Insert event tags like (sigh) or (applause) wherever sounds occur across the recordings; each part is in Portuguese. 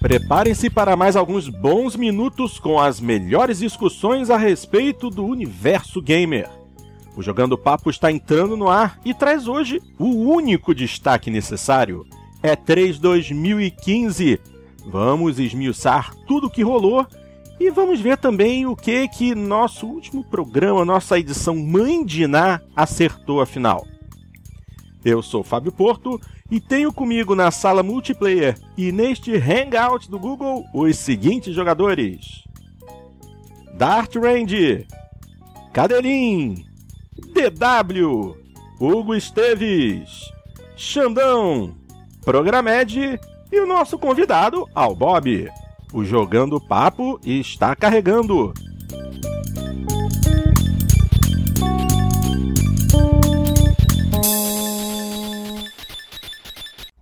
Preparem-se para mais alguns bons minutos com as melhores discussões a respeito do universo gamer. O Jogando Papo está entrando no ar e traz hoje o único destaque necessário. É 3 2015. Vamos esmiuçar tudo o que rolou e vamos ver também o que que nosso último programa, nossa edição Mãe de Iná, acertou afinal. Eu sou Fábio Porto e tenho comigo na sala multiplayer e neste Hangout do Google os seguintes jogadores: Dart Range, Cadelin, DW, Hugo Esteves, Xandão, Programed e o nosso convidado, Al Bob. O Jogando Papo está carregando.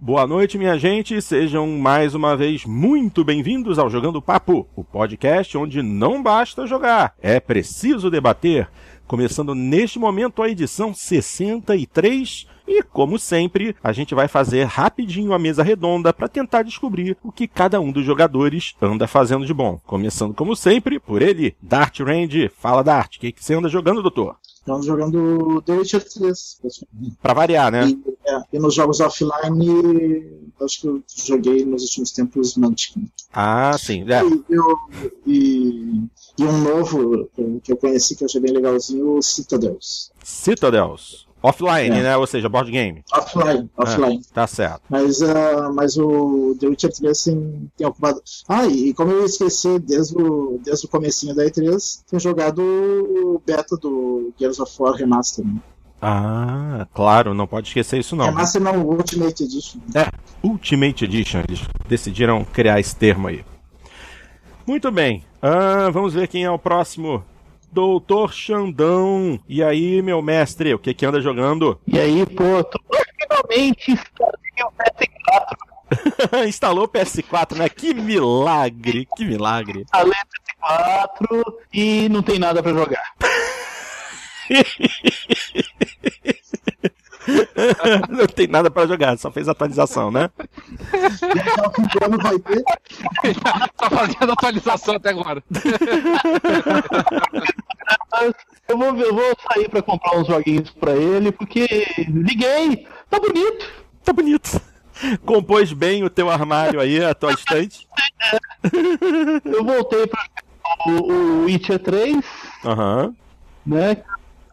Boa noite, minha gente. Sejam mais uma vez muito bem-vindos ao Jogando Papo, o podcast onde não basta jogar, é preciso debater. Começando neste momento a edição 63 e, como sempre, a gente vai fazer rapidinho a mesa redonda para tentar descobrir o que cada um dos jogadores anda fazendo de bom. Começando, como sempre, por ele, Dart Range. Fala, Dart, o que, que você anda jogando, doutor? Estamos jogando The Witcher 3. Pra variar, né? E, é, e nos jogos offline, acho que eu joguei nos últimos tempos Mantic. Ah, sim. É. E, eu, e, e, um novo que eu conheci, que eu achei bem legalzinho, o Citadels. Citadels. Offline, é. né? Ou seja, board game. Offline, offline. É, tá certo. Mas, uh, mas o The Witcher 3 tem, tem ocupado. Ah, e como eu esqueci desde o, desde o comecinho da E3, tenho jogado o beta do Gears of War Remaster. Né? Ah, claro, não pode esquecer isso não. Remaster não, Ultimate Edition. É, Ultimate Edition. Eles decidiram criar esse termo aí. Muito bem. Uh, vamos ver quem é o próximo Doutor Xandão. E aí, meu mestre, o que que anda jogando? E aí, pô, tô finalmente instalei o PS4. (laughs) Instalou o PS4, né? Que milagre, que milagre. Instalei o PS4 e não tem nada para jogar. (laughs) Não tem nada pra jogar, só fez atualização, né? ano vai ter. tá fazendo atualização até agora. (laughs) eu, vou, eu vou sair pra comprar uns joguinhos pra ele, porque liguei, tá bonito. Tá bonito. Compôs bem o teu armário aí, a tua estante. Eu voltei pra o, o Witcher 3. Aham. Uhum. Né?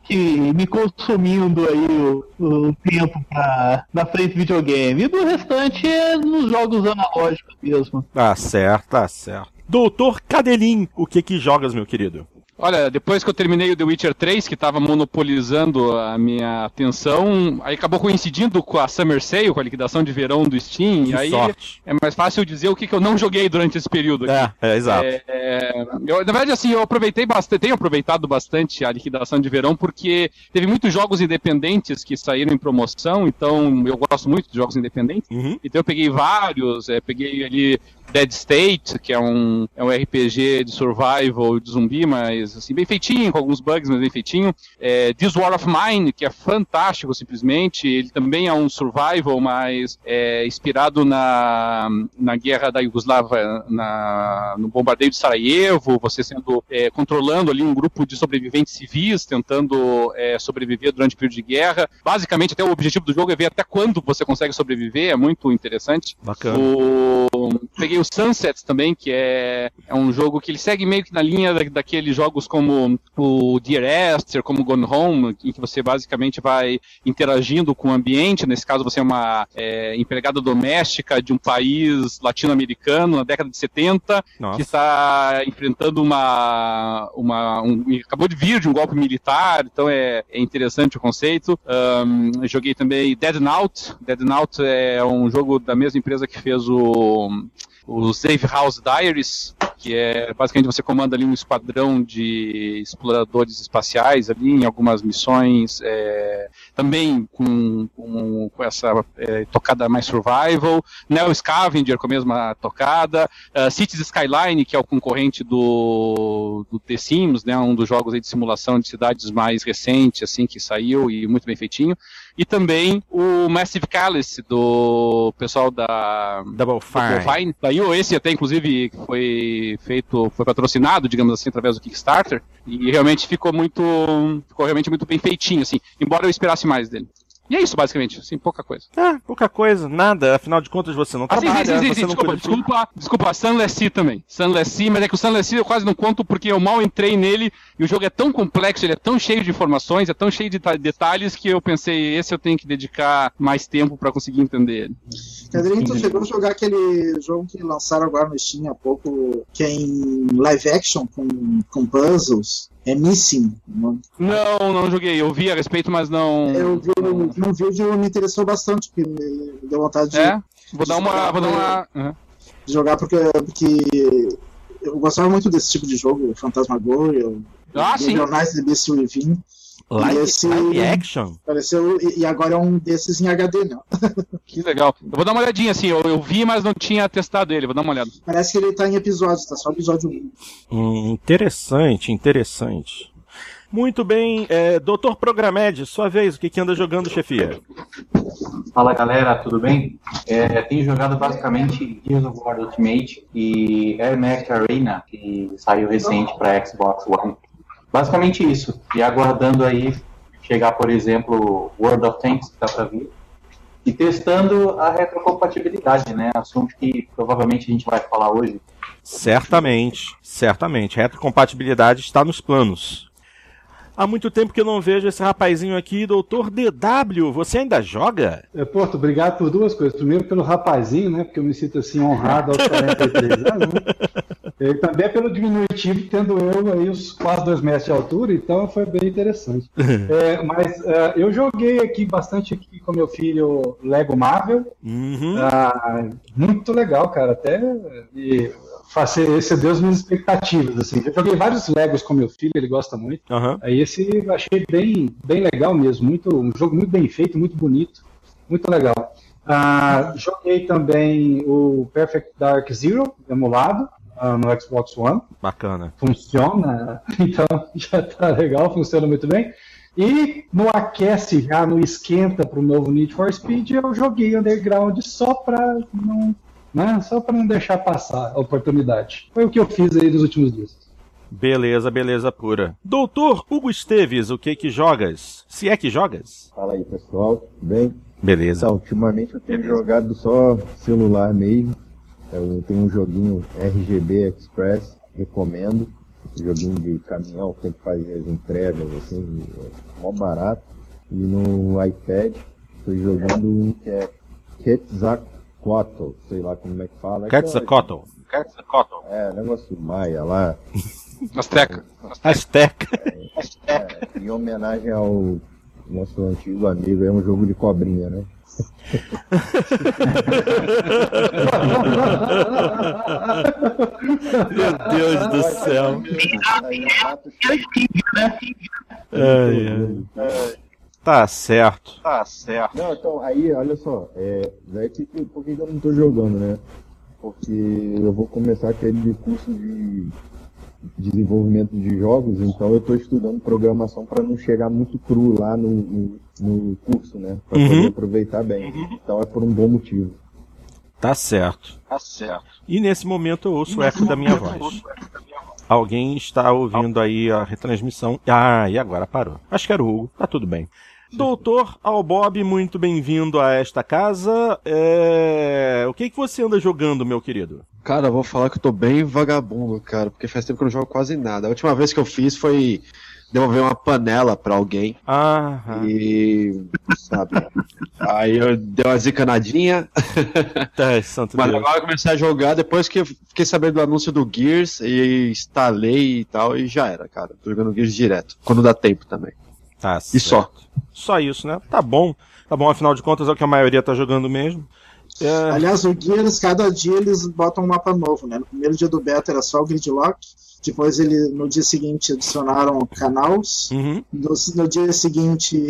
que me consumindo aí o, o tempo pra, na frente do videogame. E do restante é nos jogos analógicos mesmo. Tá certo, tá certo. Doutor Cadelin, o que que jogas, meu querido? Olha, depois que eu terminei o The Witcher 3, que estava monopolizando a minha atenção, aí acabou coincidindo com a Summer Sale, com a liquidação de verão do Steam, que e aí sorte. é mais fácil dizer o que, que eu não joguei durante esse período aqui. É, é exato. É, é, eu, na verdade, assim, eu aproveitei bastante, tenho aproveitado bastante a liquidação de verão, porque teve muitos jogos independentes que saíram em promoção, então eu gosto muito de jogos independentes, uhum. então eu peguei vários, é, peguei ali Dead State, que é um, é um RPG de survival de zumbi, mas assim, bem feitinho, com alguns bugs, mas bem feitinho. É, This War of Mine, que é fantástico simplesmente, ele também é um survival, mas é inspirado na, na guerra da Yugoslávia, na, no bombardeio de Sarajevo, você sendo é, controlando ali um grupo de sobreviventes civis, tentando é, sobreviver durante o período de guerra. Basicamente, até o objetivo do jogo é ver até quando você consegue sobreviver, é muito interessante. Bacana. O, peguei o Sunset também, que é, é um jogo que ele segue meio que na linha da, daqueles jogos como o Dear Esther, como Gone Home, em que você basicamente vai interagindo com o ambiente. Nesse caso, você é uma é, empregada doméstica de um país latino-americano na década de 70, Nossa. que está enfrentando uma. uma um, acabou de vir de um golpe militar, então é, é interessante o conceito. Um, joguei também Dead Note. Dead Note é um jogo da mesma empresa que fez o o Safe House Diaries, que é basicamente você comanda ali um esquadrão de exploradores espaciais ali em algumas missões, é, também com, com, com essa é, tocada mais survival, Neo Scavenger com a mesma tocada, uh, Cities Skyline, que é o concorrente do, do The Sims, né, um dos jogos de simulação de cidades mais recente, assim, que saiu e muito bem feitinho e também o Massive Calice do pessoal da Double Fine. Fine. Daí esse até inclusive foi feito, foi patrocinado, digamos assim, através do Kickstarter e realmente ficou muito, ficou realmente muito bem feitinho assim, embora eu esperasse mais dele. E é isso, basicamente, assim, pouca coisa. É, pouca coisa, nada. Afinal de contas, você não ah, trabalha, sim, sim, sim, você sim, não desculpa, desculpa, desculpa, Sunless também. Sunless mas é que o Sunless eu quase não conto porque eu mal entrei nele e o jogo é tão complexo, ele é tão cheio de informações, é tão cheio de detalhes que eu pensei, esse eu tenho que dedicar mais tempo para conseguir entender ele. Cadrinho, tu chegou a jogar aquele jogo que lançaram agora no Steam há pouco, que é em live action com, com puzzles? É Missing. Não, não joguei. Eu vi a respeito, mas não. Eu vi, vi um vídeo me interessou bastante, porque me deu vontade de. É? Vou dar uma. Vou dar uma... Uhum. Jogar porque, porque eu gostava muito desse tipo de jogo, Fantasmagoria, ah, sim. Nice the Beast Within. Live, esse, live action? Apareceu, e agora é um desses em HD, né? (laughs) que legal. Eu vou dar uma olhadinha, assim, eu, eu, vi, mas não tinha testado ele, vou dar uma olhada. Parece que ele tá em episódios, tá só episódio 1. Hum, interessante, interessante. Muito bem, é, Doutor Programed, sua vez, o que, que anda jogando, chefia? Fala galera, tudo bem? É, tenho jogado basicamente Gears of War Ultimate e Air Max Arena, que saiu recente para Xbox One. Basicamente isso. E aguardando aí chegar, por exemplo, World of Tanks, que está para vir. E testando a retrocompatibilidade, né? Assunto que provavelmente a gente vai falar hoje. Certamente, certamente. Retrocompatibilidade está nos planos. Há muito tempo que eu não vejo esse rapazinho aqui, doutor DW. Você ainda joga? É, Porto, obrigado por duas coisas. Primeiro pelo rapazinho, né? Porque eu me sinto assim honrado aos 43 anos. Né? E também pelo diminutivo, tendo eu aí os quase dois metros de altura, então foi bem interessante. (laughs) é, mas uh, eu joguei aqui bastante aqui com meu filho Lego Marvel. Uhum. Uh, muito legal, cara. Até. E, excedeu as minhas expectativas. Assim. Eu joguei vários Legos com meu filho, ele gosta muito. Uhum. Aí esse eu achei bem, bem legal mesmo, muito, um jogo muito bem feito, muito bonito, muito legal. Ah, joguei também o Perfect Dark Zero emulado ah, no Xbox One. Bacana. Funciona, (laughs) então já tá legal, funciona muito bem. E no aquece já, no esquenta para o novo Need for Speed, eu joguei Underground só para não né? Só para não deixar passar a oportunidade. Foi o que eu fiz aí nos últimos dias. Beleza, beleza pura. Doutor Hugo Esteves, o que que jogas? Se é que jogas? Fala aí, pessoal. Tudo bem? Beleza. Então, ultimamente eu tenho beleza. jogado só celular mesmo. Eu tenho um joguinho RGB Express, recomendo. joguinho de caminhão, tem que fazer as entregas, assim, é mó barato. E no iPad, estou jogando um que é Quetzalcoatl Quetzalcoatl, sei lá como é que fala. Quetzalcoatl. Quetzalcoatl. É, negócio maia lá. (laughs) Azteca. Azteca. É, é, em homenagem ao nosso antigo amigo, é um jogo de cobrinha, né? Meu Deus do céu. Ai, ai. Tá certo. Tá certo. Não, então, aí, olha só, é, é que, por que eu não tô jogando, né? Porque eu vou começar aquele curso de desenvolvimento de jogos, então eu estou estudando programação para não chegar muito cru lá no, no, no curso, né? Para uhum. poder aproveitar bem. Uhum. Então é por um bom motivo. Tá certo. Tá certo. E nesse momento eu ouço o eco da minha voz. Alguém está ouvindo aí a retransmissão. Ah, e agora parou. Acho que era o Hugo. Tá tudo bem. Doutor Albob, muito bem-vindo a esta casa. É... O que, que você anda jogando, meu querido? Cara, eu vou falar que eu tô bem vagabundo, cara, porque faz tempo que eu não jogo quase nada. A última vez que eu fiz foi devolver uma panela pra alguém. Ah. E. Sabe? aí eu dei uma zicanadinha. (laughs) Tá, santo Mas Deus. agora eu comecei a jogar depois que eu fiquei sabendo do anúncio do Gears e instalei e tal, e já era, cara. Tô jogando Gears direto. Quando dá tempo também. Tá, e só. Só isso, né? Tá bom. Tá bom, afinal de contas é o que a maioria tá jogando mesmo. É, Aliás, o Gears, cada dia eles botam um mapa novo, né? No primeiro dia do beta era só o Gridlock, depois ele, no dia seguinte adicionaram Canals, uhum. no, no dia seguinte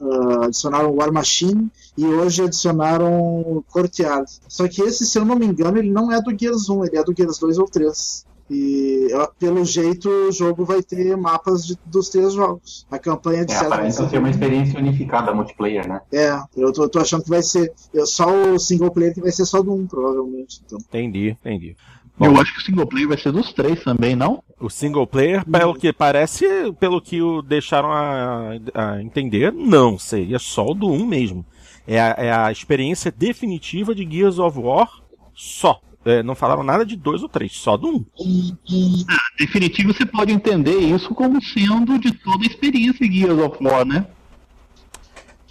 ah, adicionaram War Machine e hoje adicionaram Courtyard. Só que esse, se eu não me engano, ele não é do Gears 1, ele é do Gears 2 ou 3. E pelo jeito o jogo vai ter mapas de- dos três jogos. A campanha de É, aparenta ser uma experiência unificada multiplayer, né? É, eu tô, tô achando que vai ser. Eu, só o single player que vai ser só do 1, provavelmente. Então. Entendi, entendi. Eu acho que o single player vai ser dos três também, não? O single player, pelo que parece, pelo que o deixaram a, a entender, não, seria só o do 1 mesmo. É a, é a experiência definitiva de Gears of War só. É, não falaram nada de dois ou três, só do 1. Definitivo você pode entender isso como sendo de toda a experiência de Gears of War, né?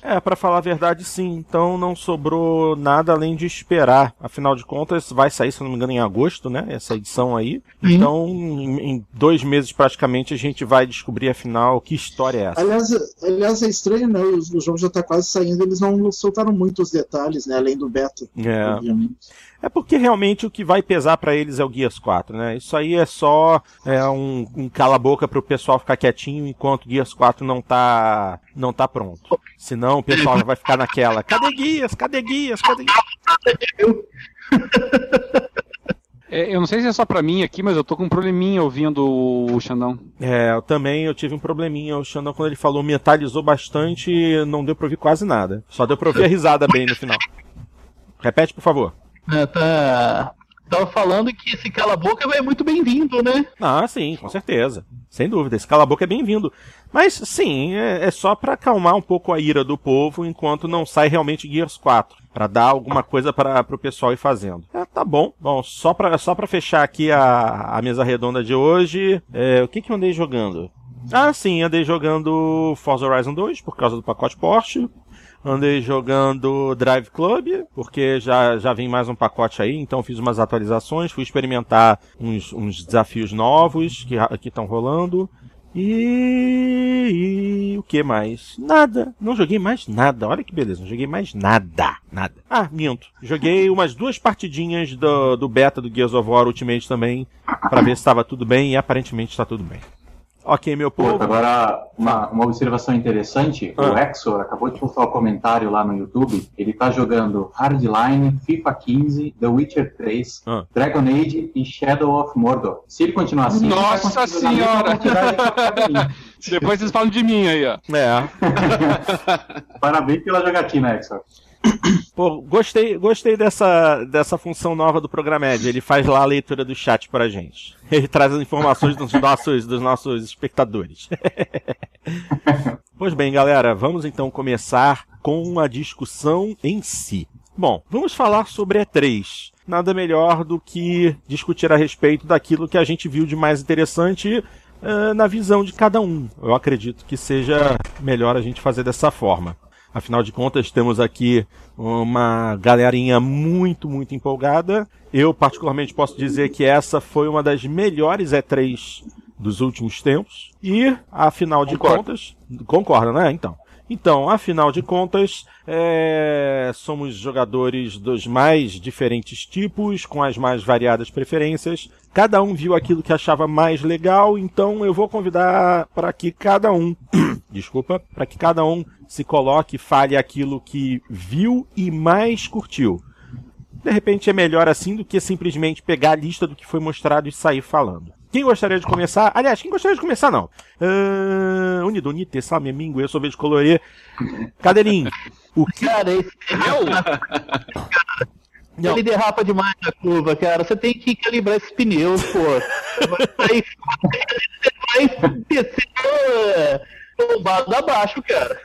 É, pra falar a verdade, sim. Então não sobrou nada além de esperar. Afinal de contas, vai sair, se não me engano, em agosto, né? Essa edição aí. Sim. Então, em, em dois meses praticamente, a gente vai descobrir afinal que história é essa. Aliás, aliás, é estranho, né? O, o jogo já tá quase saindo, eles não soltaram muitos detalhes, né? Além do beta. É. obviamente. É porque realmente o que vai pesar pra eles é o Guias 4, né? Isso aí é só é, um, um cala-boca pro pessoal ficar quietinho enquanto o Guias 4 não tá, não tá pronto. Senão o pessoal vai ficar naquela: cadê Guias? Cadê Guias? Cadê Guias? (laughs) É, eu não sei se é só pra mim aqui, mas eu tô com um probleminha ouvindo o Xandão. É, eu também eu tive um probleminha. O Xandão, quando ele falou, metalizou bastante, não deu pra ouvir quase nada. Só deu pra ouvir a risada bem no final. Repete, por favor. É, tá... Tava falando que esse cala-boca é muito bem-vindo, né? Ah, sim, com certeza. Sem dúvida, esse cala-boca é bem-vindo. Mas, sim, é, é só pra acalmar um pouco a ira do povo enquanto não sai realmente Gears 4. Pra dar alguma coisa para pro pessoal ir fazendo. É, tá bom. Bom, só pra, só fechar aqui a, a mesa redonda de hoje, é, o que que eu andei jogando? Ah, sim, andei jogando Forza Horizon 2 por causa do pacote Porsche. Andei jogando Drive Club, porque já, já vem mais um pacote aí, então fiz umas atualizações, fui experimentar uns, uns desafios novos que estão rolando. E, e o que mais? Nada. Não joguei mais nada. Olha que beleza, não joguei mais nada. Nada. Ah, minto. Joguei umas duas partidinhas do, do beta do Gears of War Ultimate também, pra ver se estava tudo bem, e aparentemente está tudo bem. Ok, meu Pô, povo. agora, uma, uma observação interessante, o Ah. Exor acabou de postar um comentário lá no YouTube, ele tá jogando Hardline, FIFA 15, The Witcher 3, Ah. Dragon Age e Shadow of Mordor. Se ele continuar assim, Nossa Senhora! Depois vocês falam de mim aí, ó. É. (laughs) Parabéns pela jogatina, Exor. Pô, gostei, gostei dessa, dessa função nova do Programed. Ele faz lá a leitura do chat pra gente. Ele traz as informações dos nossos, dos nossos espectadores. (laughs) pois bem, galera, vamos então começar com a discussão em si. Bom, vamos falar sobre E3. Nada melhor do que discutir a respeito daquilo que a gente viu de mais interessante eh, na visão de cada um. Eu acredito que seja melhor a gente fazer dessa forma. Afinal de contas, temos aqui uma galerinha muito, muito empolgada. Eu, particularmente, posso dizer que essa foi uma das melhores E3 dos últimos tempos. E, afinal de Concordo. contas. Concorda, né? Então. Então, afinal de contas, é, somos jogadores dos mais diferentes tipos, com as mais variadas preferências. Cada um viu aquilo que achava mais legal, então eu vou convidar para que cada um, (clears throat) desculpa, para que cada um se coloque e fale aquilo que viu e mais curtiu. De repente é melhor assim do que simplesmente pegar a lista do que foi mostrado e sair falando. Quem gostaria de começar? Aliás, quem gostaria de começar não? Uh, Unido, Unite, Salme, Mingo, eu sou de colorir. Cadeirinho, o que Cara, esse Não. ele derrapa demais na curva, cara. Você tem que calibrar esses pneus, pô. Vai, vai, vai descer tombado abaixo, cara.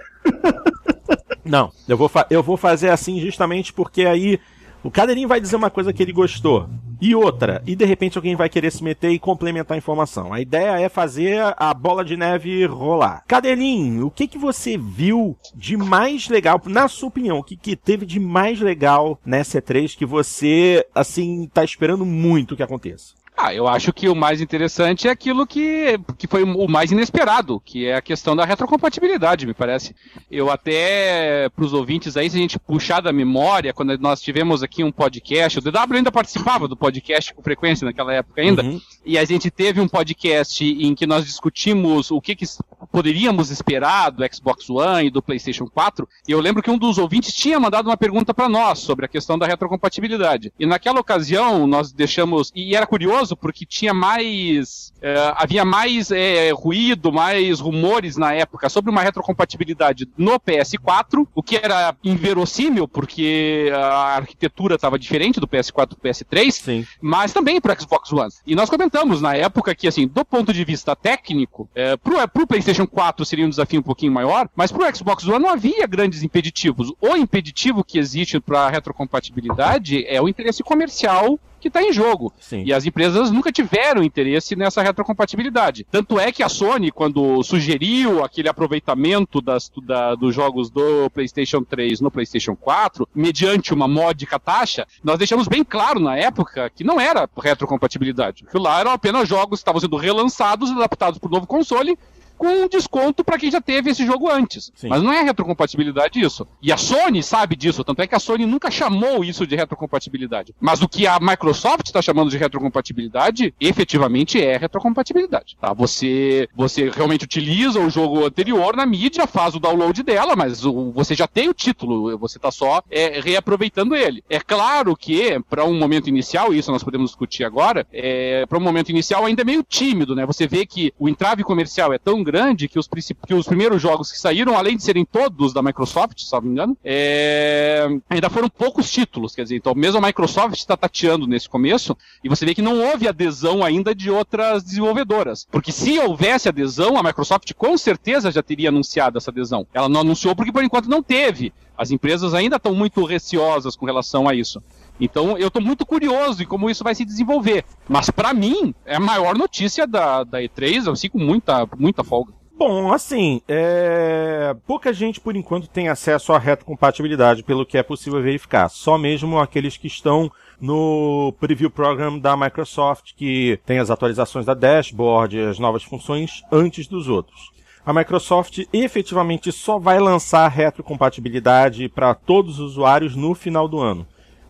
Não, eu vou, eu vou fazer assim justamente porque aí o Cadeirinho vai dizer uma coisa que ele gostou e outra, e de repente alguém vai querer se meter e complementar a informação. A ideia é fazer a bola de neve rolar. Cadeirinho, o que que você viu de mais legal, na sua opinião, o que, que teve de mais legal nessa E3 que você, assim, tá esperando muito que aconteça? Ah, eu acho que o mais interessante é aquilo que, que foi o mais inesperado, que é a questão da retrocompatibilidade, me parece. Eu até, para os ouvintes aí, se a gente puxar da memória, quando nós tivemos aqui um podcast, o DW ainda participava do podcast com frequência naquela época ainda, Uhum. e a gente teve um podcast em que nós discutimos o que, que poderíamos esperar do Xbox One e do PlayStation 4, e eu lembro que um dos ouvintes tinha mandado uma pergunta para nós sobre a questão da retrocompatibilidade. E naquela ocasião nós deixamos, e era curioso porque tinha mais, eh, havia mais eh, ruído, mais rumores na época sobre uma retrocompatibilidade no PS4, o que era inverossímil porque a arquitetura estava diferente do PS4 do PS3, Sim. mas também para o Xbox One. E nós comentamos na época que, assim, do ponto de vista técnico, é, pro, pro PlayStation 4 seria um desafio um pouquinho maior, mas pro Xbox One não havia grandes impeditivos. O impeditivo que existe para retrocompatibilidade é o interesse comercial que está em jogo. Sim. E as empresas nunca tiveram interesse nessa retrocompatibilidade. Tanto é que a Sony, quando sugeriu aquele aproveitamento das, da- dos jogos do PlayStation 3 no PlayStation 4, mediante uma módica taxa, nós deixamos bem claro na época que não era retrocompatibilidade. Aquilo lá eram apenas jogos que estavam sendo relançados, adaptados para o novo console, com um desconto para quem já teve esse jogo antes. Sim. Mas não é retrocompatibilidade isso. E a Sony sabe disso, tanto é que a Sony nunca chamou isso de retrocompatibilidade. Mas o que a Microsoft está chamando de retrocompatibilidade, efetivamente é retrocompatibilidade. Tá? Você, você realmente utiliza o jogo anterior na mídia, faz o download dela, mas o- você já tem o título, você está só é, reaproveitando ele. É claro que, para um momento inicial, e isso nós podemos discutir agora, é, para um momento inicial ainda é meio tímido, né? Você vê que o entrave comercial é tão grande que os, que os primeiros jogos que saíram, além de serem todos da Microsoft, se não me engano, é, ainda foram poucos títulos. Quer dizer, então mesmo a Microsoft está tateando nesse começo, e você vê que não houve adesão ainda de outras desenvolvedoras. Porque se houvesse adesão, a Microsoft com certeza já teria anunciado essa adesão. Ela não anunciou porque por enquanto não teve. As empresas ainda estão muito receosas com relação a isso. Então eu estou muito curioso em como isso vai se desenvolver. Mas para mim, é a maior notícia da, da E3, eu fico com muita, muita folga. Bom, assim, é... pouca gente por enquanto tem acesso à retrocompatibilidade, pelo que é possível verificar. Só mesmo aqueles que estão no Preview Program da Microsoft, que tem as atualizações da dashboard, as novas funções antes dos outros. A Microsoft efetivamente só vai lançar retrocompatibilidade para todos os usuários no final do ano.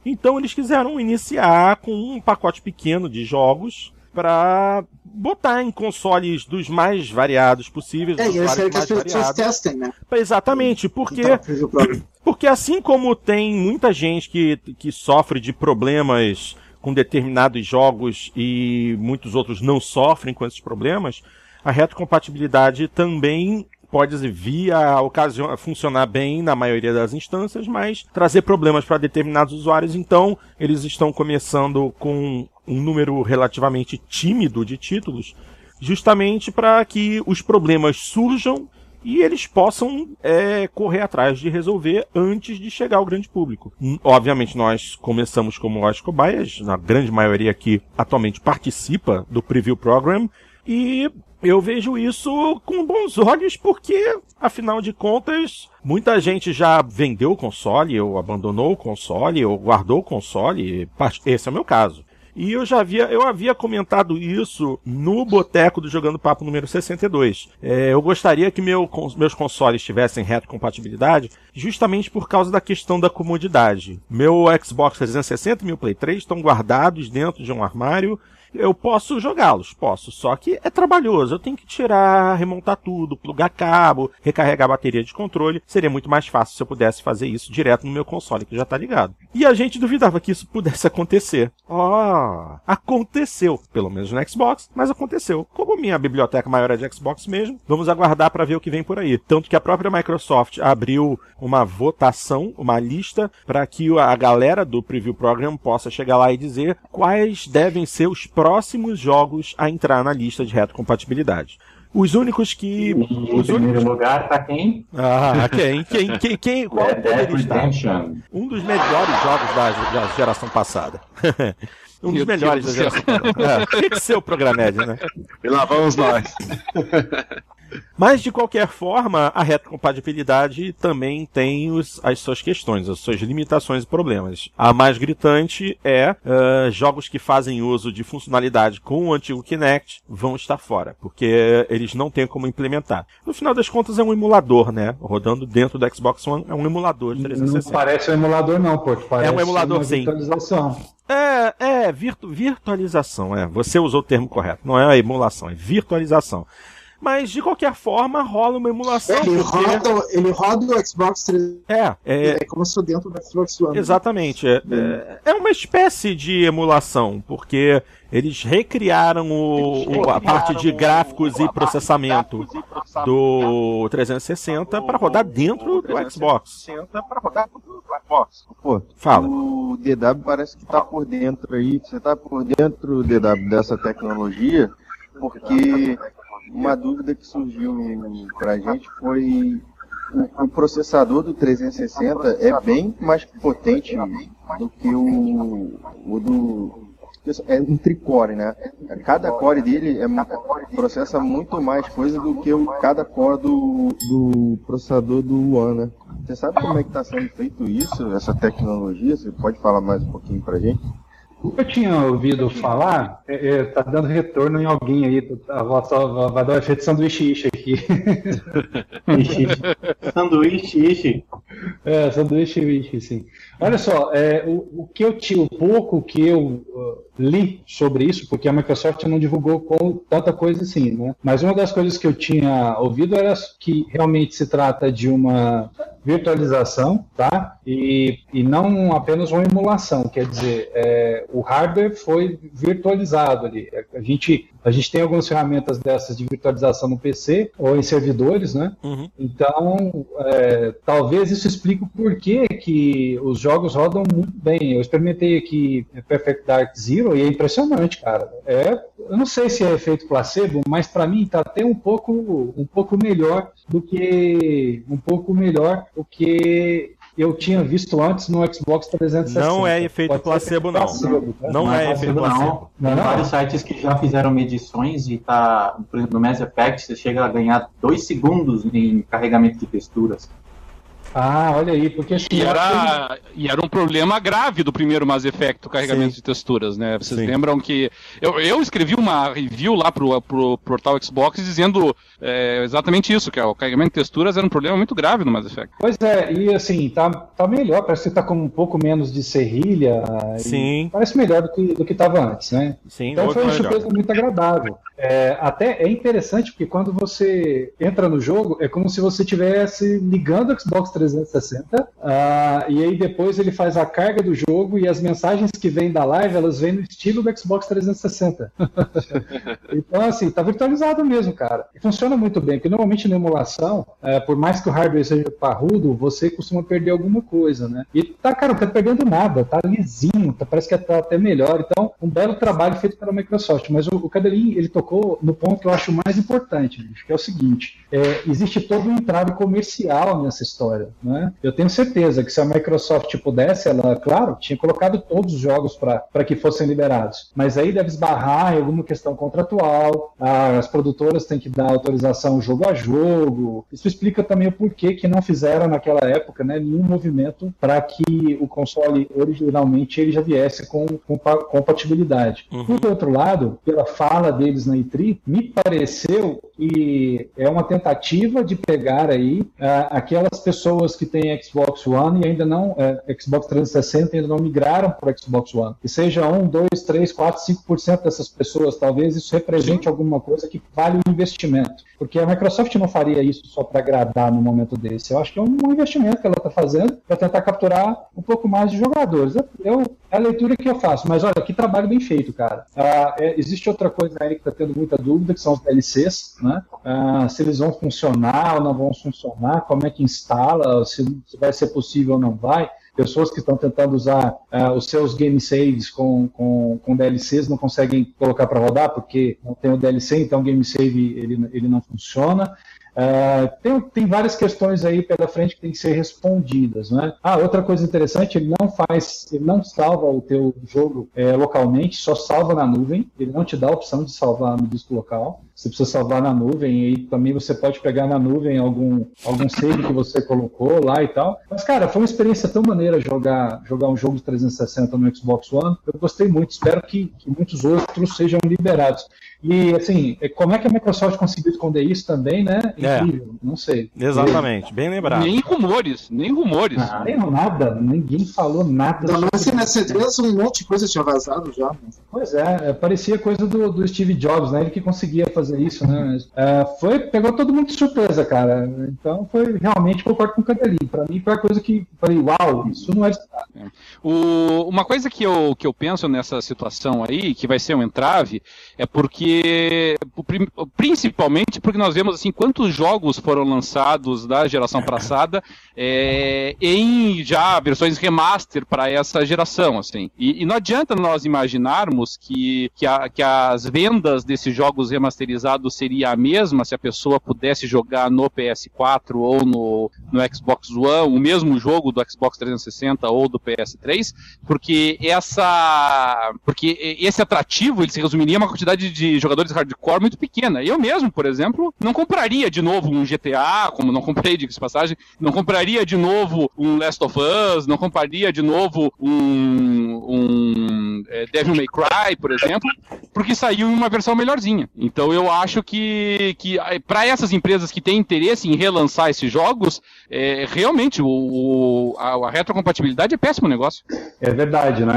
Então eles quiseram iniciar com um pacote pequeno de jogos para botar em consoles dos mais variados possíveis. É, e eles querem que as pessoas testem, né? Exatamente, porque Então, preview program. porque assim como tem muita gente que, que sofre de problemas com determinados jogos e muitos outros não sofrem com esses problemas, a retrocompatibilidade também pode vir a ocasião, funcionar bem na maioria das instâncias, mas trazer problemas para determinados usuários. Então, eles estão começando com um número relativamente tímido de títulos, justamente para que os problemas surjam e eles possam é, correr atrás de resolver antes de chegar ao grande público. Obviamente, nós começamos como as cobaias, a grande maioria aqui atualmente participa do Preview Program, e eu vejo isso com bons olhos porque, afinal de contas, muita gente já vendeu o console, ou abandonou o console, ou guardou o console. Esse é o meu caso. E eu já havia, eu havia comentado isso no Boteco do Jogando Papo número 62. É, eu gostaria que meu, meus consoles tivessem retrocompatibilidade justamente por causa da questão da comodidade. Meu Xbox 360 e meu Play 3 estão guardados dentro de um armário eu posso jogá-los, posso, só que é trabalhoso. Eu tenho que tirar, remontar tudo, plugar cabo, recarregar a bateria de controle. Seria muito mais fácil se eu pudesse fazer isso direto no meu console que já tá ligado. E a gente duvidava que isso pudesse acontecer. Ó, aconteceu, pelo menos no Xbox, mas aconteceu. Como minha biblioteca maior é de Xbox mesmo, vamos aguardar para ver o que vem por aí. Tanto que a própria Microsoft abriu uma votação, uma lista para que a galera do Preview Program possa chegar lá e dizer quais devem ser os próximos jogos a entrar na lista de retrocompatibilidade. Os únicos que. E em Os primeiro únicos. lugar tá quem? Ah, quem? Quem? Quem? quem (laughs) qual Red Dead estar? Redemption. Um dos melhores jogos da, da geração passada. (laughs) um dos Meu melhores da Deus do geração passada. É, tinha que ser o Programed, né? E lá vamos nós. (laughs) Mas, de qualquer forma, a retrocompatibilidade também tem os, as suas questões, as suas limitações e problemas. A mais gritante é uh, jogos que fazem uso de funcionalidade com o antigo Kinect vão estar fora, porque eles não têm como implementar. No final das contas, é um emulador, né? Rodando dentro do Xbox One, é um emulador de 360. Não parece um emulador, não, pô. Parece É um emulador, uma sim. virtualização. É, é, virtu virtualização, é. Você usou o termo correto. Não é emulação, é virtualização. Mas, de qualquer forma, rola uma emulação. Ele porque... roda, ele roda o Xbox 360. É, é, É como se fosse dentro do Xbox One. Exatamente. É, é- é uma espécie de emulação, porque eles recriaram, o, o- a parte de gráficos e processamento do 360 para rodar dentro do Xbox. Pô, Fala. o DW parece que tá por dentro aí. Você tá por dentro, DW, dessa tecnologia, porque uma dúvida que surgiu pra gente foi o, o processador do 360 é bem mais potente do que o, o do é um tricore, né? Cada core dele é, processa muito mais coisa do que o cada core do, do processador do One, né? Você sabe como é que está sendo feito isso, essa tecnologia? Você pode falar mais um pouquinho pra gente? O que eu tinha ouvido falar, é, é, tá dando retorno em alguém aí, a voz só vai dar um efeito sanduíche ishi aqui. (laughs) Ishi. Sanduíche, ishi. É, sanduíche ishi, sim. Olha só, é, o, o que eu tinha, o pouco que eu uh, li sobre isso, porque a Microsoft não divulgou com tanta coisa assim, né? Mas uma das coisas que eu tinha ouvido era que realmente se trata de uma virtualização, tá? E, e não apenas uma emulação, quer dizer, é, o hardware foi virtualizado ali. A gente, a gente tem algumas ferramentas dessas de virtualização no PC ou em servidores, né? Uhum. Então, é, talvez isso explique o porquê que os jogos rodam muito bem. Eu experimentei aqui Perfect Dark Zero e é impressionante, cara. É, eu não sei se é efeito placebo, mas para mim tá até um pouco, um pouco melhor do que um pouco melhor do que eu tinha visto antes no Xbox 360. Não é efeito Pode ser placebo, não. placebo, tá? Não é efeito placebo. Não. Não, Tem não. vários sites que já fizeram medições e tá, por exemplo, no Mass Effect você chega a ganhar 2 segundos em carregamento de texturas. Ah, olha aí, porque assim, E era, e era um problema grave do primeiro Mass Effect, o carregamento Sim. de texturas, né? Vocês Sim. lembram que. Eu, eu escrevi uma review lá pro, pro portal Xbox dizendo é, exatamente isso, que é, o carregamento de texturas era um problema muito grave no Mass Effect. Pois é, e assim, tá, tá melhor, parece que tá com um pouco menos de serrilha. e Sim. Parece melhor do que, do que tava antes, né? Sim, Então foi uma melhor. surpresa muito agradável. É, até é interessante porque quando você entra no jogo, é como se você estivesse ligando o Xbox 360 ah, e aí depois ele faz a carga do jogo e as mensagens que vêm da live, elas vêm no estilo do Xbox 360. (laughs) então, assim, tá virtualizado mesmo, cara. E funciona muito bem, porque normalmente na emulação, é, por mais que o hardware seja parrudo, você costuma perder alguma coisa, né? E tá, cara, não tá perdendo nada, tá lisinho, tá, parece que tá até melhor. Então, um belo trabalho feito pela Microsoft. Mas o, o Cadelin, ele tocou no ponto que eu acho mais importante, que é o seguinte: é, existe todo um entrave comercial nessa história, né? Eu tenho certeza que se a Microsoft pudesse, ela, claro, tinha colocado todos os jogos para que fossem liberados. Mas aí deve esbarrar em alguma questão contratual, ah, as produtoras têm que dar autorização jogo a jogo. Isso explica também o porquê que não fizeram naquela época né, nenhum movimento para que o console originalmente ele já viesse com, com pa- compatibilidade. Uhum. Por outro lado, pela fala deles na E3, me pareceu que é uma tentativa de pegar aí ah, aquelas pessoas que têm Xbox One e ainda não, eh, Xbox 360 ainda não migraram para o Xbox One. Que seja 1, 2, 3, 4, 5% dessas pessoas, talvez isso represente alguma coisa que vale o investimento. Porque a Microsoft não faria isso só para agradar no momento desse. Eu acho que é um investimento que ela está fazendo para tentar capturar um pouco mais de jogadores. Eu, a leitura que eu faço. Mas olha, que trabalho bem feito, cara. Ah, é, existe outra coisa aí que está tendo muita dúvida, que são os DLCs, né? Ah, se eles vão funcionar ou não vão funcionar, como é que instala, se, se vai ser possível ou não vai pessoas que estão tentando usar ah, os seus game saves com, com, com DLCs não conseguem colocar para rodar porque não tem o DLC, então o game save ele, ele não funciona. É, tem, tem várias questões aí pela frente que tem que ser respondidas, né? Ah, outra coisa interessante, ele não faz, ele não salva o teu jogo é, localmente, só salva na nuvem, ele não te dá a opção de salvar no disco local. Você precisa salvar na nuvem e também você pode pegar na nuvem algum, algum save que você colocou lá e tal. Mas, cara, foi uma experiência tão maneira jogar, jogar um jogo de 360 no Xbox One. Eu gostei muito, espero que, que muitos outros sejam liberados. E, assim, como é que a Microsoft conseguiu esconder isso também, né? É. Incrível, não sei. Exatamente, bem lembrado. Nem rumores, nem rumores. Ah, nem nada, ninguém falou nada. Que sobre na isso. C3 um monte de coisa tinha vazado já. né? Pois é, é, parecia coisa do, do Steve Jobs, né? Ele que conseguia fazer isso, né? É, foi, pegou todo mundo de surpresa, cara. Então foi realmente concordo com o Cadelinho. Pra mim foi a coisa que falei, uau, isso não é. O- uma coisa que eu, que eu penso nessa situação aí, que vai ser um entrave, é porque, prim- principalmente porque nós vemos assim quantos jogos foram lançados da geração passada é, em já versões remaster para essa geração, assim. E, e não adianta nós imaginarmos que, que, a- que as vendas desses jogos remasterizados seria a mesma se a pessoa pudesse jogar no PS4 ou no, no Xbox One, o mesmo jogo do Xbox 360 ou do PS3, porque essa porque esse atrativo ele se resumiria a uma quantidade de jogadores hardcore muito pequena. Eu mesmo, por exemplo, não compraria de novo um GTA, como não comprei de passagem, não compraria de novo um Last of Us, não compraria de novo um, um é, Devil May Cry, por exemplo, porque saiu em uma versão melhorzinha. Então eu acho que, que para essas empresas que têm interesse em relançar esses jogos, é, realmente o, o- a, a retrocompatibilidade é péssimo negócio. É verdade, né?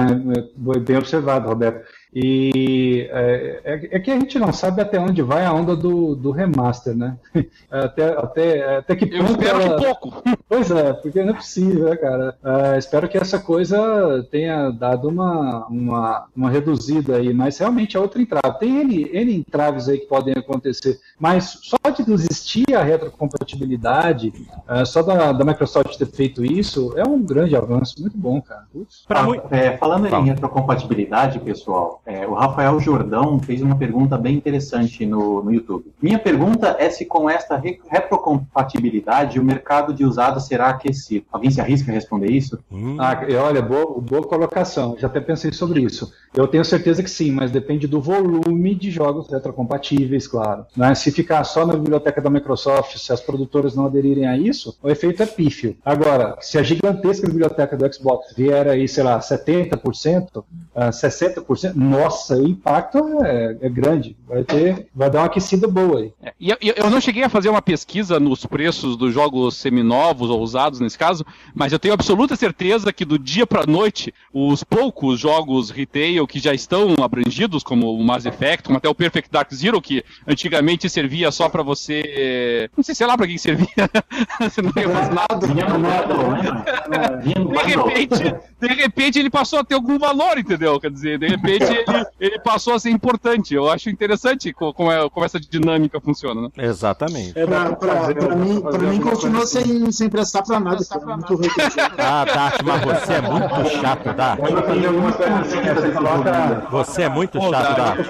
Bem observado, Roberto. E é, é- é que a gente não sabe até onde vai a onda do, do remaster, né? (laughs) Até, até, até que Eu espero ela- que pouco. (laughs) Pois é, porque não é possível, né, cara? Ah, espero que essa coisa tenha dado uma, uma, uma reduzida aí, mas realmente é outra entrave. Tem N, N entraves aí que podem acontecer, mas só de existir a retrocompatibilidade, ah, só da, da Microsoft ter feito isso, é um grande avanço, muito bom, cara. Ah, é, falando Fala. em retrocompatibilidade, pessoal, é, o Rafael Jordão fez uma pergunta bem interessante no, no YouTube. Minha pergunta é se com esta re- retrocompatibilidade o mercado de usados será aquecido. Alguém se arrisca a responder isso? Hum, Ah, olha, boa, boa colocação. Já até pensei sobre isso. Eu tenho certeza que sim, mas depende do volume de jogos retrocompatíveis, claro. Né? Se ficar só na biblioteca da Microsoft, se as produtoras não aderirem a isso, o efeito é pífio. Agora, se a gigantesca biblioteca do Xbox vier aí, sei lá, 70%, ah, 60%, nossa, o impacto é, é grande. Vai ter, vai dar uma aquecida boa aí. É, E eu, eu não cheguei a fazer uma pesquisa nos preços dos jogos seminovos ou usados nesse caso, mas eu tenho absoluta certeza que do dia pra noite, os poucos jogos retail que já estão abrangidos, como o Mass Effect, como até o Perfect Dark Zero, que antigamente servia só pra você. Não sei, sei lá pra que que servia. (laughs) você não ia fazer nada. Vinha no bundle, né? Vinha no De repente, de repente ele passou a ter algum valor, entendeu? Quer dizer, de repente ele, ele passou a ser importante. Eu acho interessante co- como, é- como essa dinâmica funciona, né? Exatamente. Pra, pra, pra mim, pra mim continua sem, sem prestar pra nada. é muito ruim. (laughs) Ah, Dart, mas você é muito chato, Dart. Pode fazer alguma coisa assim, você é muito chato, Dart.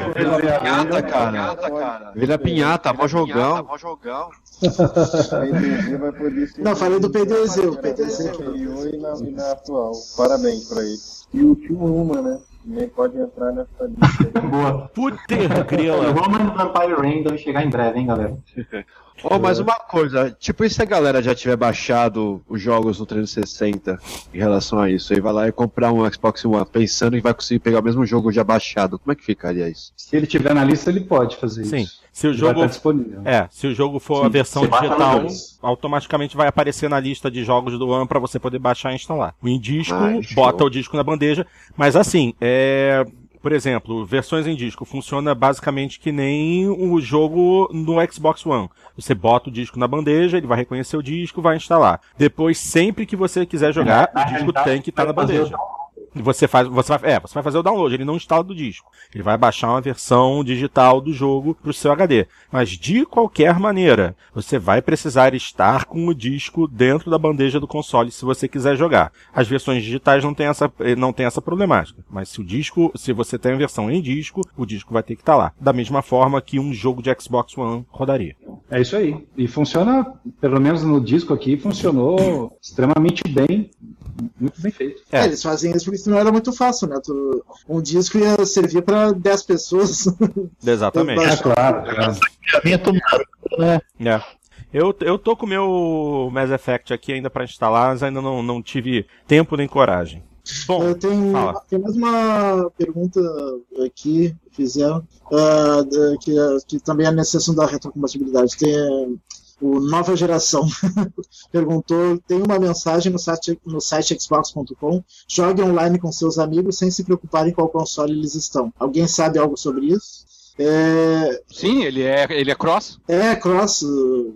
Pinhata, cara. Vira pinhata, mó jogão. Ser. (laughs) Não, falei do PDZ, o PDZ. e na atual. Parabéns pra ele. E o Tio Uma, né? Nem pode entrar nessa lista. aí. (laughs) Boa. Puter O grila. Roman Vampire Rain deve chegar em breve, hein, galera? (laughs) Ô, mas uma coisa, tipo, e se a galera já tiver baixado os jogos no 360 em relação a isso? Aí vai lá e comprar um Xbox One pensando que vai conseguir pegar o mesmo jogo já baixado. Como é que ficaria isso? Se ele tiver na lista, ele pode fazer Sim. isso. Se o Ele vai jogo disponível. É, se o jogo for Sim, a versão você digital, automaticamente vai aparecer na lista de jogos do One pra você poder baixar e instalar. O em disco, Ai, show. bota o disco na bandeja, mas assim, é, por exemplo, versões em disco funciona basicamente que nem o jogo no Xbox One. Você bota o disco na bandeja, ele vai reconhecer o disco, vai instalar. Depois, sempre que você quiser jogar, Na o disco tem que estar na vai fazer bandeja. O. Você faz, você vai, é, você vai fazer o download, ele não instala do disco. Ele vai baixar uma versão digital do jogo pro seu HD. Mas de qualquer maneira, você vai precisar estar com o disco dentro da bandeja do console se você quiser jogar. As versões digitais não tem essa, eh, não tem essa problemática. Mas se o disco, se você tem a versão em disco, o disco vai ter que estar lá. Da mesma forma que um jogo de Xbox One rodaria. É isso aí. E funciona, pelo menos no disco aqui, funcionou extremamente bem. Muito bem feito. É. É, eles fazem isso porque senão era muito fácil, né? Tu- um disco ia servir pra 10 pessoas. (laughs) Exatamente. É, claro. claro. Pagamento né? É. Eu, eu tô com o meu Mass Effect aqui ainda pra instalar, mas ainda não, não tive tempo nem coragem. Bom, Eu tenho, fala. tem mais uma pergunta aqui que fizeram, da- que, que também é nessa da retrocompatibilidade. Tem o Nova Geração (laughs) perguntou: tem uma mensagem no site, no site xbox.com, jogue online com seus amigos sem se preocupar em qual console eles estão. Alguém sabe algo sobre isso? É, Sim, ele é, ele é cross. é cross,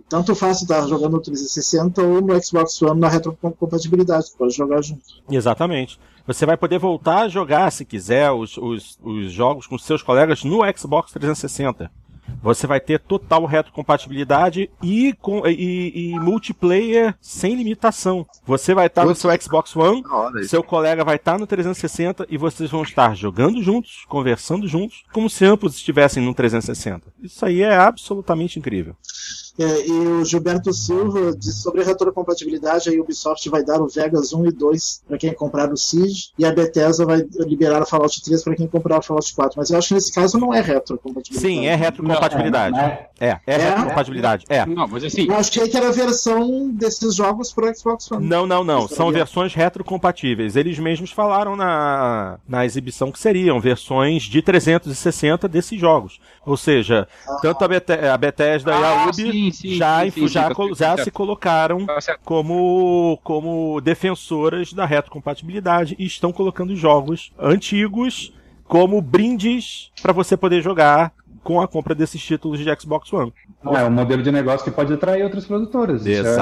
tanto faz estar jogando no 360 ou no Xbox One na retrocompatibilidade, pode jogar junto. Exatamente. Você vai poder voltar a jogar, se quiser, os, os, os jogos com seus colegas no Xbox 360. Você vai ter total retrocompatibilidade e, com, e, e multiplayer sem limitação. Você vai estar no seu Xbox One, seu colega vai estar no 360 e vocês vão estar jogando juntos, conversando juntos, como se ambos estivessem no 360. Isso aí é absolutamente incrível. É, e o Gilberto Silva disse sobre a retrocompatibilidade, a Ubisoft vai dar o Vegas 1 e 2 para quem comprar o Siege, e a Bethesda vai liberar o Fallout 3 para quem comprar o Fallout 4. Mas eu acho que nesse caso não é retrocompatibilidade. Sim, é retrocompatibilidade. É, é É? retrocompatibilidade. É. Não, mas assim, Eu achei que era a versão desses jogos pro Xbox One. Não, não, não. São versões retrocompatíveis. Eles mesmos falaram na, na exibição que seriam versões de 360 desses jogos. Ou seja, tanto a, a Bethesda e a Ah, Ubi sim, sim, já, sim, já, já se colocaram como, como defensoras da retrocompatibilidade e estão colocando jogos antigos como brindes para você poder jogar com a compra desses títulos de Xbox One. É um modelo de negócio que pode atrair outras produtoras. Isso é-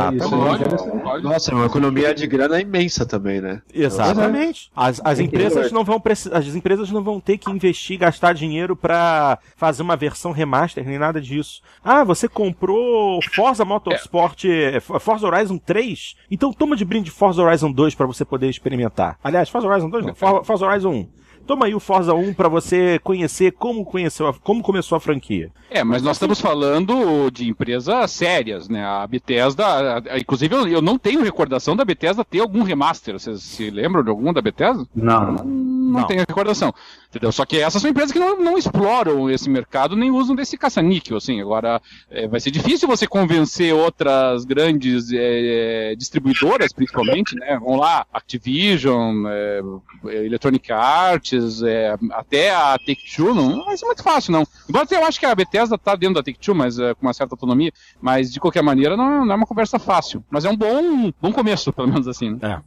é. Nossa, é uma economia de grana imensa também, né? Exatamente. As, as empresas não vão as empresas não vão ter que investir, gastar dinheiro pra fazer uma versão remaster nem nada disso. Ah, você comprou Forza Motorsport, eh, Forza Horizon 3? Então toma de brinde Forza Horizon 2 pra você poder experimentar. Aliás, Forza Horizon 2 não, For- Forza Horizon 1. Toma aí o Forza 1 pra você conhecer como conheceu, a- como começou a franquia. É, mas nós estamos falando de empresas sérias, né? A Bethesda, a- a- inclusive eu, eu não tenho recordação da Bethesda ter algum remaster. Vocês se lembram de algum da Bethesda? Não, Não, Não. tenho recordação. Entendeu? Só que essas são empresas que não, não exploram esse mercado nem usam desse caça-níquel, assim. Agora, é, vai ser difícil você convencer outras grandes é, distribuidoras, principalmente, né? Vamos lá, Activision, é, Electronic Arts, é, até a Take-Two, não vai ser muito fácil, não. Embora eu acho que a Bethesda tá dentro da Take-Two, mas é, com uma certa autonomia, mas de qualquer maneira não, não é uma conversa fácil. Mas é um bom, bom começo, pelo menos assim. Né?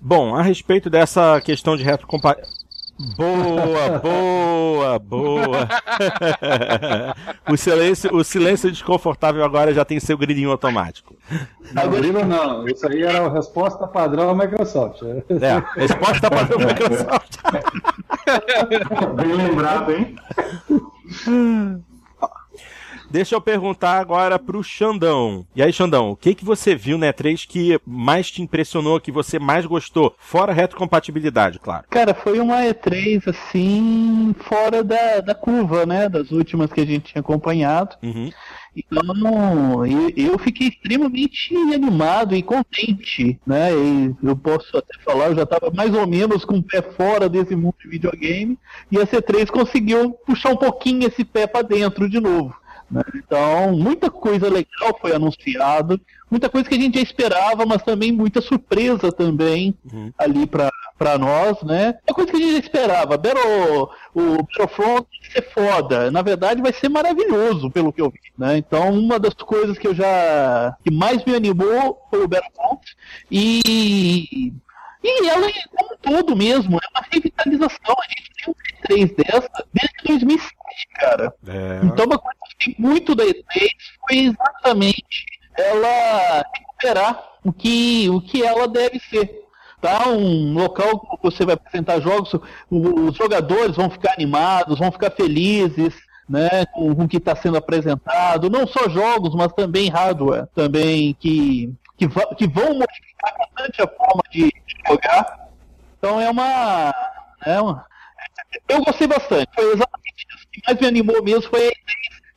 Bom, a respeito dessa questão de retrocompatibilidade. Boa, boa, boa. (laughs) o, silêncio, o silêncio desconfortável agora já tem seu grilinho automático. não, grilo não. Isso aí era a resposta padrão da Microsoft. É, resposta para o Microsoft. (laughs) Bem lembrado, hein? (laughs) Deixa eu perguntar agora pro Xandão. E aí, Xandão, o que que você viu na E3 que mais te impressionou, que você mais gostou? Fora retrocompatibilidade, claro. Cara, foi uma E3 assim, fora da, da curva, né? Das últimas que a gente tinha acompanhado. Uhum. Então, eu, eu fiquei extremamente animado e contente, né? E eu posso até falar, eu já estava mais ou menos com o pé fora desse mundo de videogame, e a C3 conseguiu puxar um pouquinho esse pé para dentro de novo. Né? Então, muita coisa legal foi anunciada, muita coisa que a gente já esperava, mas também muita surpresa também Uhum. ali para para nós, né? É coisa que a gente já esperava. Battle, o Battlefront vai ser foda. Na verdade, vai ser maravilhoso, pelo que eu vi, né? Então, uma das coisas que eu já que mais me animou foi o Battlefront e e ela, como um todo mesmo, é uma revitalização. A gente tem um E3 dessa desde 2007, cara. É. Então, uma coisa que eu gostei muito da E3 foi exatamente ela recuperar o que, o que ela deve ser. tá? Um local que você vai apresentar jogos, os jogadores vão ficar animados, vão ficar felizes, né, com, com o que está sendo apresentado, não só jogos, mas também hardware, também que, que, que vão modificar bastante a forma de jogar. Então é uma, é uma. Eu gostei bastante. Foi exatamente isso. O que mais me animou mesmo foi a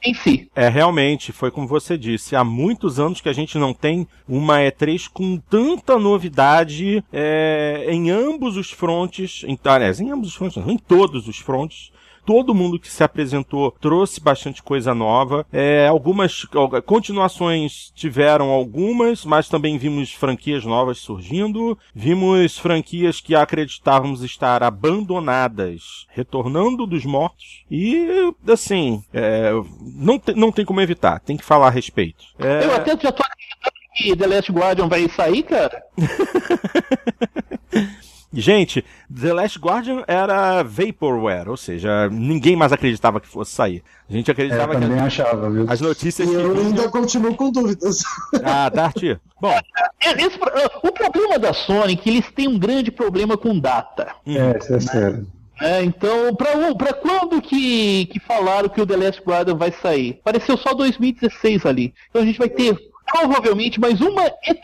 em si. É, realmente, foi como você disse. Há muitos anos que a gente não tem uma E3 com tanta novidade é, em ambos os frontes. Em, aliás, em ambos os frontes, não, em todos os frontes todo mundo que se apresentou trouxe bastante coisa nova. É, algumas continuações tiveram algumas, mas também vimos franquias novas surgindo. Vimos franquias que acreditávamos estar abandonadas, retornando dos mortos. E, assim, é, não, te, não tem como evitar, tem que falar a respeito. É... Eu até já tô acreditando que The Last Guardian vai sair, cara. (laughs) Gente, The Last Guardian era Vaporware, ou seja, ninguém mais acreditava que fosse sair. A gente acreditava é, que. também achava, viu? As notícias. E eu ainda continuo com dúvidas. Ah, Dart. Bom. É, esse, o problema da Sony é que eles têm um grande problema com data. É, isso é sério. É, então, pra, quando que, que falaram que o The Last Guardian vai sair? Pareceu só 2016 ali. Então a gente vai ter provavelmente mais uma E3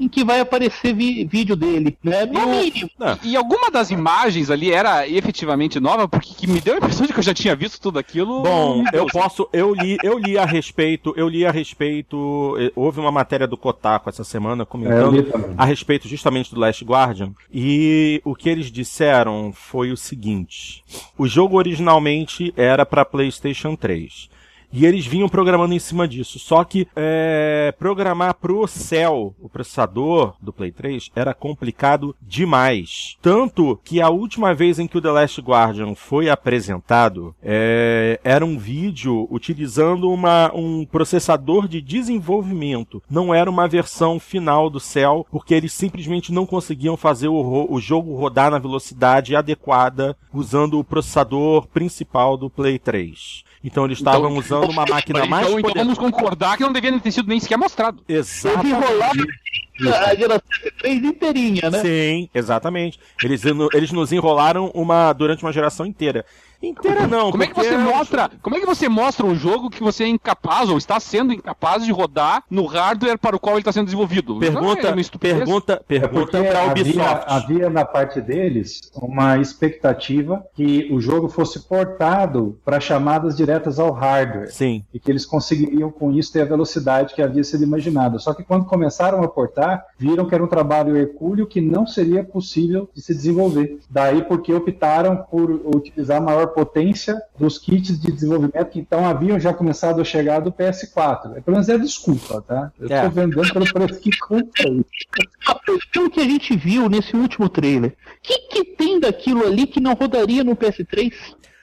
em que vai aparecer vídeo dele, né? No mínimo. E, e, alguma das imagens ali era efetivamente nova, porque que me deu a impressão de que eu já tinha visto tudo aquilo. Bom, eu posso, eu li, eu li a respeito, eu li a respeito, eh, houve uma matéria do Kotaku essa semana comentando é, a respeito justamente do Last Guardian, e o que eles disseram foi o seguinte: o jogo originalmente era para PlayStation 3. E eles vinham programando em cima disso. Só que é, programar pro Cell, o processador do Play 3, era complicado demais. Tanto que a última vez em que o The Last Guardian foi apresentado é, era um vídeo utilizando uma, um processador de desenvolvimento. Não era uma versão final do Cell, porque eles simplesmente não conseguiam fazer o, o jogo rodar na velocidade adequada usando o processador principal do Play 3. Então eles estavam então, (laughs) usando uma máquina então, mais então, então vamos concordar que não devia ter sido nem sequer mostrado. Exatamente. A geração 3 inteirinha, né? Sim, exatamente. Eles, eles nos enrolaram uma, durante uma geração inteira. Inteira não. Como é que você mostra? Como é que você mostra um jogo que você é incapaz ou está sendo incapaz de rodar no hardware para o qual ele está sendo desenvolvido? Pergunta, é pergunta, pergunta é para a Ubisoft. Havia, havia na parte deles uma expectativa que o jogo fosse portado para chamadas diretas ao hardware. Sim. E que eles conseguiriam com isso ter a velocidade que havia sido imaginada. Só que quando começaram a portar, viram que era um trabalho hercúleo que não seria possível de se desenvolver. Daí porque optaram por utilizar maior potência dos kits de desenvolvimento que então haviam já começado a chegar do PS4. É, pelo menos é desculpa, tá? Eu estou é. vendendo pelo preço que comprei. Pelo que a gente viu nesse último trailer, o que, que tem daquilo ali que não rodaria no PS3?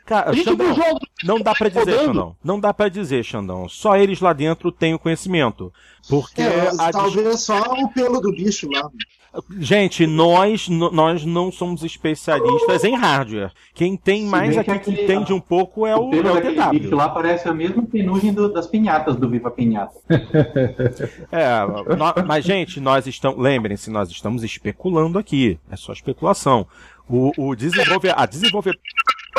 Cara, Xandão, não dá para dizer, Xandão. Não dá para dizer, Xandão. Só eles lá dentro têm o conhecimento. Porque é, a... talvez só o pelo do bicho lá. Gente, nós, nós não somos especialistas em hardware. Quem tem mais aqui que, aquele, entende um pouco é o, o pelo é o DW. lá parece a mesma penugem do, das pinhatas do Viva Pinhata. (laughs) é, no, mas gente, nós estamos, lembrem-se, nós estamos especulando aqui. É só especulação. O, o desenvolver, a desenvolver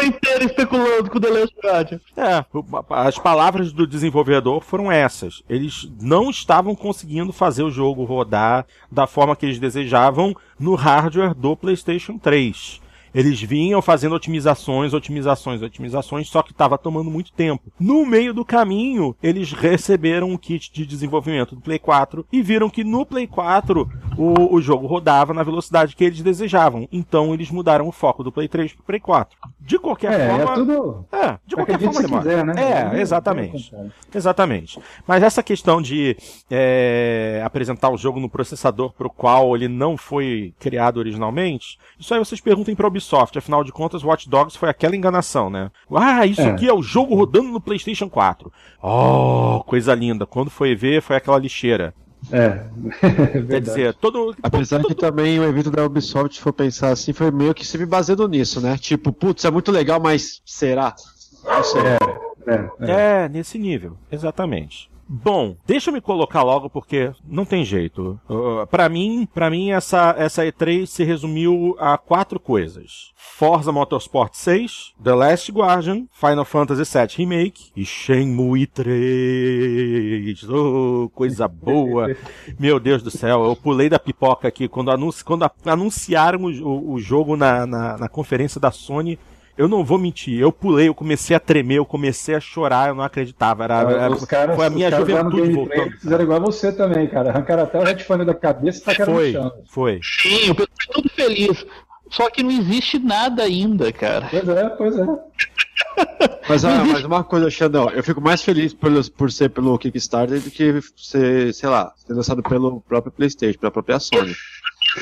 inteiro especulando com o The Last Guardian. É, as palavras do desenvolvedor foram essas. Eles não estavam conseguindo fazer o jogo rodar da forma que eles desejavam no hardware do PlayStation 3. Eles vinham fazendo otimizações, otimizações, otimizações, só que estava tomando muito tempo. No meio do caminho, eles receberam um kit de desenvolvimento do Play 4 e viram que no Play 4 o, o jogo rodava na velocidade que eles desejavam. Então eles mudaram o foco do Play 3 para o Play 4. De qualquer é, forma. É, tudo... é de qualquer forma demora. Quiser, né? É, exatamente. Exatamente. Mas essa questão de é, apresentar o jogo no processador para o qual ele não foi criado originalmente, isso aí vocês perguntem para Ubisoft. Afinal de contas, Watch Dogs foi aquela enganação, né? Ah, isso é. aqui é o jogo rodando no PlayStation 4. Oh, coisa linda. Quando foi ver, foi aquela lixeira. É. (laughs) Quer dizer, todo. Apesar todo, que também o evento da Ubisoft, se for pensar assim, foi meio que se me baseando nisso, né? Tipo, putz, é muito legal, mas será? Não sei. É, é, é. é nesse nível, exatamente. Bom, deixa eu me colocar logo porque não tem jeito. Uh, para mim, para mim essa essa E3 se resumiu a quatro coisas: Forza Motorsport 6, The Last Guardian, Final Fantasy VII Remake e Shenmue 3. Oh, coisa boa! (laughs) Meu Deus do céu, eu pulei da pipoca aqui quando, anunci, quando anunciaram o, o jogo na, na, na conferência da Sony. Eu não vou mentir, eu pulei, eu comecei a tremer, eu comecei a chorar, eu não acreditava. Era, era caras, foi a minha juventude voltando. Fizeram igual você também, cara. Arrancaram até o headphone da cabeça e tacaram Foi, no chão. foi. Sim, o pessoal tá tudo feliz. Só que não existe nada ainda, cara. Pois é, pois é. (laughs) Mas, ah, mas uma coisa, Xandão, eu fico mais feliz por, por ser pelo Kickstarter do que ser, sei lá, ser lançado pelo próprio PlayStation, pela própria Sony.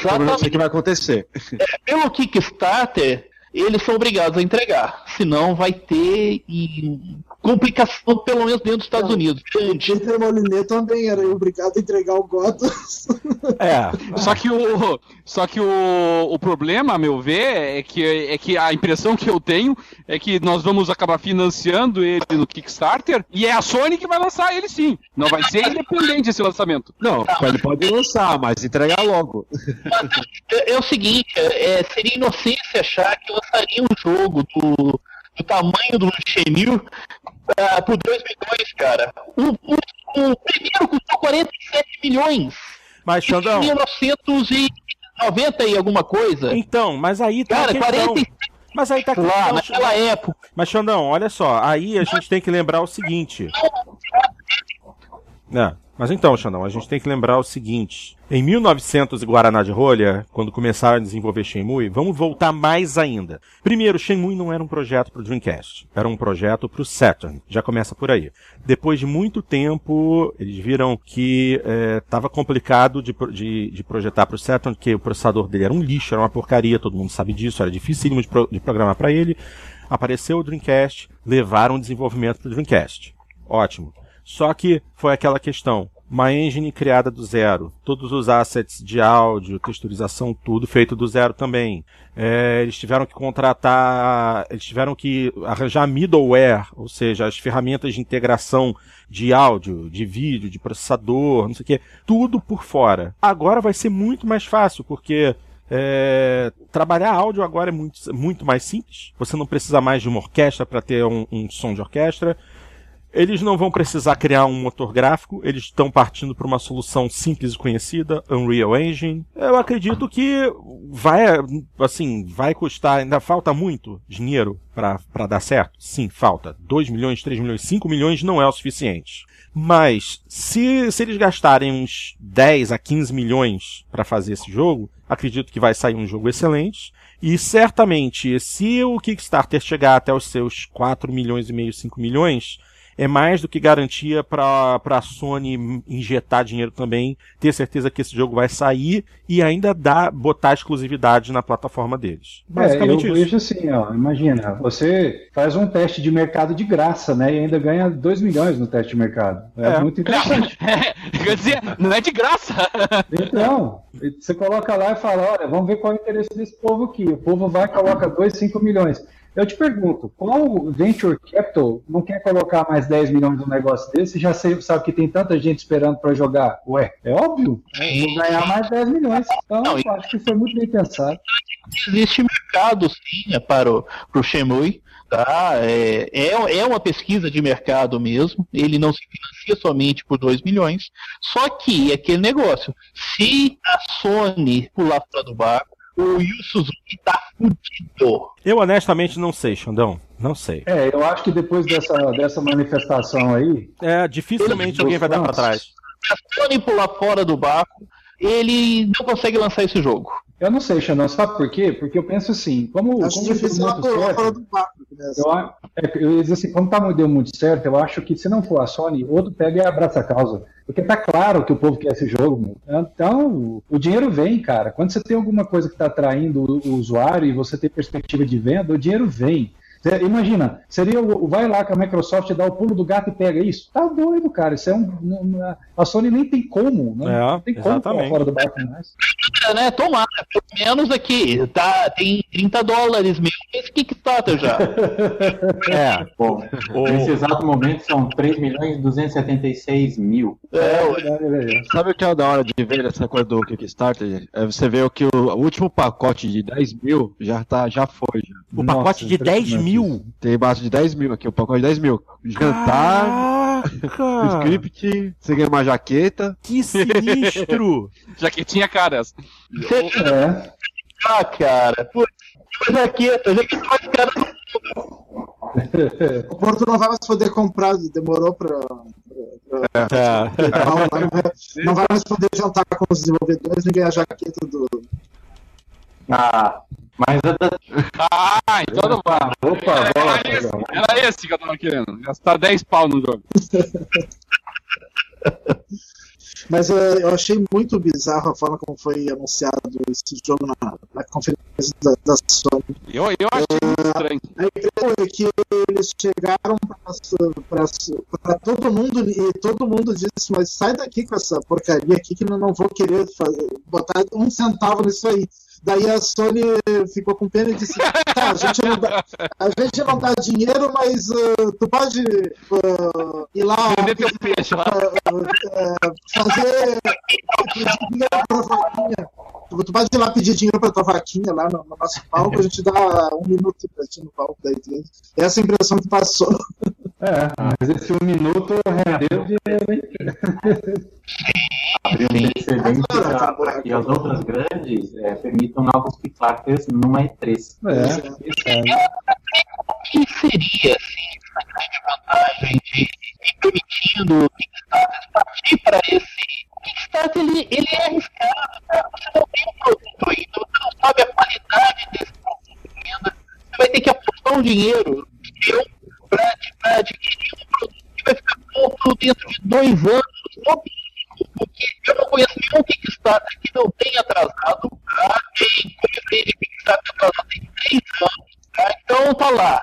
Eu não sei o que vai acontecer. Pelo Kickstarter, eles são obrigados a entregar. Senão vai ter e, complicação, pelo menos dentro dos Estados Unidos. O Peter Molyneux também era obrigado a entregar o Gotham. (laughs) É, Só que o, só que o, o problema, a meu ver, é que, é que a impressão que eu tenho é que nós vamos acabar financiando ele no Kickstarter e é a Sony que vai lançar ele sim. Não vai ser independente esse lançamento. Não, ele pode lançar, mas entregar logo. É, é o seguinte, é, seria inocência achar que lançaria um jogo do, do tamanho do Shenmue uh, por 2 milhões, cara. O, o, o primeiro custou 47 milhões. mas Xandão, em 1990 e alguma coisa. então, mas aí tá Cara, a questão. 47 Mas aí tá lá, questão, naquela época. Mas, Xandão, olha só, aí a gente tem que lembrar o seguinte. É, mas então, Xandão, a gente tem que lembrar o seguinte. Em 1900 e Guaraná de Rolha, quando começaram a desenvolver Shenmue, vamos voltar mais ainda. Primeiro, Shenmue não era um projeto para o Dreamcast, era um projeto para o Saturn. Já começa por aí. Depois de muito tempo, eles viram que estava complicado de, de, de projetar para o Saturn, que o processador dele era um lixo, era uma porcaria, todo mundo sabe disso, era dificílimo de, pro- de programar para ele. Apareceu o Dreamcast, levaram o desenvolvimento para o Dreamcast. Ótimo. Só que foi aquela questão. Uma engine criada do zero. Todos os assets de áudio, texturização, tudo feito do zero também. É, eles tiveram que contratar, eles tiveram que arranjar middleware, ou seja, as ferramentas de integração de áudio, de vídeo, de processador, não sei o que, tudo por fora. Agora vai ser muito mais fácil, porque é, trabalhar áudio agora é muito, muito mais simples. Você não precisa mais de uma orquestra para ter um, um som de orquestra. Eles não vão precisar criar um motor gráfico, eles estão partindo para uma solução simples e conhecida, Unreal Engine. Eu acredito que vai, assim, vai custar, ainda falta muito dinheiro para dar certo? Sim, falta. 2 milhões, 3 milhões, 5 milhões não é o suficiente. Mas se, se eles gastarem uns 10 a 15 milhões para fazer esse jogo, acredito que vai sair um jogo excelente. E certamente, se o Kickstarter chegar até os seus 4 milhões e meio, 5 milhões, é mais do que garantia para a Sony injetar dinheiro também, ter certeza que esse jogo vai sair e ainda dar, botar exclusividade na plataforma deles. É, eu Basicamente isso. vejo assim, ó, imagina, você faz um teste de mercado de graça, né, e ainda ganha 2 milhões no teste de mercado. É, É. muito interessante. (laughs) Quer dizer, não é de graça. Então, você coloca lá e fala, olha, vamos ver qual é o interesse desse povo aqui. O povo vai e coloca 2, 5 milhões. Eu te pergunto, qual venture capital não quer colocar mais 10 milhões num negócio desse? Já sei, sabe que tem tanta gente esperando para jogar? Ué, é óbvio. Eu vou ganhar mais 10 milhões. Então, Não, eu acho que foi muito bem pensado. Existe mercado, sim, é para o, para o. Tá? É, é, é uma pesquisa de mercado mesmo. Ele não se financia somente por 2 milhões. Só que é aquele negócio. Se a Sony pular fora do barco, o Yu Suzuki tá fudido. Eu honestamente não sei, Xandão. Não sei. É, eu acho que depois dessa, dessa manifestação aí, É, dificilmente alguém vai dar para trás. Se a Sony pular fora do barco, ele não consegue lançar esse jogo. Eu não sei, Xandão, sabe por quê? Porque eu penso assim, como, Acho como deu difícil ela muito certo, fora do barco. Né? Eu, a- é, eu dizer assim, como tá, deu muito certo, eu acho que se não for a Sony, outro pega e abraça a causa. Porque tá claro que o povo quer esse jogo. meu. Então, o- dinheiro vem, cara. Quando você tem alguma coisa que está atraindo o usuário e você tem perspectiva de venda, o dinheiro vem. Imagina, seria o, o- vai lá que a Microsoft dá o pulo do gato e pega isso. Tá doido, cara. Isso é um. a Sony nem tem como. Não, É, não tem como exatamente. fora do barco mais. né? Tomara. Pelo menos aqui, tá, tem 30 dólares mesmo esse Kickstarter já. (laughs) É. Bom, nesse exato momento são 3 milhões e 276 mil. É, ué. Sabe o que é da hora de ver essa coisa do Kickstarter? É você ver que o, último pacote de 10 mil já, tá, já foi. Já. O pacote de 10 mil. Tem base de 10 mil aqui, o pacote de 10 mil. Jantar, (laughs) script, você ganha uma jaqueta. Que sinistro! (laughs) Jaquetinha caras. É. Ah, cara. Putz, uma jaqueta, jaqueta mais cara do O Porto não vai mais poder comprar, demorou pra. pra, pra- É. não, vai, não vai mais poder jantar com os desenvolvedores nem ganhar a jaqueta do. Ah, mas é da- Ah, então não vai. Opa, bola. Era esse, era esse que eu tava querendo. Gastar 10 pau no jogo. (laughs) Mas eh, eu achei muito bizarro a forma como foi anunciado esse jogo na, na conferência da, da Sony. Eu, eu achei muito estranho. A impressão é que eles chegaram para todo mundo e todo mundo disse, mas sai daqui com essa porcaria aqui que eu não vou querer fazer, botar um centavo nisso aí. Daí a Sony ficou com pena e disse, tá, a gente não dá, a gente não dá dinheiro, mas uh, tu pode uh, ir lá Vender teu peixe lá. fazer pedir dinheiro pra vaquinha. Tu pode ir lá pedir dinheiro pra tua vaquinha lá no, no nosso palco, a gente dá um minuto pra ti no palco da E3. Essa é a impressão que passou. É, mas esse um minuto rendeu de. (laughs) abriu um precedente para que as outras grandes eh, permitam novos Kickstarters numa E3. É, que seria assim, essa grande vantagem de, de permitindo o Kickstarter partir para esse Kickstarter ele, ele é arriscado, cara. você não tem um produto ainda, você não sabe a qualidade desse produto ainda, você vai ter que apostar um dinheiro para adquirir um produto que vai ficar pronto dentro de dois anos, no porque eu não conheço nenhum Kickstarter que não tenha atrasado, tá? tem coisa de Kickstarter atrasado tem três anos, tá? então tá lá,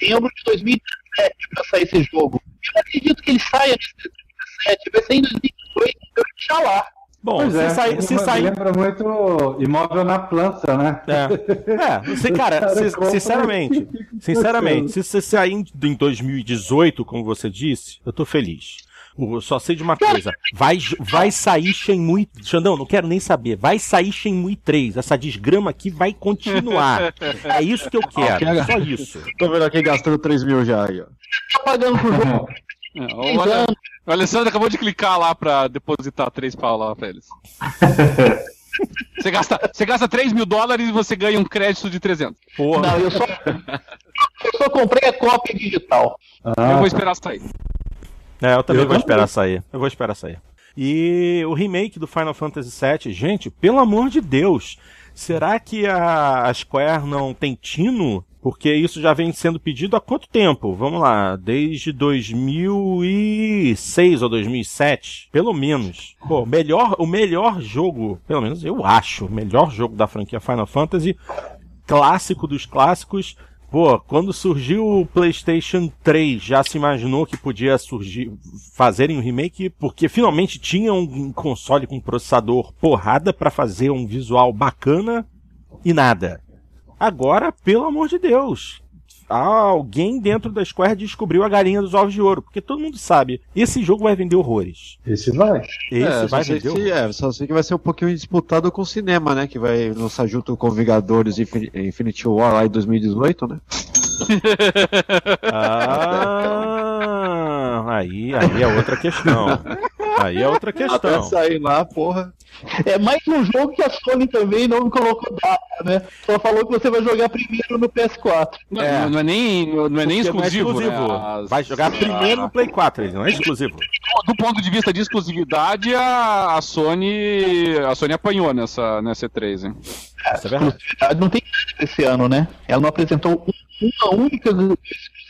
dezembro de 2017 para sair esse jogo. Eu não acredito que ele saia nesse 2017, vai sair em 2018, então já lá. Bom, Pois se, é, sair, se lembra- sair lembra muito imóvel na planta, né? É, é você, (laughs) cara, compra sinceramente, sinceramente, se você sair em em 2018, como você disse, eu tô feliz. Eu só sei de uma coisa, vai, vai sair Shenmue... Xandão, não quero nem saber, vai sair Shenmue 3, essa desgrama aqui vai continuar. É isso que eu quero, só isso. Tô vendo aqui gastando 3 mil já aí, ó. Tá pagando por (laughs) jogo. É, o, Ale- o Alessandro acabou de clicar lá pra depositar 3 pau lá pra eles. (laughs) Você gasta, você gasta 3 mil dólares e você ganha um crédito de 300. Porra, Não, eu só, eu só comprei a cópia digital. eu Ah, vou esperar sair. É, eu também Eu vou também. esperar sair. Eu vou esperar sair. E o remake do Final Fantasy VII, gente, pelo amor de Deus, será que a, a Square não tem tino? Porque isso já vem sendo pedido há quanto tempo? Vamos lá, desde 2006 ou 2007, pelo menos. Pô, melhor, o melhor jogo, pelo menos eu acho, o melhor jogo da franquia Final Fantasy, clássico dos clássicos, Pô, quando surgiu o PlayStation 3, já se imaginou que podia surgir, fazerem um remake, porque finalmente tinha um console com processador porrada pra fazer um visual bacana e nada. Agora, pelo amor de Deus, alguém dentro da Square descobriu a galinha dos ovos de ouro, porque todo mundo sabe, esse jogo vai vender horrores. esse vai. Esse é, vai vender que, é, só sei que vai ser um pouquinho disputado com o cinema, né? Que vai lançar junto com Vingadores e Infin- Infinity War lá em 2018, né? Ah, aí, aí é outra questão. (laughs) Aí é outra Até questão. sair lá, porra. É mais um jogo que a Sony também não colocou data, né? Só falou que você vai jogar primeiro no PS4. Não É. é, não é nem, não é nem não é exclusivo. né? exclusivo. As- Vai jogar primeiro no Play 4, ele não é exclusivo. Do ponto de vista de exclusividade, a, a Sony. A Sony apanhou nessa, nessa E3, hein? É verdade. Exclusividade não tem esse ano, né? Ela não apresentou um- uma única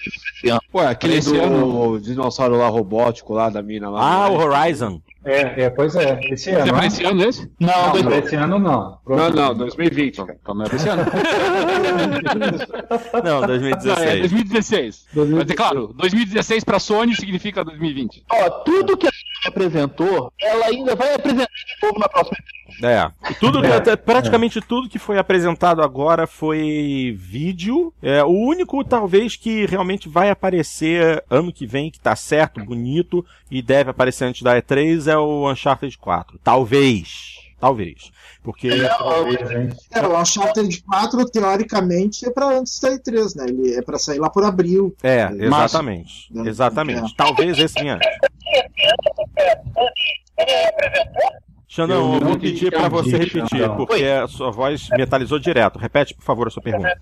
esse ano. Ué, aquele Esse do ano- dinossauro lá robótico lá da mina lá. Ah, o né? Horizon. É, é, pois é. Esse Você é ano. pra né? esse ano esse? Não, Não, dois- pra esse ano não. Não, não, 2020, cara. Então não é pra esse ano. (laughs) Não, Não, é 2016. 2016. Mas é claro, 2016 pra Sony significa 2020. ó, tudo que a Sony apresentou, ela ainda vai apresentar de novo na próxima. É. Tudo, é, praticamente tudo que foi apresentado agora foi vídeo. É, o único, talvez, que realmente vai aparecer ano que vem, que tá certo, bonito, e deve aparecer antes da E3, é o Uncharted 4. Talvez. Talvez. Porque. É, o Uncharted 4, teoricamente, é pra antes da E3, né? Ele é pra sair lá por abril. É, exatamente. Mas- Exatamente. É. Talvez esse vinha antes. Xandão, eu vou pedir pra você repetir, porque a sua voz metalizou direto. Repete, por favor, a sua pergunta.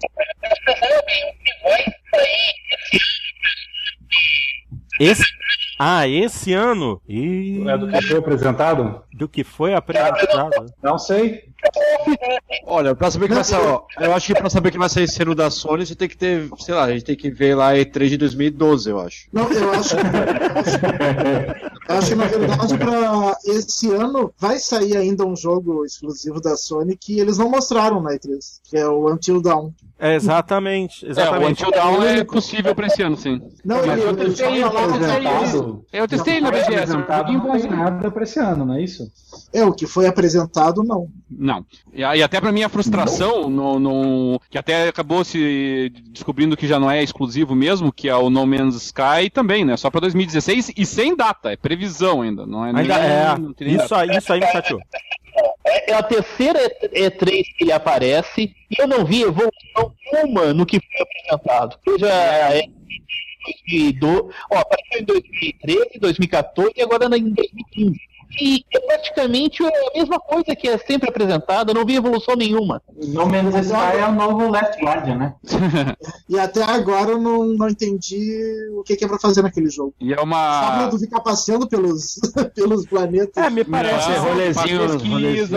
Esse. Ah, esse ano? Ih, É do que foi apresentado? do que foi apresentado. Não sei. (laughs) Olha, pra saber que vai sair, ó, eu acho que pra saber que vai sair esse ano da Sony, você tem que ter, sei lá, a gente tem que ver lá E3 de 2012, eu acho. Não, eu acho que. eu acho que, na verdade, pra esse ano vai sair ainda um jogo exclusivo da Sony que eles não mostraram na E3, que é o Until Dawn. É, exatamente, É, o exatamente. Until Dawn é possível pra esse ano, sim. Não, ele, eu testei, falaram- apresentado. Eu testei na BGS, um não tem nada pra esse ano, não é isso? É, o que foi apresentado, não. Não. E, a- e até pra minha frustração, no, no- que até acabou se descobrindo que já não é exclusivo mesmo, que é o No Man's Sky também, né? Só pra 2016 e sem data, é previsão ainda, não é Ainda nem- é. não Isso aí, isso aí me chateou. É a terceira E3 que ele aparece e eu não vi evolução uma no que foi apresentado. Seja é, 2012, ó, apareceu em 2013, 2014 e agora em 2015. E é praticamente a mesma coisa que é sempre apresentada, não vi evolução nenhuma. No Man's Sky é o novo Last Guardian, né? (laughs) E até agora eu não, não entendi o que, que é pra fazer naquele jogo. E é Só uma. pra tu ficar passeando pelos, (laughs) pelos planetas. É, me parece. Não, rolezinho, faz pesquisa,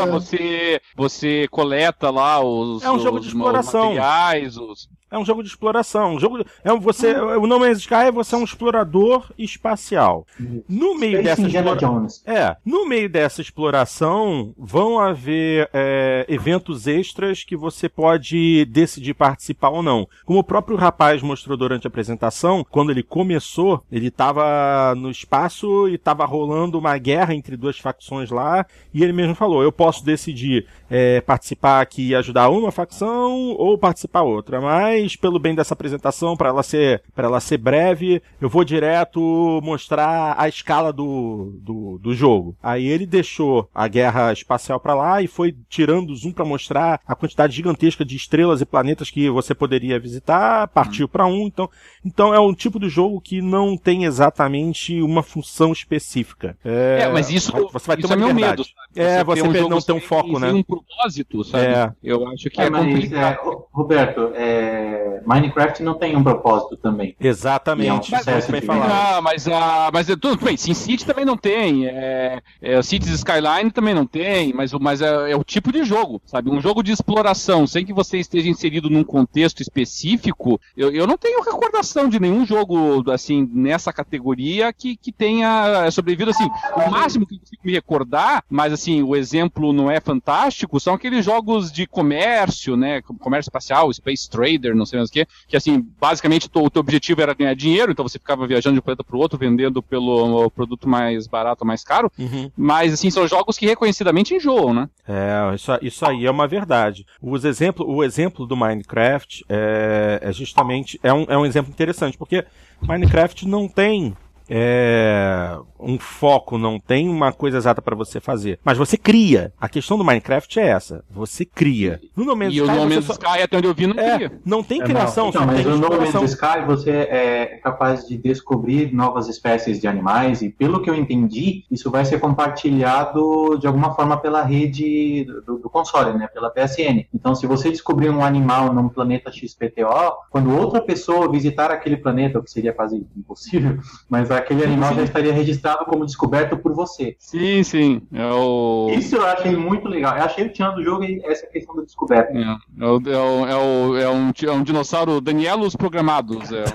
rolezinho. você, você coleta lá os, É um jogo os de exploração. materiais, os... É um jogo de exploração. Um jogo, é um, você, o No Man's Sky você é um explorador espacial. No meio Space dessa Indiana explora... Jones. É, no meio dessa exploração vão haver é, eventos extras que você pode decidir participar ou não. Como o próprio rapaz mostrou durante a apresentação, quando ele começou, ele estava no espaço e estava rolando uma guerra entre duas facções lá, e ele mesmo falou: eu posso decidir é, participar aqui e ajudar uma facção ou participar outra, mas pelo bem dessa apresentação, para ela ser para ela ser breve, eu vou direto mostrar a escala do, do, do jogo. Aí ele deixou a guerra espacial para lá e foi tirando o zoom para mostrar a quantidade gigantesca de estrelas e planetas que você poderia visitar, partiu para um, então então é um tipo de jogo que não tem exatamente uma função específica. É, mas isso, vai- você vai ter isso uma é meu medo. sabe? É, você per- jogo não ter um foco, né? um propósito, sabe? É. Eu acho que é, É, mas, complicado. é, Ro- Roberto, é, Minecraft não tem um propósito também. Exatamente. É um sucesso bem. Ah, mas, ah, mas é tudo bem, SimCity também não tem, é, é, Cities Skyline também não tem, mas, o- mas é, é o tipo de jogo, sabe? Um jogo de exploração, sem que você esteja inserido num contexto específico, eu, eu não tenho recordação de nenhum jogo, assim, nessa categoria que, que tenha sobrevivido, assim, o máximo que eu consigo me recordar, mas, assim, o exemplo não é fantástico, são aqueles jogos de comércio, né, comércio espacial, Space Trader, não sei mais o que, que, assim, basicamente o teu objetivo era ganhar dinheiro, então você ficava viajando de um planeta para o outro, vendendo pelo produto mais barato, mais caro, Uhum. mas, assim, são jogos que reconhecidamente enjoam, né? É, isso, isso aí é uma verdade. Os exemplo, o exemplo do Minecraft é, é justamente é um, é um exemplo interessante, porque Minecraft não tem é, um foco, não tem uma coisa exata para você fazer. Mas você cria. A questão do Minecraft é essa. Você cria. No No Man's E o Sky, No você Man's só- Sky, até onde eu vi, não é, queria. não tem É, criação, Então, só mas tem no No. Man's Sky você é capaz de descobrir novas espécies de animais e, pelo que eu entendi, isso vai ser compartilhado de alguma forma pela rede do, do console, né, pela PSN. Então, se você descobrir um animal num planeta XPTO, quando outra pessoa visitar aquele planeta, o que seria quase impossível, (laughs) mas aquele animal já estaria registrado como descoberto por você. Sim, sim. É o. Isso eu achei muito legal. Eu achei o tchan do jogo e essa questão da descoberta. É, é, o, é, o, é, é, um, é um dinossauro Danielos programados. É. (laughs)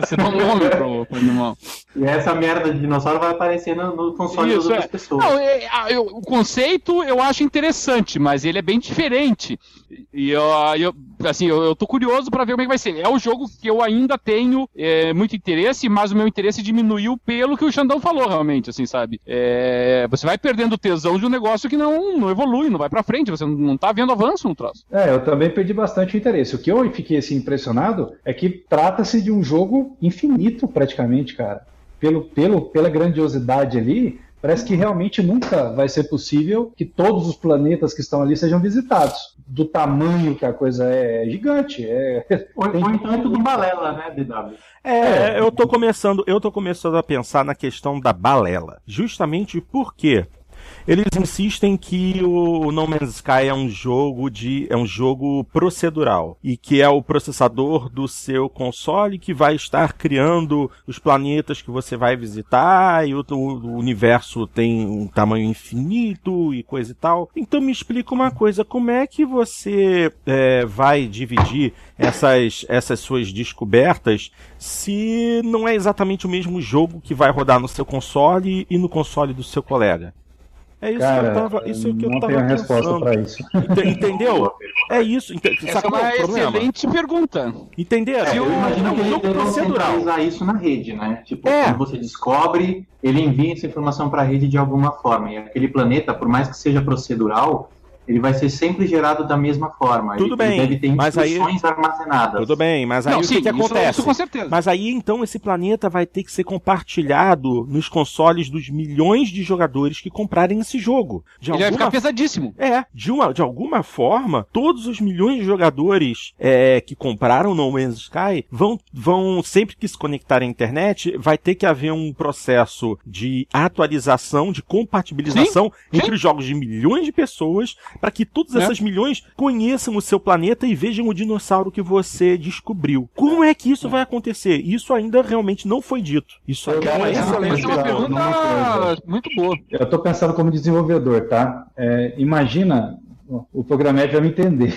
Você dá um nome pro, pro animal. E essa merda de dinossauro vai aparecer no, no console das Isso, outras é. pessoas. Não, é, ah, eu- o conceito eu acho interessante, mas ele é bem diferente. E eu, eu- assim, eu, eu tô curioso pra ver como é que vai ser. É o jogo que eu ainda tenho é, muito interesse, mas o meu interesse diminuiu pelo que o Xandão falou, realmente, assim, sabe? É, você vai perdendo tesão de um negócio que não, não evolui, não vai pra frente, você não, não tá vendo avanço no troço. É, eu também perdi bastante interesse. O que eu fiquei assim impressionado é que trata-se de um jogo infinito, praticamente, cara. Pelo, pelo, pela grandiosidade ali, parece que realmente nunca vai ser possível que todos os planetas que estão ali sejam visitados. Do tamanho que a coisa é, é gigante. É, Ou, ou então é tudo balela, né, DW? É, eu tô começando, eu tô começando a pensar na questão da balela. Justamente porque eles insistem que o No Man's Sky é um jogo de é um jogo procedural e que é o processador do seu console que vai estar criando os planetas que você vai visitar e o, o universo tem um tamanho infinito e coisa e tal. Então me explica uma coisa, como é que você é, vai dividir essas, essas suas descobertas se não é exatamente o mesmo jogo que vai rodar no seu console e no console do seu colega? É isso Cara, que eu tava, isso é o que eu não tava tenho resposta pensando. para isso. Ente- Entendeu? É isso. Ente- Essa é uma é excelente pergunta. Entenderam? Eu imagino é que ele jogo procedural. centralizar isso na rede, né? Tipo, É. quando você descobre, ele envia essa informação para a rede de alguma forma. E aquele planeta, por mais que seja procedural, ele vai ser sempre gerado da mesma forma. Tudo ele, bem, ele deve ter mas aí- instruções armazenadas. Tudo bem, mas aí Não, o sim, que, que isso- acontece? isso com certeza. Mas aí então esse planeta vai ter que ser compartilhado nos consoles dos milhões de jogadores que comprarem esse jogo. De Ele vai alguma ficar pesadíssimo. É, de, uma, de alguma forma, todos os milhões de jogadores é, que compraram No Man's Sky vão, vão, sempre que se conectarem à internet, vai ter que haver um processo de atualização, de compatibilização Sim, entre os jogos de milhões de pessoas, para que todas É. essas milhões conheçam o seu planeta e vejam o dinossauro que você descobriu. Como é que isso vai acontecer? Isso ainda realmente não foi dito. Isso ainda é excelente é uma pergunta. pergunta muito boa. Eu estou pensando como desenvolvedor, tá? É, imagina, o programete vai me entender.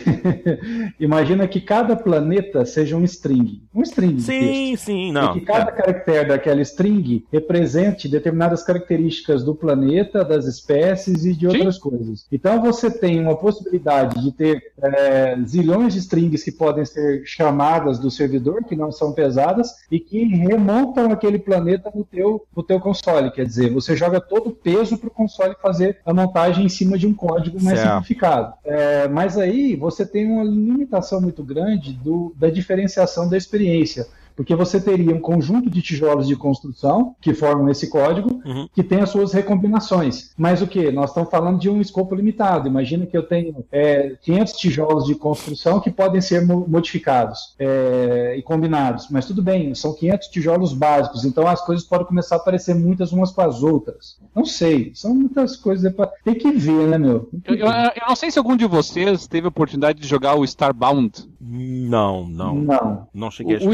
(laughs) imagina que cada planeta seja um string. Um string de texto. Sim, sim, não. e que cada caractere daquela string represente determinadas características do planeta, das espécies e de outras coisas. Então você tem uma possibilidade de ter é, zilhões de strings que podem ser chamadas do servidor, que não são pesadas, e que remontam aquele planeta no teu, no teu console. Quer dizer, você joga todo o peso para o console fazer a montagem em cima de um código mais Certo. simplificado. É, mas aí você tem uma limitação muito grande do, da diferenciação da experiência. Porque você teria um conjunto de tijolos de construção que formam esse código, Uhum. que tem as suas recombinações. Mas o que? Nós estamos falando de um escopo limitado. Imagina que eu tenho é, 500 tijolos de construção que podem ser mo- modificados é, e combinados. Mas tudo bem, são 500 tijolos básicos, então as coisas podem começar a parecer muitas umas com as outras. Não sei, são muitas coisas. pra- Tem que ver, né, meu? Eu, eu- eu não sei se algum de vocês teve a oportunidade de jogar o Starbound. Não, não. Não. Não cheguei a O, o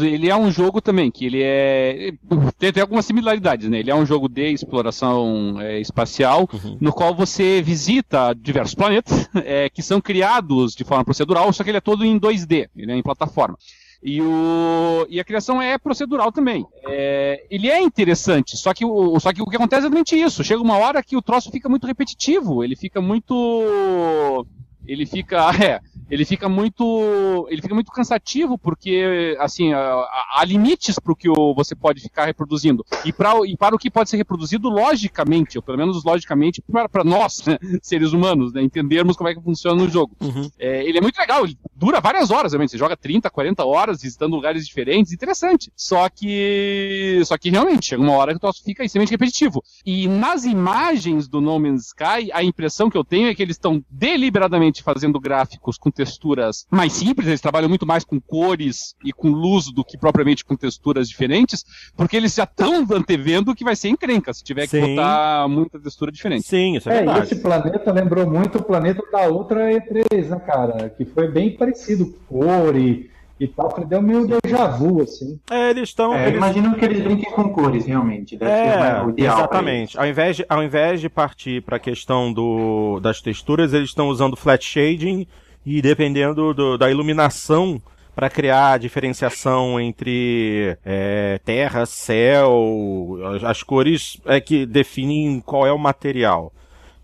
ele é um jogo também, que ele é... Tem, tem algumas similaridades, né? Ele é um jogo de exploração é, espacial, Uhum. no qual você visita diversos planetas, (laughs) é, que são criados de forma procedural, só que ele é todo em 2D, ele é em plataforma. E, o, e a criação é procedural também. É, ele é interessante, só que, o, só que o que acontece é exatamente isso. Chega uma hora que o troço fica muito repetitivo, ele fica muito. Ele fica. (laughs) É, ele fica muito. Ele fica muito cansativo, porque assim, há, limites para o que você pode ficar reproduzindo. E, pra, e para o que pode ser reproduzido logicamente, ou pelo menos logicamente, para, para nós, né, (laughs) seres humanos, né, entendermos como é que funciona o jogo. Uhum. É, ele é muito legal, ele dura várias horas, realmente. Você joga 30, 40 horas visitando lugares diferentes, interessante. Só que. Só que realmente, chega uma hora que o troço fica extremamente repetitivo. E nas imagens do No Man's Sky, a impressão que eu tenho é que eles estão deliberadamente fazendo gráficos com texturas mais simples, eles trabalham muito mais com cores e com luz do que propriamente com texturas diferentes, porque eles já estão antevendo que vai ser encrenca se tiver que Sim. botar muita textura diferente. Sim, isso é, É, e verdade. esse planeta lembrou muito o planeta da outra E3, né, cara? Que foi bem parecido, cor e, e tal. Falei, Deu meio déjà vu, assim. É, eles estão. É, eles... imagino que eles brinquem com cores, realmente. Deve ser É, o ideal. exatamente. Ao invés, de, ao invés de partir para a questão do, das texturas, eles estão usando flat shading e dependendo do- da iluminação para criar a diferenciação entre é, terra, céu, as, as cores é que definem qual é o material.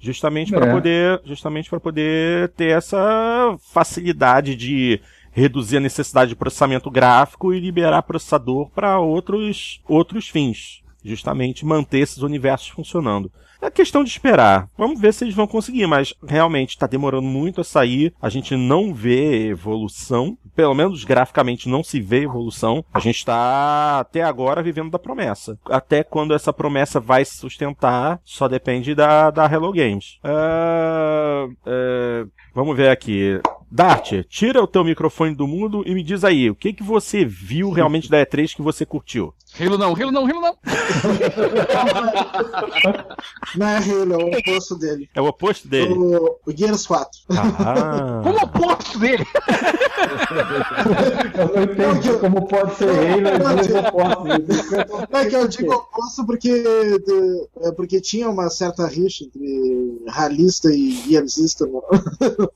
Justamente para É. poder, justamente para poder ter essa facilidade de reduzir a necessidade de processamento gráfico e liberar processador para outros outros fins. Justamente manter esses universos funcionando. É questão de esperar. Vamos ver se eles vão conseguir, mas realmente está demorando muito a sair. A gente não vê evolução. Pelo menos graficamente não se vê evolução. A gente está até agora vivendo da promessa. Até quando essa promessa vai se sustentar, só depende da, da Hello Games. Ah, é, vamos ver aqui. Dart, tira o teu microfone do mundo e me diz aí, o que, que você viu realmente da E3 que você curtiu? Halo não, Halo não, Halo não. Não é Halo, é o oposto dele. É o oposto dele. O, o Gears 4. Ah. Como o oposto dele? Eu não entendi como pode ser Halo e War. Não é que eu digo oposto porque, de- é porque tinha uma certa rixa entre ralista e Gearsista no,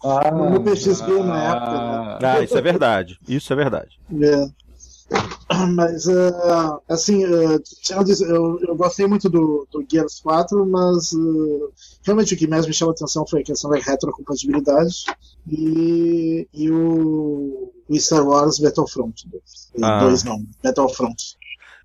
Ah, no PXB na época. né? Ah, isso é verdade. Isso é verdade. É. (coughs) Mas, ah, assim, tirando isso, eu, eu gostei muito do, do Gears 4, mas ah, realmente o que mais me chamou a atenção foi a questão da retrocompatibilidade e, e o, o Star Wars Battlefront 2. Ah. Dois não, Battlefront.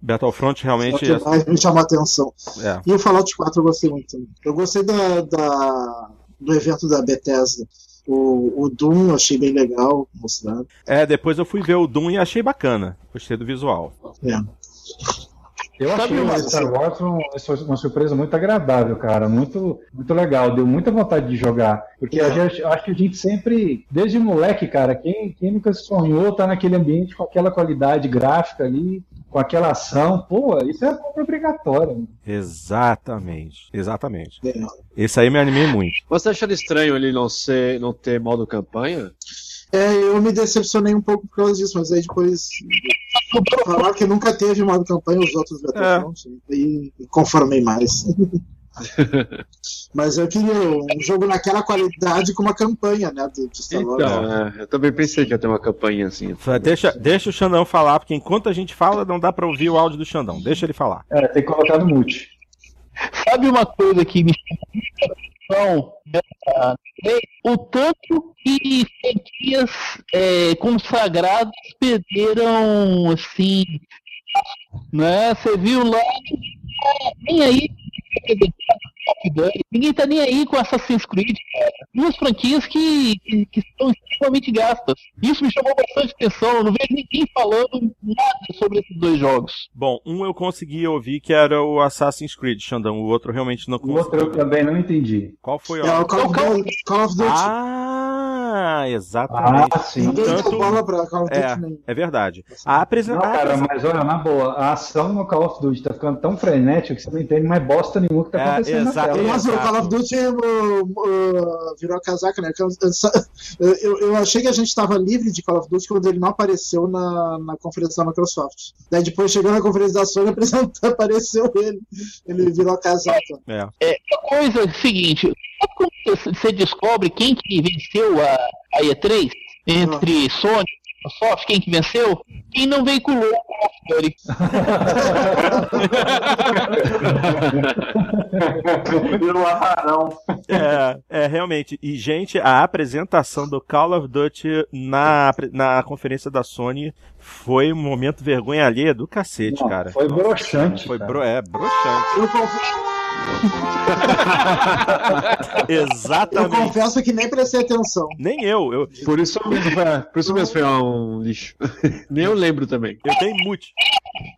Battlefront É o realmente que mais me chamou a atenção. é. E o Fallout 4 eu gostei muito também. Eu gostei da, da- do evento da Bethesda. O, o Doom eu achei bem legal mostrado. É, depois eu fui ver o Doom e achei bacana. Gostei do visual. É. Eu Sabe achei uma- o Star Wars um- uma surpresa muito agradável, cara. Muito, muito legal. Deu muita vontade de jogar. Porque gente, acho que a gente sempre, desde moleque, cara, quem, quem nunca sonhou tá naquele ambiente com aquela qualidade gráfica ali, com aquela ação. Pô, isso é compra obrigatória. né? Exatamente. Exatamente. É. Esse aí me animei muito. Você achando estranho ele não, ser, não ter modo campanha? É, eu me decepcionei um pouco por causa disso, mas aí depois falar que nunca teve modo campanha os outros Battlefront, aí me conformei mais. (laughs) mas eu queria um jogo naquela qualidade com uma campanha, né, de, de. Então, é, eu também pensei que ia ter uma campanha assim. Deixa, deixa o Xandão falar, porque enquanto a gente fala, não dá pra ouvir o áudio do Xandão. Deixa ele falar. É, tem que colocar no mute. Sabe uma coisa que me dessa lei? O tanto que franquias é, consagradas perderam, assim, né? Você viu lá, nem aí ninguém tá nem aí com Assassin's Creed, cara. Duas franquias que, que, que são extremamente gastas. Isso me chamou bastante atenção. Eu não vejo ninguém falando nada sobre esses dois jogos. Bom, um eu consegui ouvir que era o Assassin's Creed, Xandão. O outro realmente não O outro eu consegui. também não entendi. Qual foi É o. Call of Duty. Ah, exatamente. Ah, sim. Ninguém deu tanto- bola pra Call of Duty É, nem. é verdade. A Não, apresentação. cara, mas olha, na boa, a ação no Call of Duty tá ficando tão frenética que você não entende mais bosta nenhuma que tá É, acontecendo na exato. tela. Nossa, o Call of Duty uh, uh, virou a casaca, né? Eu, eu- achei que a gente estava livre de Call of Duty quando ele não apareceu na, na conferência da Microsoft. Daí depois chegou na conferência da Sony (laughs) apresentou, apareceu ele. Ele virou a casaca. É. Uma coisa é o seguinte, sabe como você- descobre quem que venceu a, a E3? Entre Sony e Microsoft, quem que venceu? Quem não veiculou o Call of Duty. Virou arrarão. É, é, realmente. E, gente, a apresentação do Call of Duty na, na conferência da Sony foi um momento vergonha alheia do cacete, Não, cara. foi broxante, Foi bro, é, broxante. Eu, (laughs) conf- eu Exatamente. confesso que nem prestei atenção. Nem eu, eu, Por isso mesmo foi, por isso mesmo foi um lixo. (laughs) Nem eu lembro também. eu dei mute.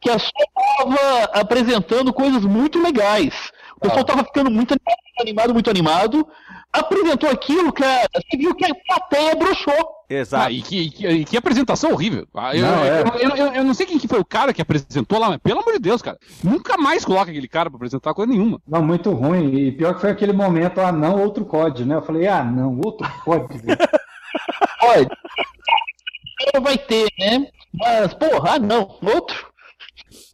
Que a Sony estava apresentando coisas muito legais. O pessoal estava ficando muito animado, muito animado. Apresentou aquilo, cara. Você viu que a plateia broxou. Exato. Ah, e que, e que- e que apresentação horrível. Ah, eu, Não, é. eu, eu- eu- eu não sei quem que foi o cara que apresentou lá, mas pelo amor de Deus, cara. Nunca mais coloca aquele cara pra apresentar coisa nenhuma. Não, muito ruim. E pior que foi aquele momento, ah, não, outro código, né? Eu falei, ah, não, outro código. (laughs) Olha, vai ter, né? Mas, porra, ah, não, outro.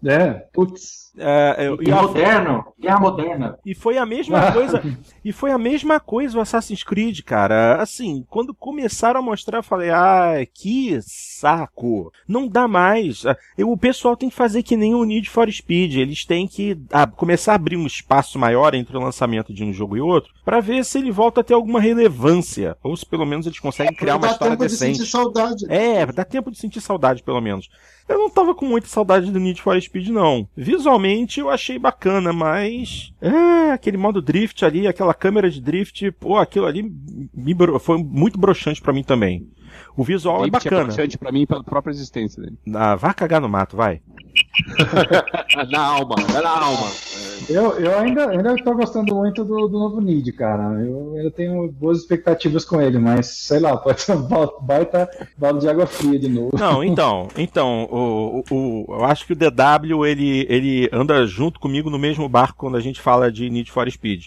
É, putz. É, eu- E e a- moderno, guerra moderna. E foi a mesma (laughs) coisa. E foi a mesma coisa o Assassin's Creed, cara. Assim, quando começaram a mostrar, eu falei, ah, que saco. Não dá mais. Ah, o pessoal tem que fazer que nem o Need for Speed. Eles têm que ah, começar a abrir um espaço maior entre o lançamento de um jogo e outro, pra ver se ele volta a ter alguma relevância. Ou se pelo menos eles conseguem criar uma Dá história tempo de decente. sentir saudade. É, dá tempo de sentir saudade, pelo menos. Eu não tava com muita saudade do Need for Speed, não. Visualmente eu achei bacana, mas. É, aquele modo drift ali, aquela câmera de drift, pô, aquilo ali me foi muito broxante pra mim também. O visual é bacana. broxante pra mim pela própria existência dele. Ah, vai cagar no mato, vai. (laughs) na alma, é na alma. Eu, eu ainda, ainda tô gostando muito do, do novo Nid, cara. Eu, eu tenho boas expectativas com ele, mas sei lá, pode ser um baita balde de água fria de novo. Não, (laughs) então, então, o, o, o- eu acho que o DW ele, ele anda junto comigo no mesmo barco quando a gente fala de Need for Speed.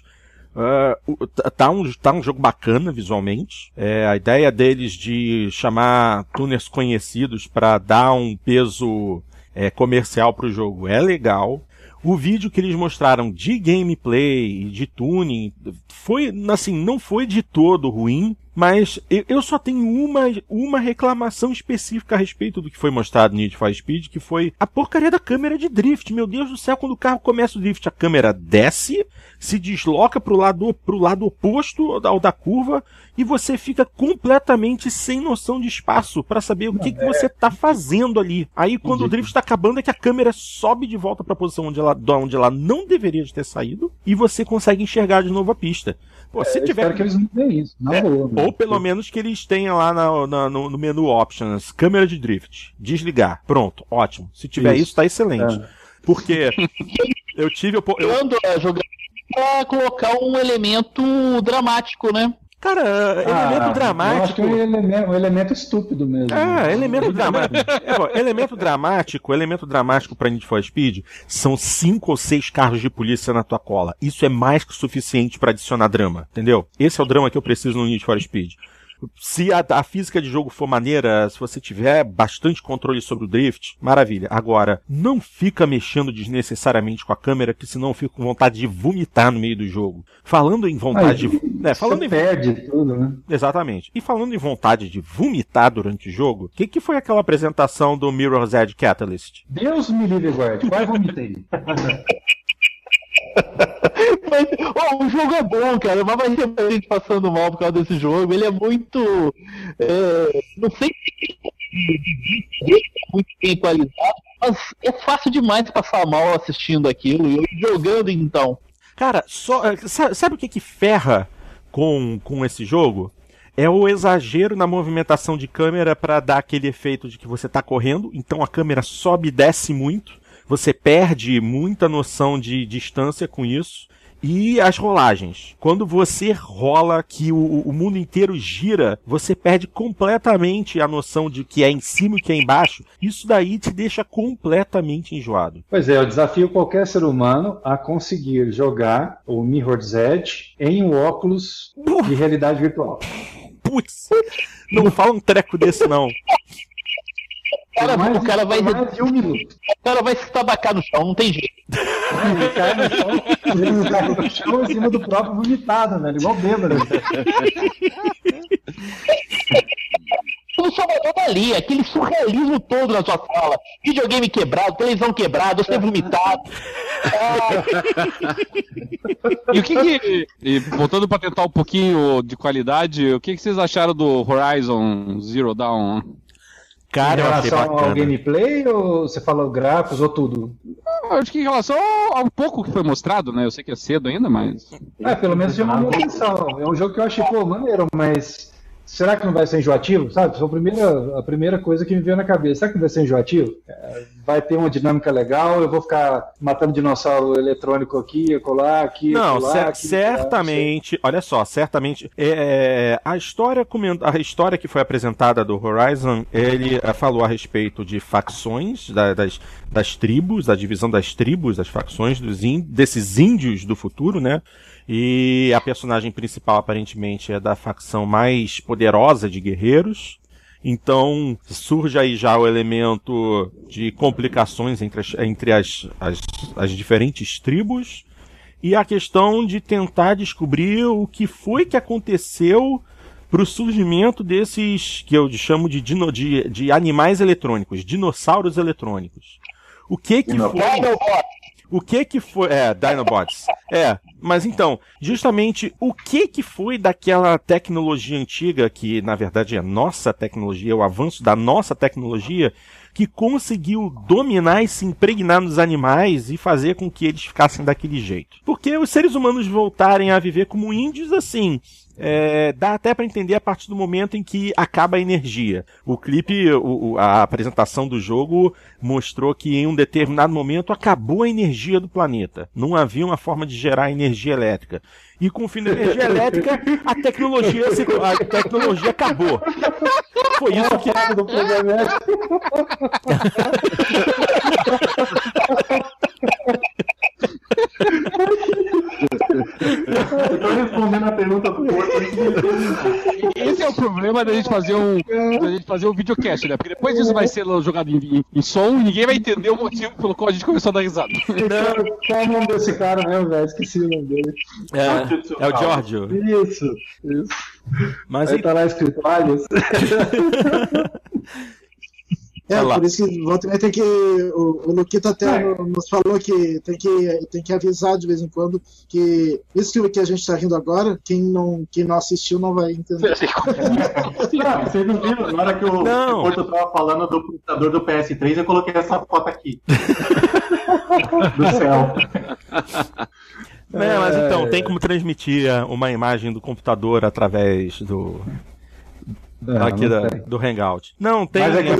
Tá- tá, um, tá um jogo bacana visualmente. É, a ideia deles de chamar tuners conhecidos para dar um peso é, comercial pro jogo é legal. O vídeo que eles mostraram de gameplay e de tuning foi, assim, não foi de todo ruim, mas eu, só tenho uma, uma reclamação específica a respeito do que foi mostrado no Need for Speed, que foi a porcaria da câmera de drift. Meu Deus do céu, quando o carro começa o drift, a câmera desce, se desloca pro lado, pro lado oposto ao da curva e você fica completamente sem noção de espaço para saber o que, que você tá fazendo ali. Aí quando o drift tá acabando é que a câmera sobe de volta para a posição onde ela, de onde ela não deveria ter saído e você consegue enxergar de novo a pista. Pô, se É, eu tiver espero que eles mudem isso, na É, boa. ou pelo menos que eles tenham lá na- na- no, no menu Options, câmera de drift, desligar. Pronto, ótimo. Se tiver isso, Isso. tá excelente. É. Porque eu tive. opor- (laughs) Eu, Eu ando é, jogando pra colocar um elemento dramático, né? Cara, elemento Ah, Eu acho dramático. que é um elemento, um elemento estúpido mesmo. É, elemento dramático. É, elemento dramático, elemento dramático pra Need for Speed são cinco ou seis carros de polícia na tua cola. Isso é mais que o suficiente pra adicionar drama, entendeu? Esse é o drama que eu preciso no Need for Speed. Se a, a física de jogo for maneira, se você tiver bastante controle sobre o drift, maravilha. Agora, não fica mexendo desnecessariamente com a câmera, que senão eu fico com vontade de vomitar no meio do jogo. Falando em vontade Aí, de. É, falando Você em perde tudo, né? Exatamente. E falando em vontade de vomitar durante o jogo, o que, que foi aquela apresentação do Mirror's Edge Catalyst? Deus me livre, guarde. Quase vomitei. (laughs) (laughs) Mas, ó, o jogo é bom, cara, mas vai ter gente passando mal por causa desse jogo. Ele é muito. é, não sei se é muito bem equalizado, mas é fácil demais passar mal assistindo aquilo e jogando então. Cara, só, sa- sabe o que que ferra com, com esse jogo? É o exagero na movimentação de câmera para dar aquele efeito de que você tá correndo, então a câmera sobe e desce muito, você perde muita noção de distância com isso. E as rolagens. Quando você rola que o, o mundo inteiro gira, você perde completamente a noção de que é em cima e que é embaixo. Isso daí te deixa completamente enjoado. Pois é, eu desafio qualquer ser humano a conseguir jogar o Mirror's Edge em um óculos de realidade virtual. Putz, não fala um treco desse não. Cara, mais- o cara vai, mais de um minuto. o cara vai se tabacar no chão, não tem jeito. Ele cai no chão, ele cai no chão em cima do próprio vomitado, velho, igual bêbado. Tudo só mandou dali, aquele surrealismo todo na sua sala. Videogame quebrado, televisão quebrada, você vomitado. (laughs) E o que que. E voltando pra tentar um pouquinho de qualidade, o que, que vocês acharam do Horizon Zero Dawn? Cara, em relação ao gameplay ou você fala gráficos ou tudo? Eu acho que em relação ao, pouco que foi mostrado, né? Eu sei que é cedo ainda, mas. É, pelo menos chamou minha atenção. É um jogo que eu achei, pô, maneiro, mas será que não vai ser enjoativo? Sabe? Foi a primeira, a primeira coisa que me veio na cabeça. Será que não vai ser enjoativo? É, vai ter uma dinâmica legal, eu vou ficar matando dinossauro eletrônico aqui, acolá, aqui, Não, acolá, cer- aqui, certamente, olha só, certamente, é, a história a história que foi apresentada do Horizon, ele eh, falou a respeito de facções da- das, das tribos, da divisão das tribos, das facções dos desses índios do futuro, né? E a personagem principal aparentemente é da facção mais poderosa de guerreiros. Então surge aí já o elemento de complicações entre as, entre as, as, as diferentes tribos e a questão de tentar descobrir o que foi que aconteceu para o surgimento desses que eu chamo de, dino, de, de animais eletrônicos, dinossauros eletrônicos. O que que foi? O que que foi? É, Dinobots. É, mas então, justamente o que que foi daquela tecnologia antiga que na verdade é nossa tecnologia, o avanço da nossa tecnologia que conseguiu dominar e se impregnar nos animais e fazer com que eles ficassem daquele jeito. Porque os seres humanos voltarem a viver como índios assim, é, dá até para entender a partir do momento em que acaba a energia. O clipe, o, a apresentação do jogo mostrou que em um determinado momento acabou a energia do planeta. Não havia uma forma de gerar energia elétrica. E com o fim da energia elétrica, a tecnologia, a tecnologia acabou. Foi isso que. do programa. Eu tô respondendo a pergunta do Porto. Esse é o problema da gente fazer um, da gente fazer um videocast, né? Porque depois disso vai ser jogado em, em, em som e ninguém vai entender o motivo pelo qual a gente começou a dar risada. Qual é o nome desse cara mesmo, velho? Esqueci o nome dele. É, é o Giorgio. Isso, isso. Mas Aí tá lá escrito Alias. (laughs) É, por isso que volta e meia tem que. O, o Luquita até no- nos falou que tem, que tem que avisar de vez em quando que isso que, que a gente tá rindo agora, quem não, quem não assistiu não vai entender. (laughs) Não, vocês não viram? Na hora que o, Não. que o Porto tava falando do computador do PS3, eu coloquei essa foto aqui. (laughs) do céu. É, mas então, tem como transmitir uma imagem do computador através do. Não, aqui não da- do Hangout. Não, tem. Mas é é,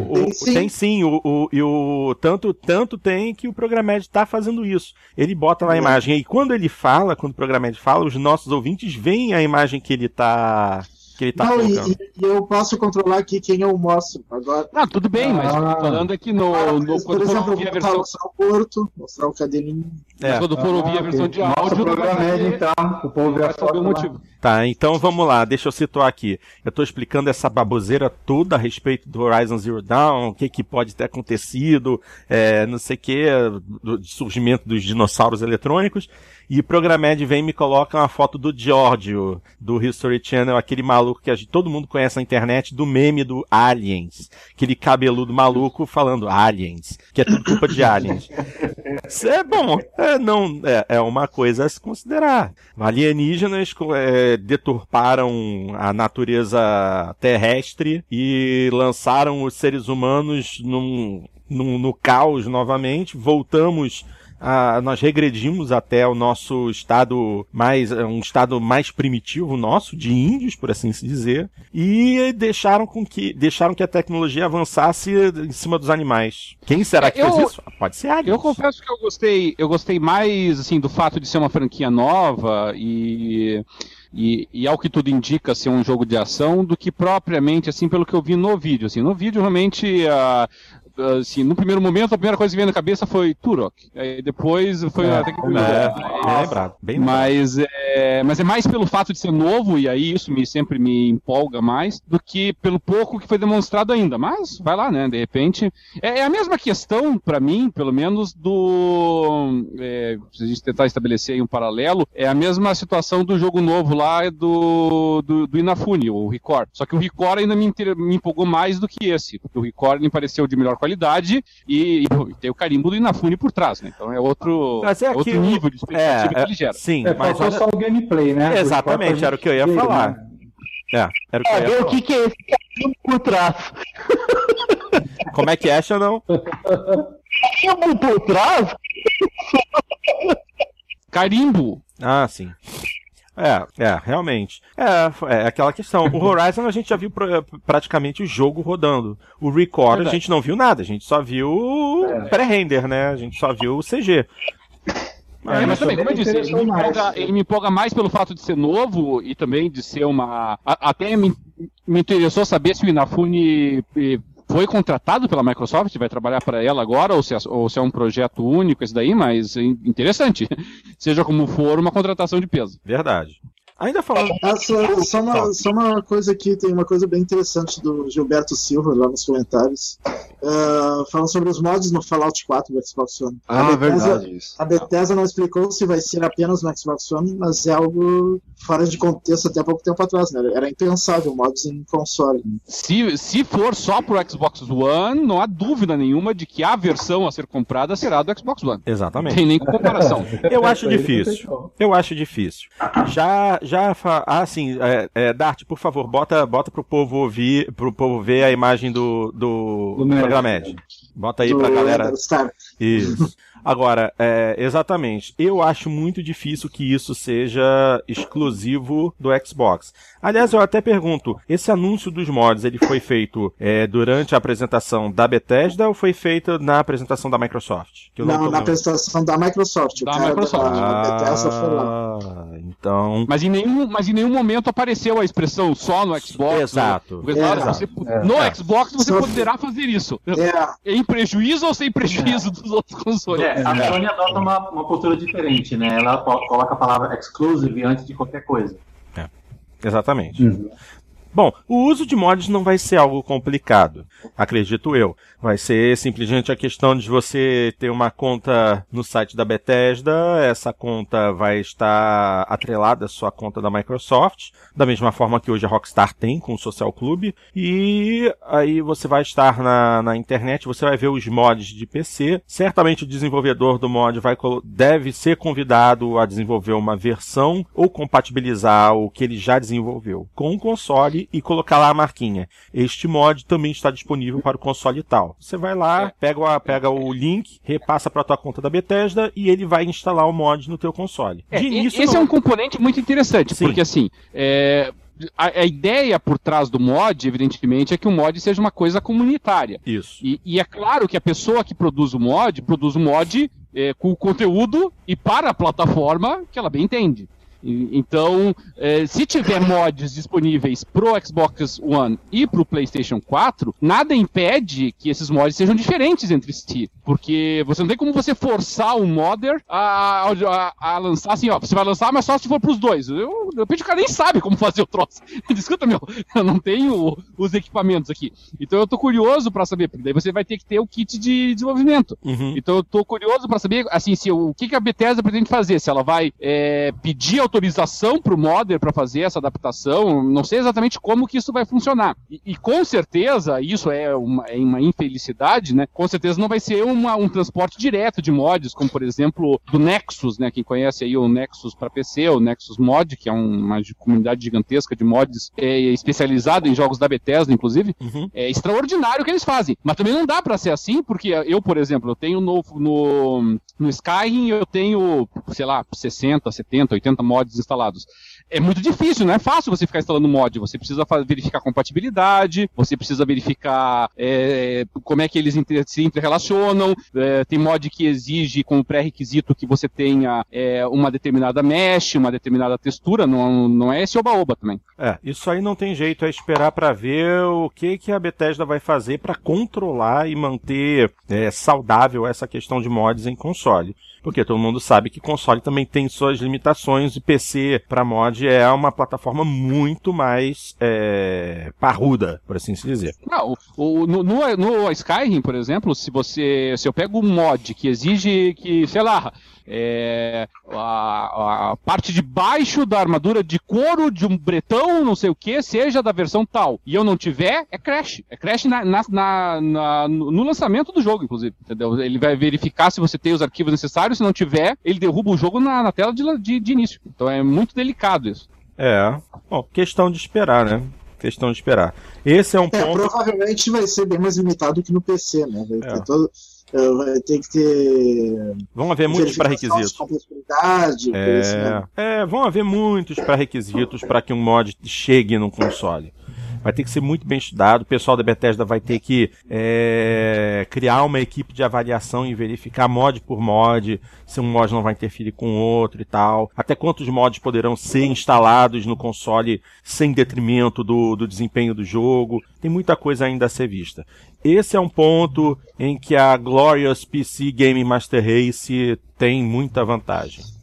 o- tem sim. tem sim, o, o, e o tanto, tanto tem que o Programmed está fazendo isso. Ele bota lá a imagem. E quando ele fala, quando o Programmed fala, os nossos ouvintes veem a imagem que ele tá. Que ele tá não, e, colocando. e- e eu posso controlar aqui quem eu mostro agora. Ah, tudo bem, mas eu tô falando é que no, no- Por quando exemplo, eu ouvir a versão, mostrar o Porto, mostrar o cadelinho. É. mas quando for ouvir a versão de Nossa, áudio, o programa vai é saber- então. O povo vai saber o motivo. Tá, então vamos lá, deixa eu situar aqui. Eu tô explicando essa baboseira toda a respeito do Horizon Zero Dawn, o que, que pode ter acontecido, é, não sei o que, do surgimento dos dinossauros eletrônicos. E Programed vem e me coloca uma foto do Giorgio, do History Channel, aquele maluco que gente- todo mundo conhece na internet, do meme do Aliens. Aquele cabeludo maluco falando Aliens, que é tudo culpa de Aliens. Isso (laughs) é bom, é, não, é, é uma coisa a se considerar. Alienígenas é, deturparam a natureza terrestre e lançaram os seres humanos num, num- no caos novamente. Voltamos a, nós regredimos até o nosso estado mais, um estado mais primitivo nosso, de índios, por assim se dizer, e deixaram com que, deixaram que a tecnologia avançasse em cima dos animais. Quem será que Eu- fez isso? Pode ser aliens. Eu confesso que eu gostei, eu gostei mais assim do fato de ser uma franquia nova e e, e ao que tudo indica ser um jogo de ação do que propriamente assim pelo que eu vi no vídeo assim no vídeo realmente ah, assim, no primeiro momento a primeira coisa que veio na cabeça foi Turok aí depois foi É, até que É, bem lembrado, bem mas é, mas é mais pelo fato de ser novo, e aí isso me, sempre me empolga mais, do que pelo pouco que foi demonstrado ainda. Mas vai lá, né? De repente. É, é a mesma questão, para mim, pelo menos, do. é, se a gente tentar estabelecer aí um paralelo, é a mesma situação do jogo novo lá do, do, do Inafune, o Record. Só que o Record ainda me, me empolgou mais do que esse, porque o Record me pareceu de melhor qualidade e, e tem o carimbo do Inafune por trás, né? Então é outro, Mas é é outro aquilo- nível de expectativa É, que é, ele gera. sim, É, mas faltou olha- só o gameplay, né? Exatamente, era o que eu ia falar. né? É, era o que eu ia Saber o falar. que, que é esse carimbo por trás. (laughs) Como é que é, Xandão? Carimbo por trás? Carimbo. Ah, sim. É, é, realmente. É, é aquela questão. O (laughs) Horizon a gente já viu pra- praticamente o jogo rodando. O Record a gente não viu nada, a gente só viu o pré-render, né? A gente só viu o CG. É, mas também, como eu disse, ele me, empolga, ele me empolga mais pelo fato de ser novo e também de ser uma. a- até me, me interessou saber se o Inafune eh, foi contratado pela Microsoft, vai trabalhar para ela agora, ou se, é, ou se é um projeto único esse daí, mas in- interessante. (laughs) Seja como for, uma contratação de peso. Verdade. Ainda falando. Ah, só, só uma, só uma coisa aqui, tem uma coisa bem interessante do Gilberto Silva lá nos comentários. Uh, falando sobre os mods no Fallout 4 do Xbox One. Ah, a Bethesda, verdade, isso. A Bethesda não explicou se vai ser apenas no Xbox One, mas é algo fora de contexto até pouco tempo atrás, né? Era impensável mods em console. Se, se for só pro Xbox One, não há dúvida nenhuma de que a versão a ser comprada será do Xbox One. Exatamente. tem nem comparação. (laughs) Eu acho difícil. Eu acho difícil. Já, já, ah, assim, é, é, Dart, por favor, bota, bota pro povo ouvir, pro povo ver a imagem do, do, Do do. Bota aí do pra galera. Isso. Agora, é, exatamente. Eu acho muito difícil que isso seja exclusivo do Xbox. Aliás, eu até pergunto: esse anúncio dos mods ele foi feito é, durante a apresentação da Bethesda ou foi feito na apresentação da Microsoft? Que eu Não, tô na apresentação da Microsoft. Da Microsoft. da Bethesda foi lá. Ah, então. Mas em, nenhum, mas em nenhum momento apareceu a expressão só no Xbox. Exato. Porque, claro, É. você- no Xbox você Só- poderá fazer isso. É, Em prejuízo ou sem prejuízo dos outros consoles? É, a Sony adota uma, uma postura diferente, né? Ela co- coloca a palavra exclusive antes de qualquer coisa. Exatamente. Uhum. Bom, o uso de mods não vai ser algo complicado, acredito eu. Vai ser simplesmente a questão de você ter uma conta no site da Bethesda, essa conta vai estar atrelada à sua conta da Microsoft, da mesma forma que hoje a Rockstar tem com o Social Club, e aí você vai estar na, na internet, você vai ver os mods de PC. Certamente o desenvolvedor do mod vai, deve ser convidado a desenvolver uma versão ou compatibilizar o que ele já desenvolveu com o console e colocar lá a marquinha. Este mod também está disponível para o console tal. Você vai lá, pega, o- pega o link, repassa para a tua conta da Bethesda e ele vai instalar o mod no teu console. É, início esse não- é um componente muito interessante, Sim. porque assim, é, a, a ideia por trás do mod, evidentemente, é que o mod seja uma coisa comunitária. Isso. E, e é claro que a pessoa que produz o mod, produz o mod é, com o conteúdo e para a plataforma que ela bem entende. Então, é, se tiver mods disponíveis pro Xbox One e pro PlayStation 4, nada impede que esses mods sejam diferentes entre si. Porque você não tem como você forçar o modder a, a- a lançar assim, ó, você vai lançar, mas só se for pros dois. Eu, de repente o cara nem sabe como fazer o troço. (laughs) Escuta, meu, eu não tenho os equipamentos aqui. Então eu tô curioso pra saber, porque daí você vai ter que ter o kit de desenvolvimento. Uhum. Então eu tô curioso pra saber, assim, se o, o que, que a Bethesda pretende fazer, se ela vai é, pedir autorização pro modder pra fazer essa adaptação, não sei exatamente como que isso vai funcionar. E, e com certeza, isso é uma, é uma infelicidade, né? Com certeza não vai ser uma- um transporte direto de mods, como por exemplo do Nexus, né? Quem conhece aí o Nexus para PC, o Nexus Mod, que é um- uma comunidade gigantesca de mods é, especializada em jogos da Bethesda, inclusive. Uhum. É extraordinário o que eles fazem. Mas também não dá pra ser assim, porque eu, por exemplo, eu tenho no, no, no Skyrim, eu tenho, sei lá, 60, 70, 80 mods instalados. É muito difícil, não é fácil você ficar instalando mod. Você precisa verificar compatibilidade, você precisa verificar é, como é que eles se interrelacionam. É, tem mod que exige como pré-requisito que você tenha é, uma determinada mesh, uma determinada textura. Não, não é esse oba-oba também. É, isso aí não tem jeito, é esperar pra ver o que que a Bethesda vai fazer pra controlar e manter é, saudável essa questão de mods em console. Porque todo mundo sabe que console também tem suas limitações e PC pra mod é uma plataforma muito mais é, parruda, por assim se dizer. Não, o, o- no, no, no Skyrim, por exemplo, se você. Se eu pego um mod que exige que, sei lá, é, a, a parte de baixo da armadura de couro de um bretão, não sei o que, seja da versão tal, e eu não tiver, é crash. É crash na, na- na- no lançamento do jogo, inclusive. Entendeu? Ele vai verificar se você tem os arquivos necessários, se não tiver, ele derruba o jogo na, na tela de, de, de início. Então é muito delicado isso. É, bom, questão de esperar, né? Questão de esperar. Esse é um É, ponto. provavelmente vai ser bem mais limitado que no PC, né? Vai, É. ter, todo, eh, vai ter que ter. Vão haver muitos pré-requisitos. É, né? é, vão haver muitos pré-requisitos para que um mod chegue no console. Vai ter que ser muito bem estudado. O pessoal da Bethesda vai ter que é, criar uma equipe de avaliação e verificar mod por mod, se um mod não vai interferir com o outro e tal. Até quantos mods poderão ser instalados no console sem detrimento do, do desempenho do jogo. Tem muita coisa ainda a ser vista. Esse é um ponto em que a Glorious PC Gaming Master Race tem muita vantagem.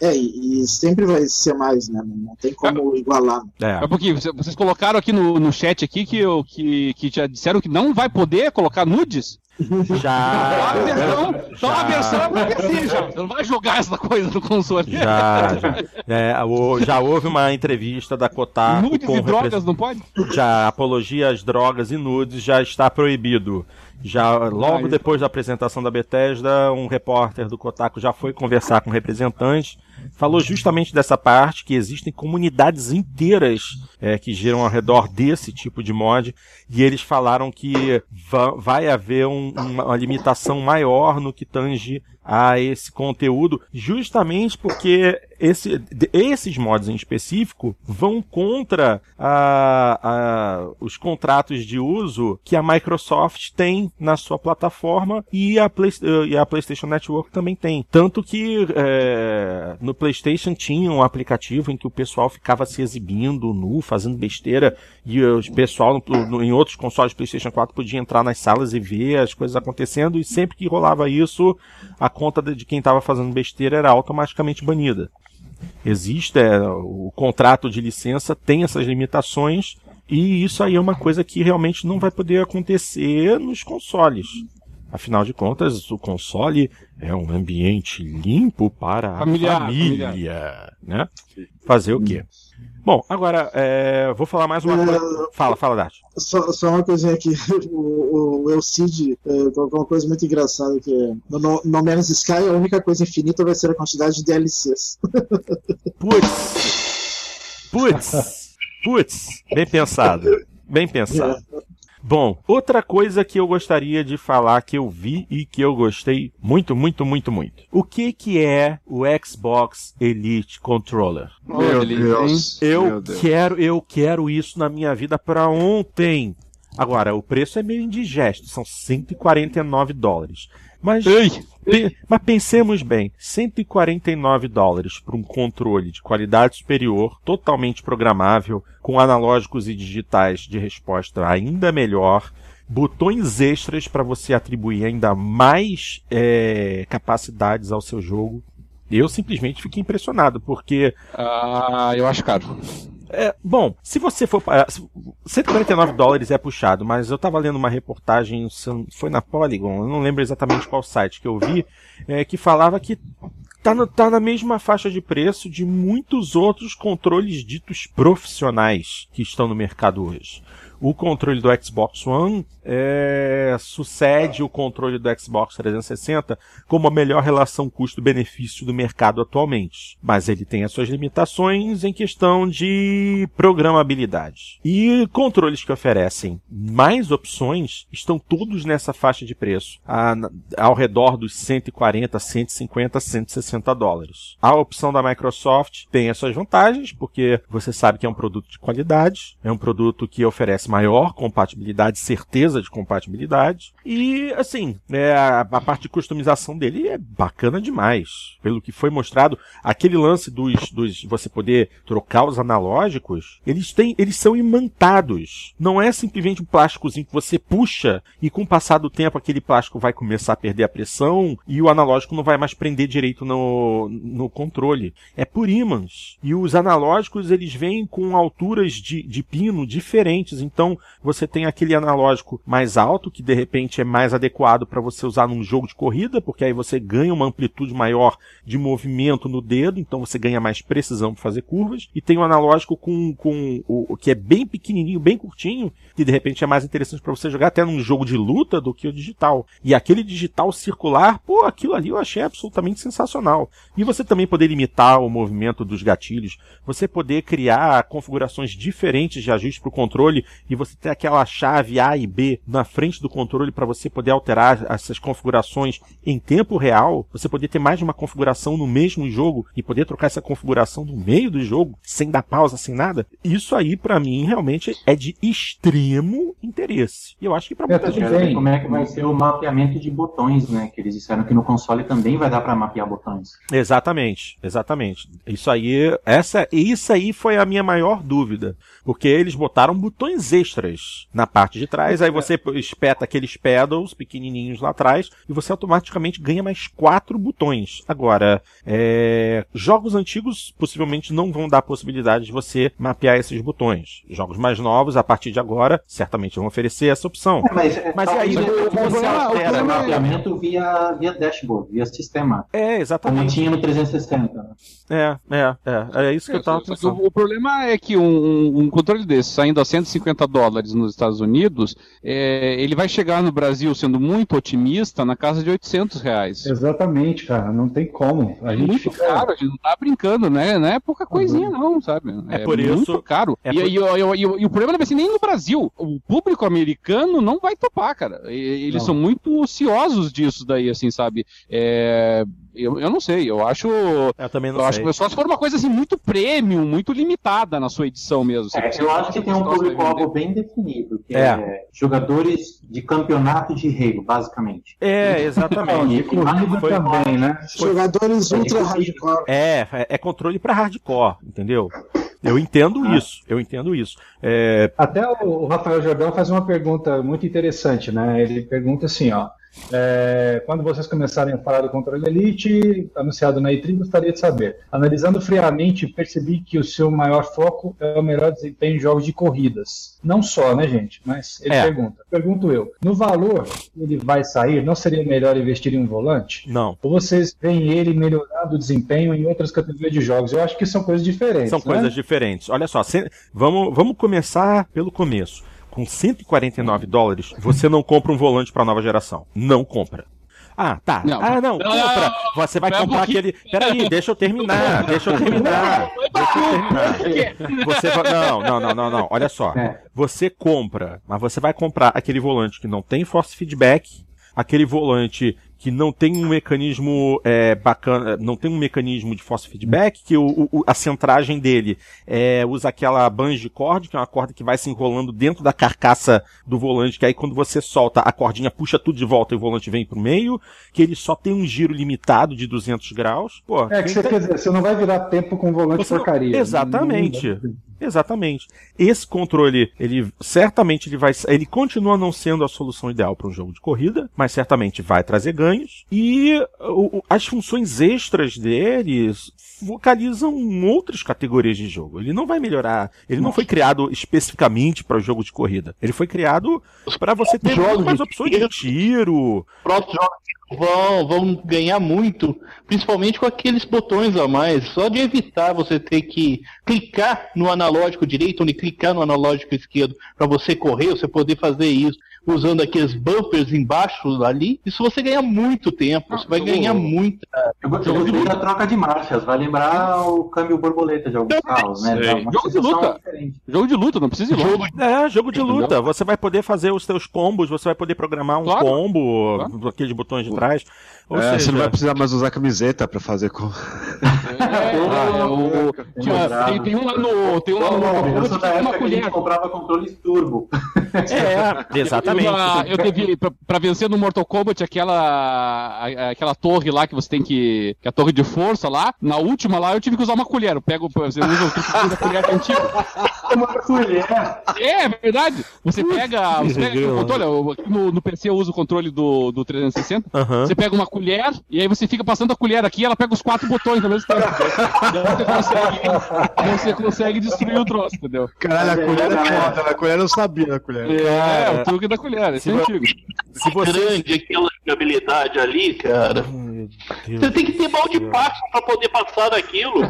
É, e, e sempre vai ser mais, né? Não, tem como igualar. É. é porque vocês colocaram aqui no, no chat aqui que, eu, que, que já disseram que não vai poder colocar nudes. (laughs) Já. Só a versão, só a versão é PC já. Você não vai jogar essa coisa no console. Já, já. É, o- já houve uma entrevista da Kotaku Nudes com e o drogas repres- não pode? Já apologia às drogas e nudes já está proibido. Já logo depois da apresentação da Bethesda, um repórter do Kotaku já foi conversar com representantes, falou justamente dessa parte que existem comunidades inteiras é, que giram ao redor desse tipo de mod e eles falaram que va- vai haver um- uma, uma limitação maior no que tange a esse conteúdo, justamente porque esse, esses mods em específico vão contra a- a- os contratos de uso que a Microsoft tem na sua plataforma e a, Play- e a PlayStation Network também tem. Tanto que é, no PlayStation tinha um aplicativo em que o pessoal ficava se exibindo nu, fazendo besteira, e o pessoal no- no- em outros consoles PlayStation 4 podia entrar nas salas e ver as coisas acontecendo, e sempre que rolava isso, a conta de quem estava fazendo besteira era automaticamente banida. Existe, é, o contrato de licença tem essas limitações, e isso aí é uma coisa que realmente não vai poder acontecer nos consoles. Afinal de contas, o console é um ambiente limpo para a Familiar, família, né? Fazer o quê? Bom, agora, é, vou falar mais uma É, coisa. Fala, fala, Dart. Só, só uma coisinha aqui, (laughs) o, o Elcid é, colocou uma coisa muito engraçada que é, no No No Man's Sky a única coisa infinita vai ser a quantidade de DLCs. (laughs) Putz! Putz! Putz! Bem pensado. Bem pensado. Bom, outra coisa que eu gostaria de falar que eu vi e que eu gostei muito, muito, muito, muito. O que que é o Xbox Elite Controller? Meu Deus. Eu Meu Deus. quero, eu quero isso na minha vida pra ontem. Agora, o preço é meio indigesto, são 149 dólares. Mas, pe- mas pensemos bem, 149 dólares para um controle de qualidade superior, totalmente programável, com analógicos e digitais de resposta ainda melhor, botões extras para você atribuir ainda mais é, capacidades ao seu jogo. Eu simplesmente fiquei impressionado, porque Ah, eu acho caro. É, bom, se você for. se- 149 dólares é puxado, mas eu tava lendo uma reportagem, foi na Polygon, eu não lembro exatamente qual site que eu vi, é, que falava que tá, no- tá na mesma faixa de preço de muitos outros controles ditos profissionais que estão no mercado hoje. O controle do Xbox One é, sucede o controle do Xbox 360 como a melhor relação custo-benefício do mercado atualmente. Mas ele tem as suas limitações em questão de programabilidade. E controles que oferecem mais opções estão todos nessa faixa de preço, a- ao redor dos 140, 150, 160 dólares. A opção da Microsoft tem as suas vantagens, porque você sabe que é um produto de qualidade, é um produto que oferece maior compatibilidade, certeza de compatibilidade. E, assim, é, a, a parte de customização dele é bacana demais. Pelo que foi mostrado, aquele lance dos, dos você poder trocar os analógicos, eles têm, eles são imantados. Não é simplesmente um plásticozinho que você puxa e com o passar do tempo aquele plástico vai começar a perder a pressão e o analógico não vai mais prender direito no, no controle. É por ímãs. E os analógicos eles vêm com alturas de, de pino diferentes. Então você tem aquele analógico mais alto que de repente é mais adequado para você usar num jogo de corrida, porque aí você ganha uma amplitude maior de movimento no dedo, então você ganha mais precisão para fazer curvas. E tem o analógico com, com o, que é bem pequenininho, bem curtinho, que de repente é mais interessante para você jogar até num jogo de luta do que o digital. E aquele digital circular, pô, aquilo ali eu achei absolutamente sensacional. E você também poder limitar o movimento dos gatilhos, você poder criar configurações diferentes de ajuste para o controle e você ter aquela chave A e B na frente do controle para você poder alterar essas configurações em tempo real, você poder ter mais de uma configuração no mesmo jogo e poder trocar essa configuração no meio do jogo, sem dar pausa, sem nada, isso aí para mim realmente é de extremo interesse. E eu acho que para muita gente ver como é que vai ser o mapeamento de botões, né? Que eles disseram que no console também vai dar pra mapear botões. Exatamente, exatamente. Isso aí, essa, isso aí foi a minha maior dúvida, porque eles botaram botões extras na parte de trás, aí você espeta aqueles pedals pequenininhos lá atrás e você automaticamente ganha mais quatro botões. Agora, é, jogos antigos possivelmente não vão dar a possibilidade de você mapear esses botões. Jogos mais novos, a partir de agora, certamente vão oferecer essa opção. É, mas, é, Mas e aí, como é que você altera? o problema mapeamento via, via dashboard, via sistema. É, Como exatamente. tinha no 360. né? É, é, é. É isso que eu tava pensando. o, o problema é que um, um controle desse, saindo a 150 dólares nos Estados Unidos, é, ele vai chegar no Brasil, sendo muito otimista, na casa de 800 reais. Exatamente, cara. Não tem como. A É gente muito fica- caro, a gente não tá brincando, né? Não é pouca coisinha, não, sabe? É por isso- muito caro. é e, por- e- e- e- e o problema não vai ser nem no Brasil. O público americano não vai topar, cara. E- Eles Não. são muito ociosos disso daí, assim, sabe? É, eu, eu não sei, eu acho. Eu também não Eu acho sei. que só se for uma coisa assim muito premium, muito limitada na sua edição mesmo. É, Você- eu acho que tem um público-alvo bem definido, que É. é. jogadores de campeonato de Halo, basicamente. É, exatamente. E corrida Foi- também, né? Jogadores Foi- ultra hardcore. É, é- é controle pra hardcore, entendeu? Eu entendo isso, eu entendo isso. É, Até o o Rafael Jordão faz uma pergunta muito interessante, né? Ele pergunta assim, ó. É, quando vocês começarem a falar do controle Elite, anunciado na E3, gostaria de saber. Analisando friamente, percebi que o seu maior foco é o melhor desempenho em jogos de corridas. Não só, né, gente? Mas ele É. pergunta. Pergunto eu. No valor que ele vai sair, não seria melhor investir em um volante? não. Ou vocês veem ele melhorando o desempenho em outras categorias de jogos? Eu acho que são coisas diferentes. São né? coisas diferentes. Olha só, cem- vamos, vamos começar pelo começo. Com 149 dólares, você não compra um volante pra nova geração. Não compra. Ah, tá. Não. Ah, não, compra. Você vai comprar aquele. Peraí, deixa eu terminar. Deixa eu terminar. Deixa eu terminar. Você vai... Não, não, não, não, não. Olha só. É. Você compra, mas você vai comprar aquele volante que não tem force feedback, aquele volante que não tem um mecanismo é, bacana, não tem um mecanismo de force feedback, que o, o- a centragem dele é, usa aquela bungee cord, que é uma corda que vai se enrolando dentro da carcaça do volante, que aí quando você solta, a cordinha puxa tudo de volta e o volante vem pro meio, que ele só tem um giro limitado de 200 graus. Pô, É que você tem- quer dizer, você não vai virar tempo com volante Você não- porcaria. Exatamente. Não- não- Exatamente. Esse controle, ele certamente ele vai, ele continua não sendo a solução ideal para um jogo de corrida, mas certamente vai trazer ganhos e o- as funções extras dele focalizam em outras categorias de jogo. Ele não vai melhorar, ele não foi criado especificamente para o jogo de corrida. Ele foi criado para você ter Jogos mais opções de tiro. próximos jogos vão, vão ganhar muito, principalmente com aqueles botões a mais. Só de evitar você ter que clicar no analógico direito ou clicar no analógico esquerdo para você correr, você poder fazer isso usando aqueles bumpers embaixo ali, isso você ganha muito tempo, você vai eu- ganhar muita. Eu, go- eu gostei da troca de marchas, vai lembrar o câmbio borboleta de alguns carros, né? Jogo de luta. diferente. Jogo de luta, não precisa ir longe. É, jogo de Entendeu? luta. Você vai poder fazer os seus combos, você vai poder programar um Claro. combo, Claro. aqueles botões de trás. Ou É, seja, Você não vai precisar mais usar camiseta pra fazer com. É, (laughs) o- tinha- tem, tem um lá no. Tem um lá no que da tem uma época que a gente colher. comprava controles turbo. É, (laughs) exatamente. Eu, eu teve, pra, pra vencer no Mortal Kombat aquela, a- aquela torre lá que você tem que. que é a torre de força lá. Na última lá eu tive que usar uma colher. Eu pego, você usa o truque da colher que é. (laughs) Uma colher. É, é verdade. Você pega. Você pega o controle. No, no PC eu uso o controle do, do 360. Aham. Você pega uma colher e aí você fica passando a colher aqui e ela pega os quatro botões ao mesmo tempo. Você consegue, você consegue destruir o troço, entendeu? Caralho, a colher é foda, a colher eu sabia da colher. É, o truque da colher, esse é antigo. Se você. Grande aquela jogabilidade ali, cara. Você tem que ter mal de passo pra poder passar daquilo.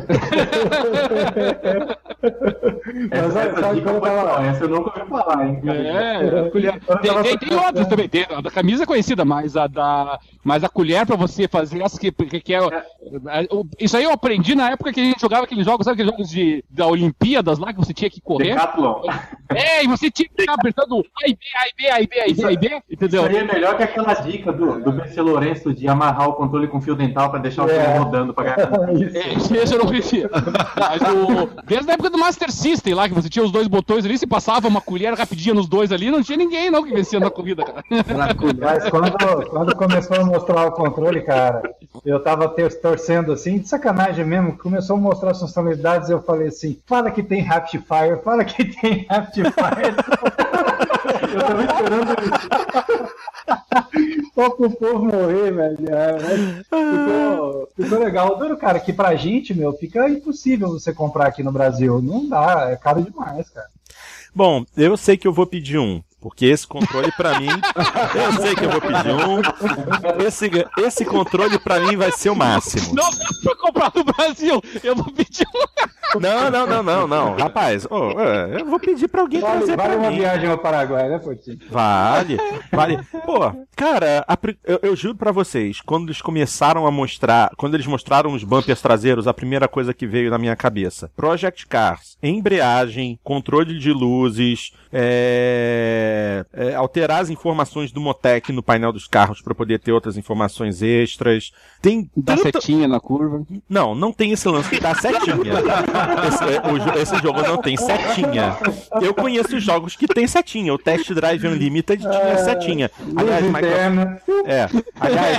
Essa, (laughs) Mas, essa sabe tava- boa, essa eu nunca ouvi falar, hein? É, a colher. Tem, tem, tem outras também. Tem, a da camisa é conhecida, mas a da. Mas a colher pra você fazer essa que, que, que é. é, Isso aí eu aprendi na época que a gente jogava aqueles jogos, sabe aqueles jogos de, da Olimpíadas lá que você tinha que correr? Decathlon. É, e você tinha que ficar apertando A e B, A e B, A e B, A e B, A e B, Isso entendeu? aí é melhor que aquela dica do, do BC Lourenço de amarrar o controle com fio dental pra deixar o É. jogo rodando pra ganhar. (laughs) É, Esse eu não conhecia. Mas o... Desde a época do Master System lá, que você tinha os dois botões ali, se passava uma colher rapidinha nos dois ali, não tinha ninguém não que vencia na corrida, cara. Mas quando, quando começou a mostrar o controle, cara, eu tava torcendo assim, de sacanagem mesmo, começou a mostrar as funcionalidades, eu falei assim, fala que tem Rapid Fire, fala que (laughs) tem Rapid Fire. eu tava esperando só pro povo morrer, velho. É, ficou, ficou legal. Duro, cara, que pra gente, meu, fica impossível você comprar aqui no Brasil. Não dá, é caro demais, cara. Bom, eu sei que eu vou pedir um. Porque esse controle pra mim, (laughs) eu sei que eu vou pedir um. Esse, esse controle pra mim vai ser o máximo. Não dá pra comprar no Brasil. Eu vou pedir um. Não, não, não, não, não. Rapaz, é, eu vou pedir pra alguém Vale, trazer vale pra uma mim. viagem ao Paraguai, né, Potinho? Vale, vale. Pô, cara, a eu, eu juro pra vocês, quando eles começaram a mostrar, quando eles mostraram os bumpers traseiros, a primeira coisa que veio na minha cabeça: Project Cars, embreagem, controle de luzes, é, é, alterar as informações do Motec no painel dos carros pra poder ter outras informações extras. Tem Dá tanta... setinha na curva. Não, não tem esse lance de dar setinha. (laughs) Esse, é, o esse jogo não tem setinha. Eu conheço jogos que tem setinha. O Test Drive Unlimited tinha setinha. Aliás, Michael, é. Aliás,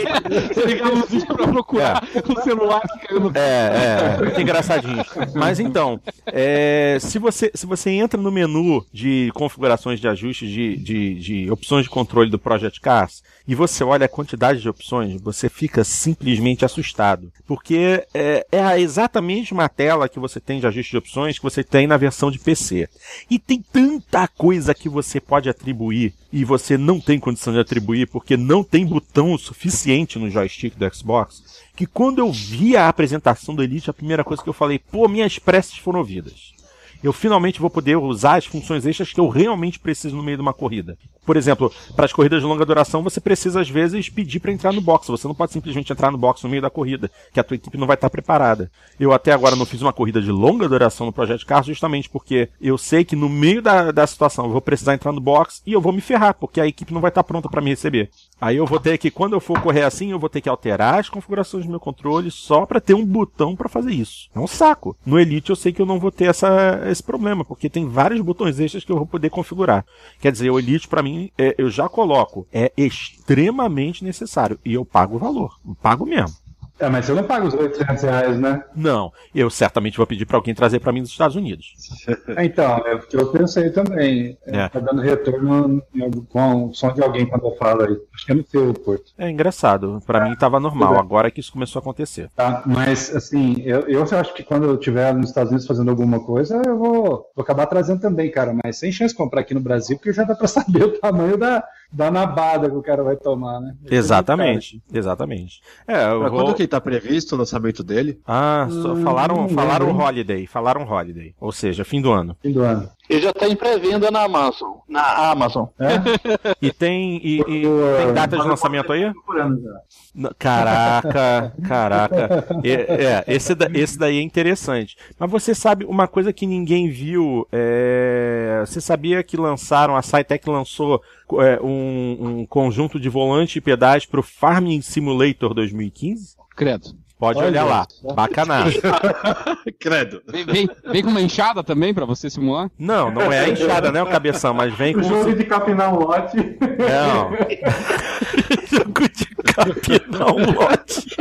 Você liga a luzinha pra procurar o celular que caiu no é, é, muito engraçadinho. Mas então, é, se, você, se você entra no menu de configurações de ajustes de, de, de opções de controle do Project Cars e você olha a quantidade de opções, você fica simplesmente assustado. Porque é, é a uma tela que você tem de ajuste de opções que você tem na versão de PC. E tem tanta coisa que você pode atribuir e você não tem condição de atribuir porque não tem botão suficiente no joystick do Xbox que quando eu vi a apresentação do Elite, a primeira coisa que eu falei, pô, minhas preces foram ouvidas. Eu finalmente vou poder usar as funções extras que eu realmente preciso no meio de uma corrida. Por exemplo, para as corridas de longa duração, você precisa às vezes pedir para entrar no box. Você não pode simplesmente entrar no box no meio da corrida, que a tua equipe não vai estar preparada. Eu até agora não fiz uma corrida de longa duração no Project Cars justamente porque eu sei que no meio da, da situação eu vou precisar entrar no box e eu vou me ferrar, porque a equipe não vai estar pronta para me receber. Aí eu vou ter que, quando eu for correr assim, eu vou ter que alterar as configurações do meu controle só para ter um botão para fazer isso. É um saco. No Elite eu sei que eu não vou ter essa, esse problema, porque tem vários botões extras que eu vou poder configurar. Quer dizer, o Elite para mim, é, eu já coloco, é extremamente necessário. E eu pago o valor. Pago mesmo. É, mas você não paga os 800 reais, né? Não, eu certamente vou pedir para alguém trazer para mim dos Estados Unidos. (laughs) Então, é o que eu pensei também. É, É. Tá dando retorno com o som de alguém quando eu falo aí. Acho que é no seu, Porto. É engraçado. Para mim tava normal, bem. agora que isso começou a acontecer. Tá? Mas, assim, eu, eu acho que quando eu estiver nos Estados Unidos fazendo alguma coisa, eu vou, vou acabar trazendo também, cara. Mas sem chance de comprar aqui no Brasil, porque já dá pra (laughs) saber o tamanho da, da nabada que o cara vai tomar, né? Exatamente, exatamente. É, eu Pra vou... quando que tá previsto o lançamento dele? Ah, só Hum, falaram, falaram holiday, falaram holiday, ou seja, fim do ano. Fim do ano. Ele já tá em pré-venda na Amazon. Na Amazon. É? E tem e, e (laughs) tem data de lançamento aí? Caraca, caraca. E- É, esse, da- esse daí é interessante. Mas você sabe uma coisa que ninguém viu? É, você sabia que lançaram, a Cytec lançou é, um, um conjunto de volante e pedais para o Farming Simulator 2015? Credo. Pode Olha olhar lá. só. Bacanagem. (laughs) Credo. Vem, vem, vem com uma enxada também pra você simular? Não, não é a enxada, né, o cabeção, mas vem com O jogo de capinar um lote. Não. (laughs) Jogo de capinão lote.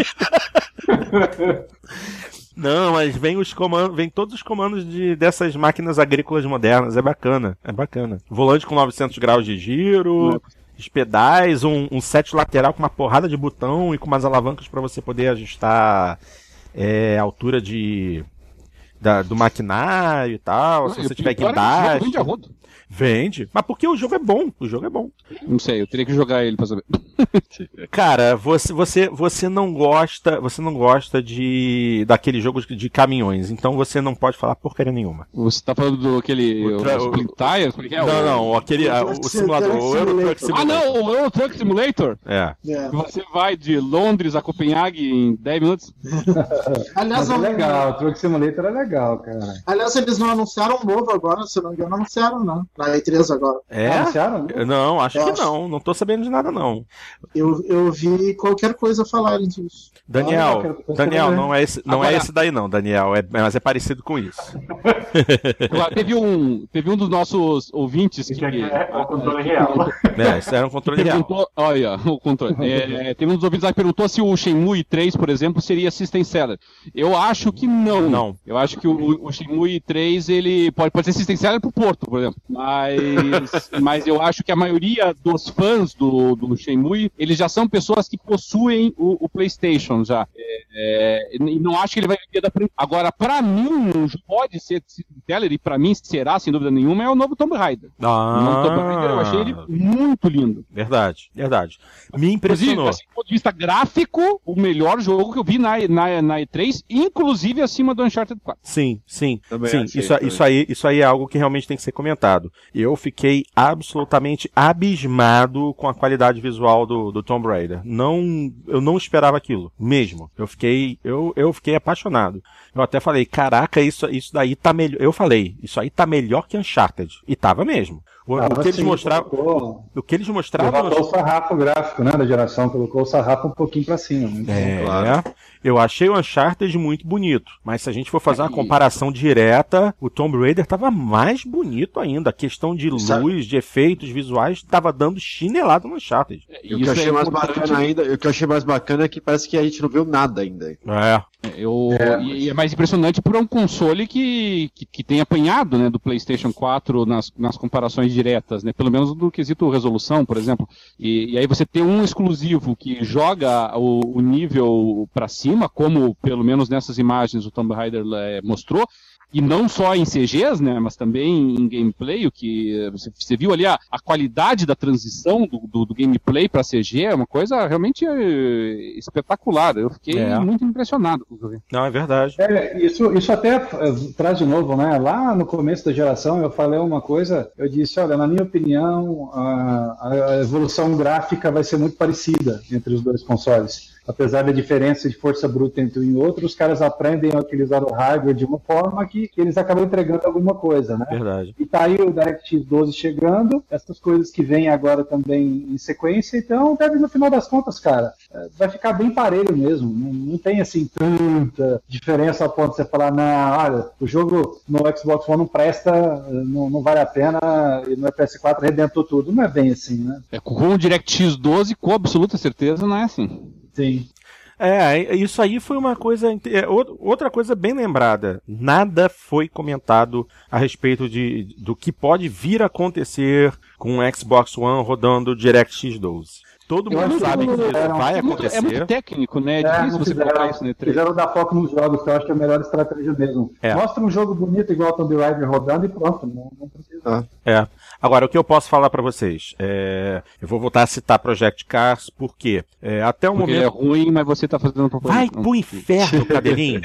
Não, mas vem os comandos, vem todos os comandos de, dessas máquinas agrícolas modernas, é bacana, é bacana. Volante com 900 graus de giro, os pedais, um, um set lateral com uma porrada de botão e com umas alavancas para você poder ajustar é, a altura de da- do maquinário e tal, se você tiver o Vende mas porque o jogo é bom, o jogo é bom. Não sei, eu teria que jogar ele pra saber. (laughs) Cara, você, você, você não gosta, você não gosta de daquele jogo de, de caminhões, então você não pode falar porcaria nenhuma. Você tá falando do aquele. O O, tra- Split Tires? Como é é? não, O- não, aquele o, Truck simulador, o Euro Truck Simulator. Ah, não, o Euro Truck Simulator. É. É. Você vai de Londres a Copenhague em 10 minutos. (laughs) Aliás, Mas é legal, o Truck Simulator é legal, cara. aliás, eles não anunciaram um novo agora, se não me engano, anunciaram, né? Né? Na E3 agora. É? Anunciaram? Não, acho Eu que acho. não. Não tô sabendo de nada, não. Eu, eu vi qualquer coisa falarem disso. Daniel, quero Daniel, não é esse, não é Agora- esse daí não, Daniel. É, mas é parecido com isso. Teve um, teve um dos nossos ouvintes que. É o controle real. É, isso era um controle real. Olha, (laughs) o controle. É, teve um dos ouvintes lá que perguntou se o Shenmue 3, por exemplo, seria System Seller. Eu acho que não. Não. Eu acho que o, o Shenmue 3 ele pode, pode ser System Seller pro Porto, por exemplo. Mas, mas eu acho que a maioria dos fãs do, do Shenmue, eles já são pessoas que possuem o, o PlayStation já. É, é, e não acho que ele vai viver da frente. Agora, pra mim, um jogo pode ser System Seller, e pra mim será, sem dúvida nenhuma, é o novo Tomb Raider. O novo Tomb Raider, eu achei ele Ah, muito lindo. verdade, verdade. Me impressionou. assim, do ponto de vista gráfico, o melhor jogo que eu vi na, na, na E3, inclusive acima do Uncharted 4. Sim, sim, Também sim. achei Isso, também. isso, aí, isso aí é algo que realmente tem que ser comentado. Eu fiquei absolutamente abismado com a qualidade visual do, do Tomb Raider. Não, eu não esperava aquilo, mesmo. Eu fiquei, eu, eu fiquei apaixonado. Eu até falei, caraca, isso, isso daí tá melhor. Eu falei, isso aí tá melhor que Uncharted. E tava mesmo. O, o Tava que eles mostravam, colocou- o que eles mostravam Levantou o sarrafo gráfico né, da geração, colocou o sarrafo um pouquinho pra cima. Muito É, bom. Claro. Eu achei o Uncharted muito bonito, mas se a gente for fazer uma E- comparação direta, o Tomb Raider tava mais bonito ainda. A questão de Sabe- luz, de efeitos visuais, tava dando chinelada no Uncharted. E o que eu achei é mais importante. bacana ainda, o que eu achei mais bacana é que parece que a gente não viu nada ainda. É, Eu, É, e, e é mais impressionante por um console que, que, que tem apanhado né, do PlayStation 4 nas, nas comparações diretas, né, pelo menos do quesito resolução, por exemplo. E, e aí você tem um exclusivo que joga o, o nível para cima, como pelo menos nessas imagens o Tomb Raider eh, mostrou. E não só em CGs, né, mas também em gameplay, o que eh, você, você viu ali a, a qualidade da transição do, do, do gameplay para CG é uma coisa realmente eh, espetacular. Eu fiquei É. muito impressionado com o que eu vi. não, é verdade. É, isso, isso até traz de novo, né? Lá no começo da geração eu falei uma coisa, eu disse, olha, na minha opinião, a, a evolução gráfica vai ser muito parecida entre os dois consoles. Apesar da diferença de força bruta entre um e outro, os caras aprendem a utilizar o hardware de uma forma que, que eles acabam entregando alguma coisa, né? Verdade. E tá aí o DirectX 12 chegando, essas coisas que vêm agora também em sequência, então deve no final das contas, cara, eh, vai ficar bem parelho mesmo. Não, não tem assim tanta diferença ao ponto de você falar, não, olha, o jogo no Xbox One não presta, não, não vale a pena, e no PS4 arrebentou tudo. Não é bem assim, né? É, com o DirectX 12, com absoluta certeza, não é assim. Sim. É, isso aí foi uma coisa. é, ou- Outra coisa bem lembrada. Nada foi comentado a respeito de, do que pode vir a acontecer com o Xbox One rodando o DirectX 12. Todo Eu mundo sabe que isso fizeram. vai É muito, é acontecer. muito técnico, né? É, É, difícil não você fizeram- colocar isso no E3. Quiseram dar foco nos jogos, que eu acho que é a melhor estratégia mesmo. É. Mostra um jogo bonito igual o Tomb Raider rodando e pronto. Não, não precisa. É. Agora, o que eu posso falar pra vocês? É, eu vou voltar a citar Project Cars, porque é, até o Porque ele é momento. ruim, mas você tá fazendo propaganda. Vai pro inferno, cabelinho.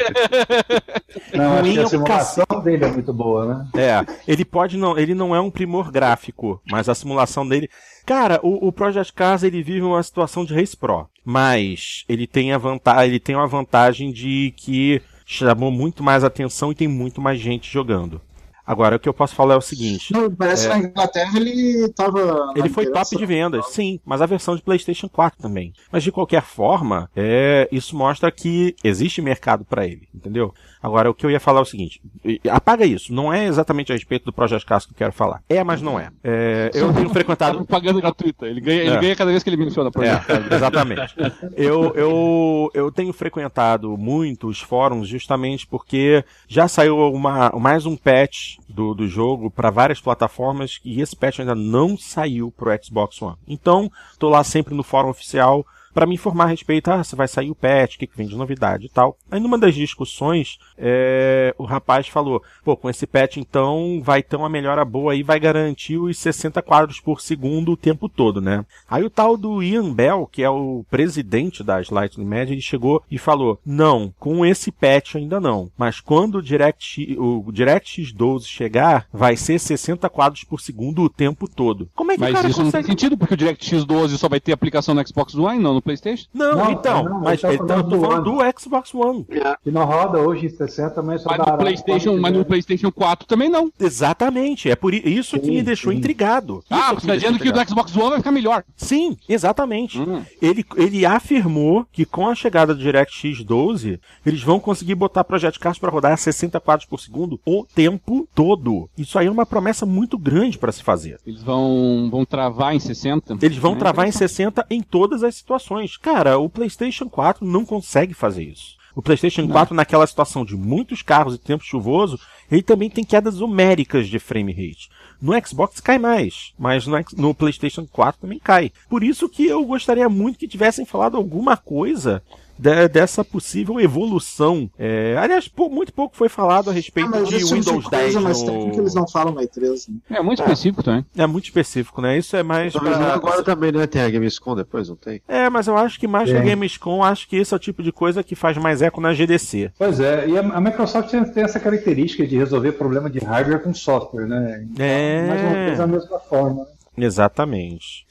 (laughs) Não, acho Ruim que é a o simulação dele é muito boa, né? É, ele pode não, ele não é um primor gráfico, mas a simulação dele. Cara, o, o Project Cars ele vive uma situação de Race Pro, mas ele tem a vantagem, ele tem uma vantagem de que chamou muito mais atenção e tem muito mais gente jogando. Agora, o que eu posso falar é o seguinte. Não, parece que na Inglaterra ele tava. Ele foi top de vendas, sim, mas a versão de PlayStation 4 também. Mas de qualquer forma, é, isso mostra que existe mercado para ele, entendeu? Agora, o que eu ia falar é o seguinte: apaga isso, não é exatamente a respeito do Project Cars que eu quero falar. É, mas não é. É, eu tenho Tá frequentado. (laughs) propaganda gratuita. Ele ganha, ele É. ganha cada vez que ele menciona exemplo. É, (laughs) exatamente. Eu, eu, eu tenho frequentado muito os fóruns justamente porque já saiu uma, mais um patch do, do jogo para várias plataformas e esse patch ainda não saiu pro Xbox One. Então, tô lá sempre no fórum oficial para me informar a respeito, ah, se vai sair o patch, o que, que vem de novidade e tal. Aí numa das discussões, é, o rapaz falou, pô, com esse patch então vai ter uma melhora boa aí, vai garantir os 60 quadros por segundo o tempo todo, né? Aí o tal do Ian Bell, que é o presidente da Slightly Media, ele chegou e falou, não, com esse patch ainda não, mas quando o DirectX, o DirectX 12 chegar, vai ser 60 quadros por segundo o tempo todo. Como é que o Mas cara isso não tem consegue... sentido, porque o DirectX 12 só vai ter aplicação no Xbox One, não no PlayStation? Não, Não, então, não, mas ele tá então, eu tô falando falando do Xbox One. Que não roda hoje em 60, mas só Mas dá no PlayStation, mas no PlayStation 4 também não. Exatamente, é por isso que Sim, me deixou sim. intrigado. Isso Ah, que você tá dizendo que o do. Xbox One vai ficar melhor. Sim, exatamente. Hum. Ele, ele afirmou que com a chegada do DirectX 12, eles vão conseguir botar Project Cars para rodar a 60 quadros por segundo o tempo todo. Isso aí é uma promessa muito grande para se fazer. Eles vão, vão travar em 60. Eles vão É travar em 60 em todas as situações. Cara, o PlayStation 4 não consegue fazer isso. O PlayStation 4, naquela situação de muitos carros e tempo chuvoso, ele também tem quedas homéricas de frame rate. No Xbox cai mais, mas no, no PlayStation 4 também cai. Por isso que eu gostaria muito que tivessem falado alguma coisa de- dessa possível evolução. É, aliás, pou- muito pouco foi falado a Ah, respeito mas de esse tipo de Windows 10 coisa mais no- técnica eles não falam na E3, né? É muito específico também. É muito específico, né? Isso é mais Talvez pra- agora também, né? Tem a Gamescom depois, não tem? É, mas eu acho que mais que a. Gamescom, acho que esse é o tipo de coisa que faz mais eco na GDC. Pois é, e a, a Microsoft tem, tem essa característica de resolver problema de hardware com software, né? Então, É. Mais uma da mesma forma. né? Exatamente.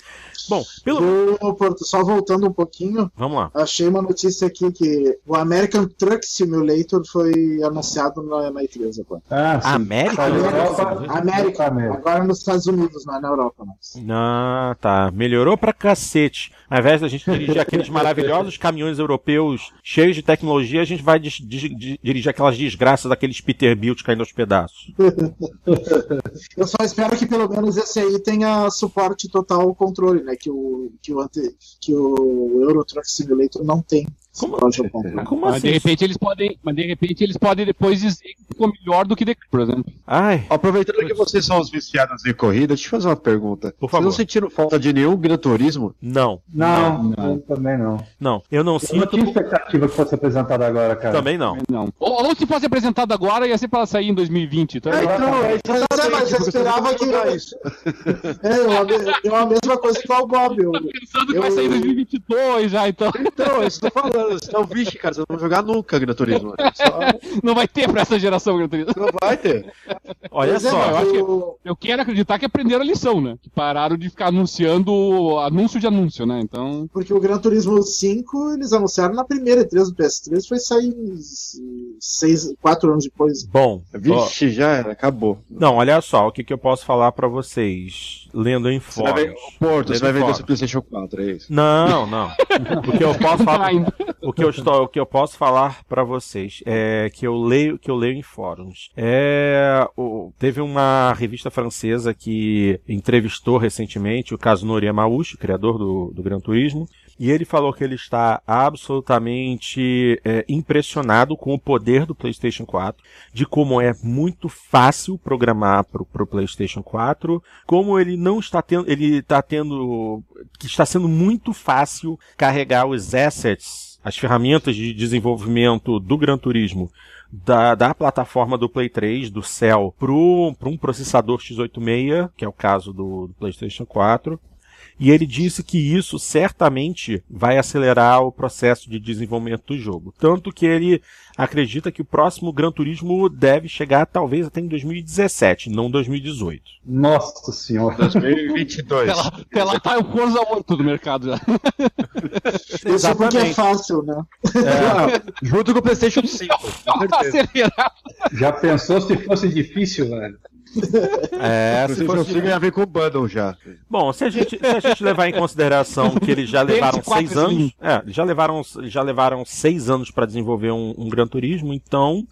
Bom, pelo. Porto, só voltando um pouquinho, Vamos lá. achei uma notícia aqui que o American Truck Simulator foi anunciado na, na E3 agora. Ah, sim. América? Tá na Europa, América, América. agora nos Estados Unidos, não é na Europa mais. Ah, tá. Melhorou pra cacete. Ao invés da gente dirigir aqueles maravilhosos (laughs) caminhões europeus cheios de tecnologia, a gente vai dis- dis- di- dirigir aquelas desgraças daqueles Peterbilt caindo aos pedaços. (laughs) Eu só espero que pelo menos esse aí tenha suporte total ao controle, né? Que o, que o, ante, que o Euro Truck Simulator não tem. Como- controle. Como Mas de assim? repente eles podem, mas de repente eles podem depois dizer que ficou melhor do que The Crew, por exemplo. Ai, Aproveitando que vocês são os viciados em corrida, deixa eu fazer uma pergunta. Por Vocês favor. não sentiram falta de nenhum Gran Turismo? não. Não, eu também não. Não, eu não Eu não sinto. tinha expectativa que fosse apresentado agora, cara. Também não. Não. Ou, ou se fosse apresentado agora, ia ser pra sair em 2020. Então, É, então, é Mas, é, mas eu esperava que. (laughs) É, eu, eu a mesma coisa que o Bob. Eu, pensando que eu- vai sair em 2022 já, então Então, é isso que eu tô falando. Vocês estão vixe, cara. Vocês não vão jogar nunca Gran Turismo. Só- (laughs) não vai ter pra essa geração, Gran Turismo. Não vai ter. Olha Pois é, só. mas eu acho que- Eu quero acreditar que aprenderam a lição, né? Que pararam de ficar anunciando anúncio de anúncio, né? Então, Porque o Gran Turismo 5 eles anunciaram na primeira E3 do PS3, foi sair seis, quatro anos depois. Bom, ó, Vixe, já era. Acabou. não, olha só, o que, que eu posso falar pra vocês, lendo em Você vai fóruns. Porto, você vai vender fóruns. seu PlayStation 4, é isso? Não, não. O que eu posso (laughs) falar, o que eu estou, o que eu posso falar para vocês é que eu leio, que eu leio em fóruns. É, o- teve uma revista francesa que entrevistou recentemente o Kazunori Yamauchi, criador do, do Gran Turismo, e ele falou que ele está absolutamente é, impressionado com o poder do PlayStation 4, de como é muito fácil programar para o PlayStation 4, como ele não está tendo, ele está tendo, que está sendo muito fácil carregar os assets, as ferramentas de desenvolvimento do Gran Turismo da, da plataforma do Play 3, do Cell, para um processador x86, que é o caso do, do PlayStation 4. E ele disse que isso certamente vai acelerar o processo de desenvolvimento do jogo. Tanto que ele acredita que o próximo Gran Turismo deve chegar talvez até em 2017, não 2018. Nossa senhora. 2022. Ela, ela tá o Forza 8 do mercado já. Isso porque é fácil, né? (laughs) Junto com o PlayStation 5. com certeza. (laughs) Já pensou se fosse difícil, velho? É, (laughs) se fosse... 5 ia ver com o bundle já. Bom, se a, gente, se a gente levar em consideração que eles já levaram seis anos, é, já levaram, já levaram seis anos para desenvolver um, um Gran Turismo, então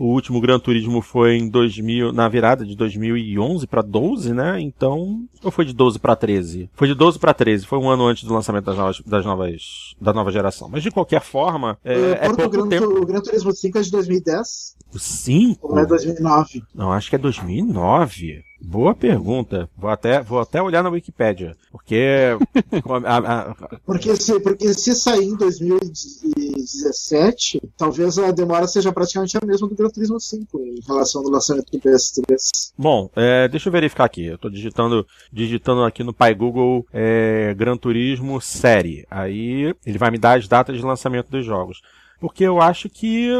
o último Gran Turismo foi em 2000, na virada de 2011 para 12, né? Então, ou foi de 12 para 13? Foi de 12 para 13, foi um ano antes do lançamento das novas, das novas, da nova geração. Mas de qualquer forma, é, o, é Porto, o, pouco Gran, tempo. o Gran Turismo 5 é de 2010, O 5? ou é 2009? Não, acho que é 2009. Boa pergunta. Vou até, vou até olhar na Wikipédia. Porque. (laughs) a- a- Porque se, porque se sair em 2017, talvez a demora seja praticamente a mesma do Gran Turismo 5 em relação ao lançamento do PS3. bom, é, deixa eu verificar aqui. Eu tô digitando, digitando aqui no Pai Google é, Gran Turismo série. Aí ele vai me dar as datas de lançamento dos jogos. Porque eu acho que,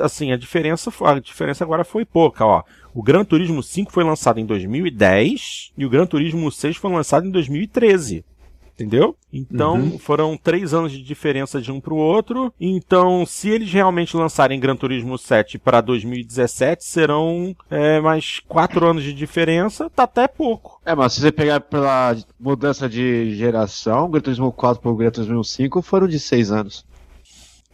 assim, a diferença, a diferença agora foi pouca, ó. O Gran Turismo 5 foi lançado em 2010 e o Gran Turismo 6 foi lançado em 2013. Entendeu? Então, foram três anos de diferença de um pro outro. Então, se eles realmente lançarem Gran Turismo 7 para 2017, serão é, mais quatro anos de diferença. Tá até pouco. É, mas se você pegar pela mudança de geração, o Gran Turismo 4 pro Gran Turismo 5 foram de seis anos.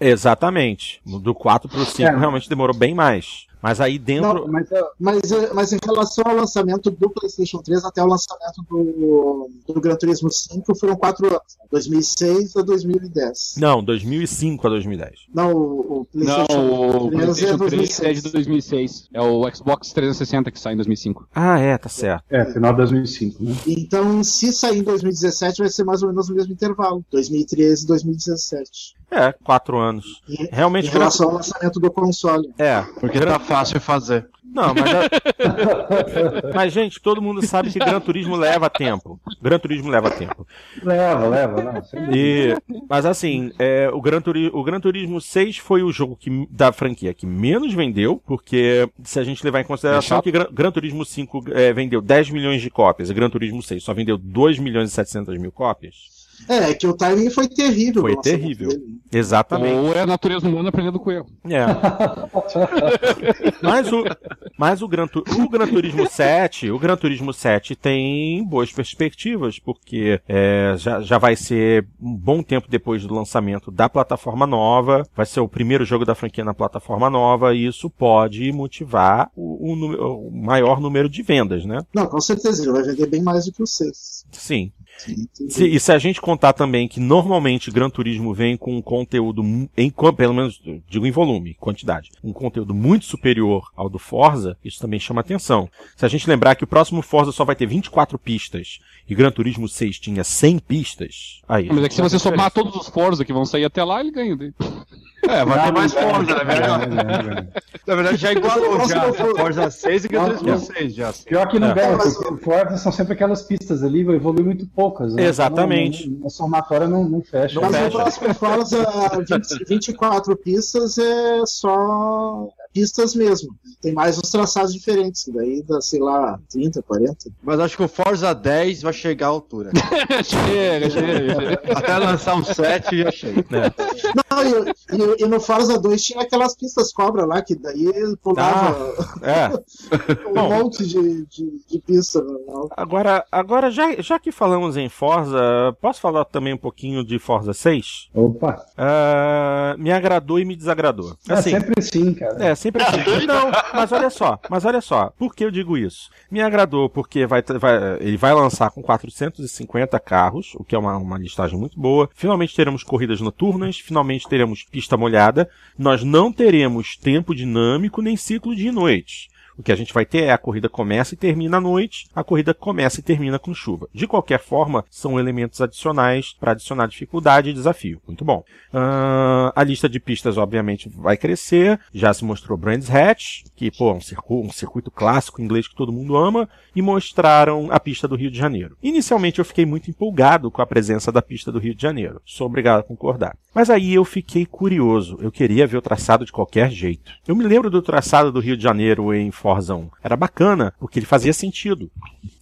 Exatamente. Do 4 pro 5 É. realmente demorou bem mais. Mas aí dentro. Não, mas Mas, eh, mas em relação ao lançamento do PlayStation 3 até o lançamento do, do Gran Turismo 5 foram quatro anos, 2006 a 2010. Não, 2005 a 2010. Não, o, o Não, PlayStation o 3 é PlayStation 3 é 2006. de 2006. É o Xbox 360 que sai em 2005. Ah, é, tá certo. é, final de 2005, né? Então, se sair em 2017, vai ser mais ou menos no mesmo intervalo, 2013 e 2017. É, quatro anos. Em, em Realmente. relação ao lançamento do console. É. Porque tá fácil fazer. Não, mas. é- (laughs) mas, gente, todo mundo sabe que Gran Turismo leva tempo. Gran Turismo leva tempo. Leva, leva, não. E, mas assim, é, o, Gran Turi- o Gran Turismo 6 foi o jogo que, da franquia que menos vendeu, porque se a gente levar em consideração Exato. que Gran, Gran Turismo 5 é, vendeu 10 milhões de cópias e Gran Turismo 6 só vendeu 2 milhões e 700 mil cópias. É, que o timing foi terrível. Foi terrível. dele. Exatamente. Ou é a natureza humana aprendendo com erro. É. mas o, mas o, Gran, o Gran Turismo 7, o Gran Turismo 7 tem boas perspectivas, porque é, já, já vai ser um bom tempo depois do lançamento da plataforma nova, vai ser o primeiro jogo da franquia na plataforma nova, e isso pode motivar o, o o maior número de vendas, né? Não, com certeza, ele vai vender bem mais do que o 6. Sim. Sim, Se- e se a gente contar também que normalmente Gran Turismo vem com um conteúdo, em, pelo menos digo em volume, quantidade, um conteúdo muito superior ao do Forza, isso também chama atenção. Se a gente lembrar que o próximo Forza só vai ter 24 pistas e Gran Turismo 6 tinha 100 pistas, aí. Mas é que se você somar todos os Forza que vão sair até lá, ele ganha. daí. É, vai ter mais Forza, na É, verdade. é, é. Na verdade, já igualou já. Forza 6 e Gran Turismo Não, 6 já. Pior que não É. ganha, porque Forza são sempre aquelas pistas ali, vai evoluir muito poucas. Né? Exatamente. Então, não- não- A somatória não, não fecha. Mas fecha. o próximo Forza 20, 24 pistas é só pistas mesmo. Tem mais uns traçados diferentes, daí dá, sei lá, 30, 40. Mas acho que o Forza 10 vai chegar à altura. (laughs) chega, chega. Até lançar um 7 já chega. Não, e, e- e no Forza 2 tinha aquelas pistas cobra lá, que daí ele pulava É. (laughs) um bom. monte de, de, de pista. Não. Agora, agora já, já que falamos em Forza, posso falar também um pouquinho de Forza 6? Opa, Ah, me agradou e me desagradou. é Assim, sempre sim, cara. É, sempre assim. (laughs) Não, mas olha só, mas olha só, por que eu digo isso? Me agradou porque vai, vai- ele vai lançar com 450 carros, o que é uma, uma listagem muito boa. Finalmente teremos corridas noturnas, finalmente teremos pista molhada. Nós não teremos tempo dinâmico nem ciclo de noite. O que a gente vai ter é a corrida começa e termina à noite, a corrida começa e termina com chuva. De qualquer forma, são elementos adicionais para adicionar dificuldade e desafio. Muito bom. Ah, a lista de pistas, obviamente, vai crescer. Já se mostrou Brands Hatch, que, pô, é um, circu- um circuito clássico inglês que todo mundo ama, e mostraram a pista do Rio de Janeiro. Inicialmente eu fiquei muito empolgado com a presença da pista do Rio de Janeiro. Sou obrigado a concordar. Mas aí eu fiquei curioso. Eu queria ver o traçado de qualquer jeito. Eu me lembro do traçado do Rio de Janeiro em Forza 1. Era bacana, porque ele fazia sentido.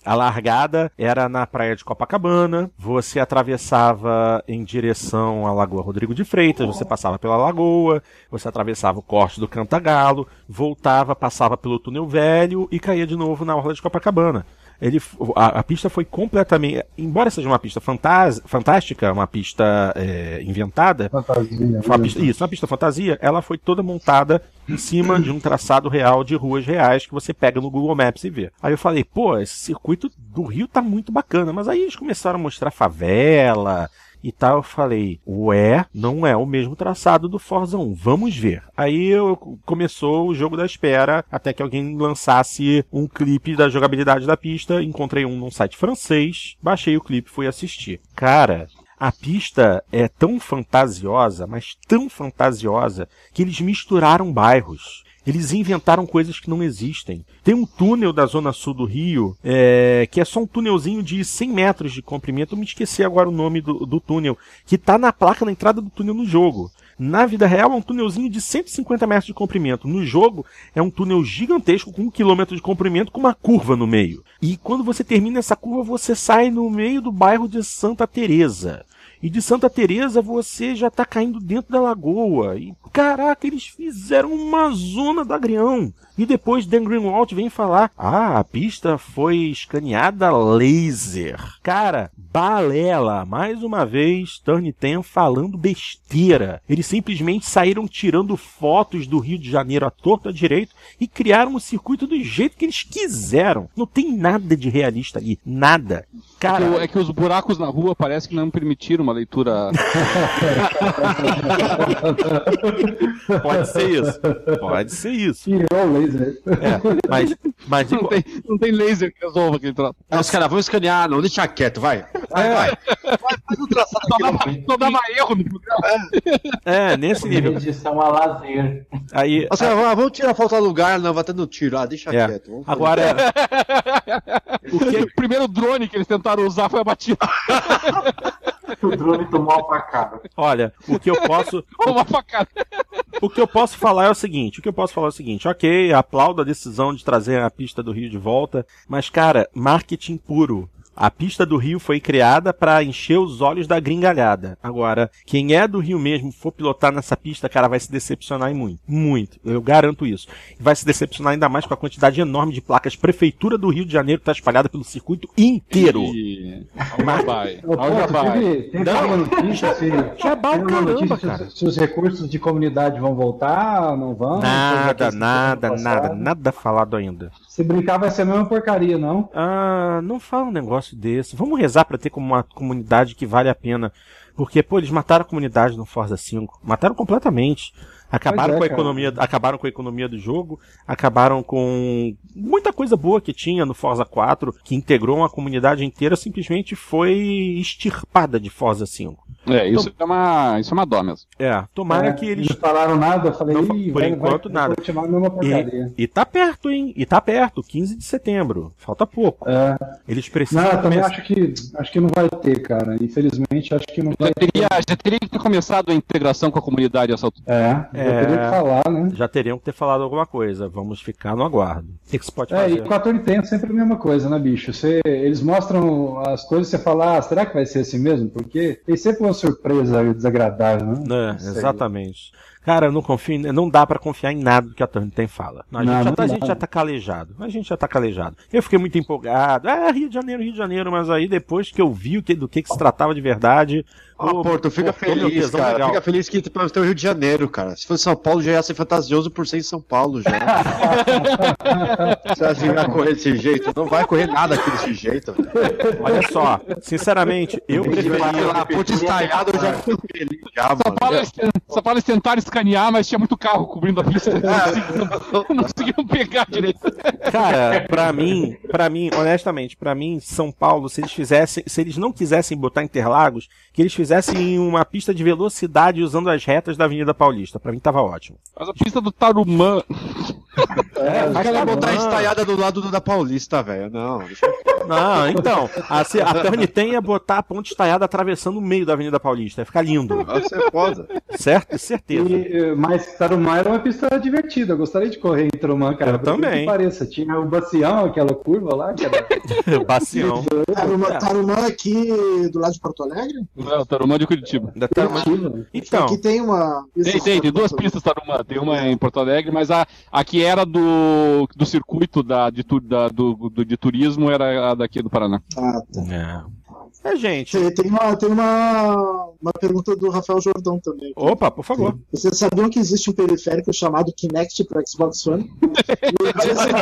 A largada era na praia de Copacabana, você atravessava em direção à Lagoa Rodrigo de Freitas, você passava pela lagoa, você atravessava o corte do Cantagalo, voltava, passava pelo túnel velho e caía de novo na orla de Copacabana. Ele, a, a pista foi completamente, embora seja uma pista fantás- fantástica, uma pista é, inventada, Fantasia. uma pista, isso, uma pista fantasia, ela foi toda montada em cima de um traçado real de ruas reais que você pega no Google Maps e vê. Aí eu falei, pô, esse circuito do Rio tá muito bacana, mas aí eles começaram a mostrar favela e tal, eu falei, ué, não é o mesmo traçado do Forza 1, vamos ver. Aí eu, começou o jogo da espera até que alguém lançasse um clipe da jogabilidade da pista, encontrei um num site francês, baixei o clipe e fui assistir. Cara, a pista é tão fantasiosa, mas tão fantasiosa, que eles misturaram bairros. Eles inventaram coisas que não existem. Tem um túnel da zona sul do Rio, é, que é só um túnelzinho de 100 metros de comprimento. Eu me esqueci agora o nome do, do túnel, que tá na placa na entrada do túnel no jogo. Na vida real é um túnelzinho de 150 metros de comprimento. No jogo é um túnel gigantesco com um quilômetro de comprimento com uma curva no meio. E quando você termina essa curva, você sai no meio do bairro de Santa Teresa. E de Santa Teresa você já tá caindo dentro da lagoa. E caraca, eles fizeram uma zona do agrião. E depois Dan Greenwald vem falar: "Ah, a pista foi escaneada laser". Cara, balela, mais uma vez Turn 10 falando besteira. Eles simplesmente saíram tirando fotos do Rio de Janeiro à torta direito e criaram o circuito do jeito que eles quiseram. Não tem nada de realista ali, nada. Cara, É que, é que os buracos na rua parece que não permitiram uma leitura. (laughs) pode ser isso. Pode ser isso. Tirou o laser. É, mas, mas Não tem, não tem laser que resolva aquele troço. Aí os caras vão escanear, não, deixa quieto, vai. Vai, vai. Vai, faz um traçado Só dava, só dava erro no programa. é, nesse nível. Edição a lazer. Aí, Os caras, ah, vamos tirar a falta do lugar, não, vai tendo tiro. Ah, deixa É. quieto. agora (laughs) O, que, o primeiro drone que eles tentaram usar foi abatido. (laughs) O drone tomou uma facada. olha, o que eu posso, (laughs) Uma facada. o que eu posso falar é o seguinte, o que eu posso falar é o seguinte, ok, aplaudo a decisão de trazer a pista do Rio de volta, mas cara, marketing puro. A pista do Rio foi criada para encher os olhos da gringalhada. Agora, quem é do Rio mesmo for pilotar nessa pista, cara, vai se decepcionar muito. Muito. Eu garanto isso. Vai se decepcionar ainda mais com a quantidade enorme de placas. Prefeitura do Rio de Janeiro está espalhada pelo circuito inteiro. E... Notícia (laughs) se, Jabá o caramba, cara. se, os recursos de comunidade vão voltar, não vão? Nada, nada, nada, nada falado ainda. Se brincar vai ser a mesma porcaria, não? Ah, não fala um negócio desse. Vamos rezar pra ter como uma comunidade que vale a pena. Porque, pô, eles mataram a comunidade no Forza 5. Mataram completamente. Acabaram é, com a cara. economia, acabaram com a economia do jogo, acabaram com muita coisa boa que tinha no Forza 4, que integrou uma comunidade inteira, simplesmente foi extirpada de Forza 5. É, isso é uma, isso é uma dó mesmo. É, tomara É, que eles Não falaram nada, eu falei, Não, por vai- enquanto, vai nada. mesma porcaria. E, e tá perto, hein? E tá perto, 15 de setembro. Falta pouco. É. Eles precisam. Não, eu também começar- acho que, acho que não vai ter, cara. Infelizmente, acho que não vai Já ter. teria, já teria que ter começado a integração com a comunidade essa altura. É, já É. teria que falar, né? Já teriam que ter falado alguma coisa. Vamos ficar no aguardo. O que, que você pode É, fazer? e com a Turn 10 é sempre a mesma coisa, né, bicho? Você, eles mostram as coisas e você fala, ah, será que vai ser assim mesmo? Porque tem sempre uma surpresa desagradável, né? É, exatamente. Cara, eu não confio, não dá pra confiar em nada do que a Turn tem fala. A, gente, Não, já não tá, a gente já tá calejado. A gente já tá calejado. Eu fiquei muito empolgado. Ah, Rio de Janeiro, Rio de Janeiro, mas aí depois que eu vi o que, do que, que se tratava de verdade. Ah, pô, Porto, fica meu feliz, cara. legal. Fica feliz que tipo, tem o Rio de Janeiro, cara. Se fosse São Paulo, já ia ser fantasioso por ser em São Paulo já. Você acha que vai correr desse jeito? Não vai correr nada aqui desse jeito, velho. Olha só, sinceramente, eu preferia. A ponte estaiada eu já fico feliz já, São Paulo, São Paulo eles tentaram escanear, mas tinha muito carro cobrindo a pista. Não conseguiam, não conseguiam pegar direito. Cara, pra mim, pra mim, honestamente, pra mim, São Paulo, se eles fizessem, se eles não quisessem botar Interlagos, que eles fizessem uma pista de velocidade usando as retas da Avenida Paulista. Pra mim tava ótimo. Mas a pista do Tarumã. É, caras tá botar estaiada do lado do- da Paulista, velho. Não, eu... Não, então, a, a Turn tem ia botar a ponte estaiada atravessando o meio da Avenida Paulista. Ia ficar lindo. Você é foda. Certo? Certeza. E, mas Tarumã era uma pista divertida, eu gostaria de correr em Tarumã, cara. Eu também. Que pareça. Tinha o Bacião, aquela curva lá, que era (laughs) Bacião. Tarumã, É. Tarumã aqui do lado de Porto Alegre? Não, Tarumã de Curitiba. Da Tarumã. divertida. Então, Aqui tem uma. Tem, tem, tem duas pistas Tarumã. Tem uma em Porto Alegre, mas a, a que era do, do circuito da, de, da- do, do- de turismo era a daqui do Paraná. Ah, tá. é. É, gente. Tem, uma, tem uma, uma pergunta do Rafael Jordão também. Opa, por favor. Vocês sabiam que existe um periférico chamado Kinect para Xbox One? Me dizem,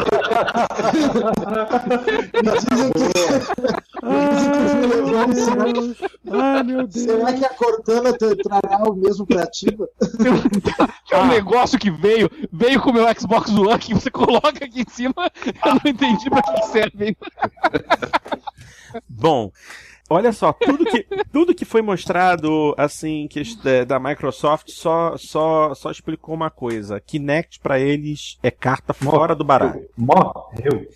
me dizem que, me dizem que Ai, meu Deus. será que a Cortana te- trará o mesmo para ativa? (laughs) Que é um negócio que veio, veio com o meu Xbox One que você (laughs) coloca aqui em cima. Eu não entendi pra que que serve. Bom, olha só, tudo que, (laughs) tudo que foi mostrado, assim, que, é, da Microsoft só, só, só explicou uma coisa. Kinect pra eles é carta fora do baralho. Morreu.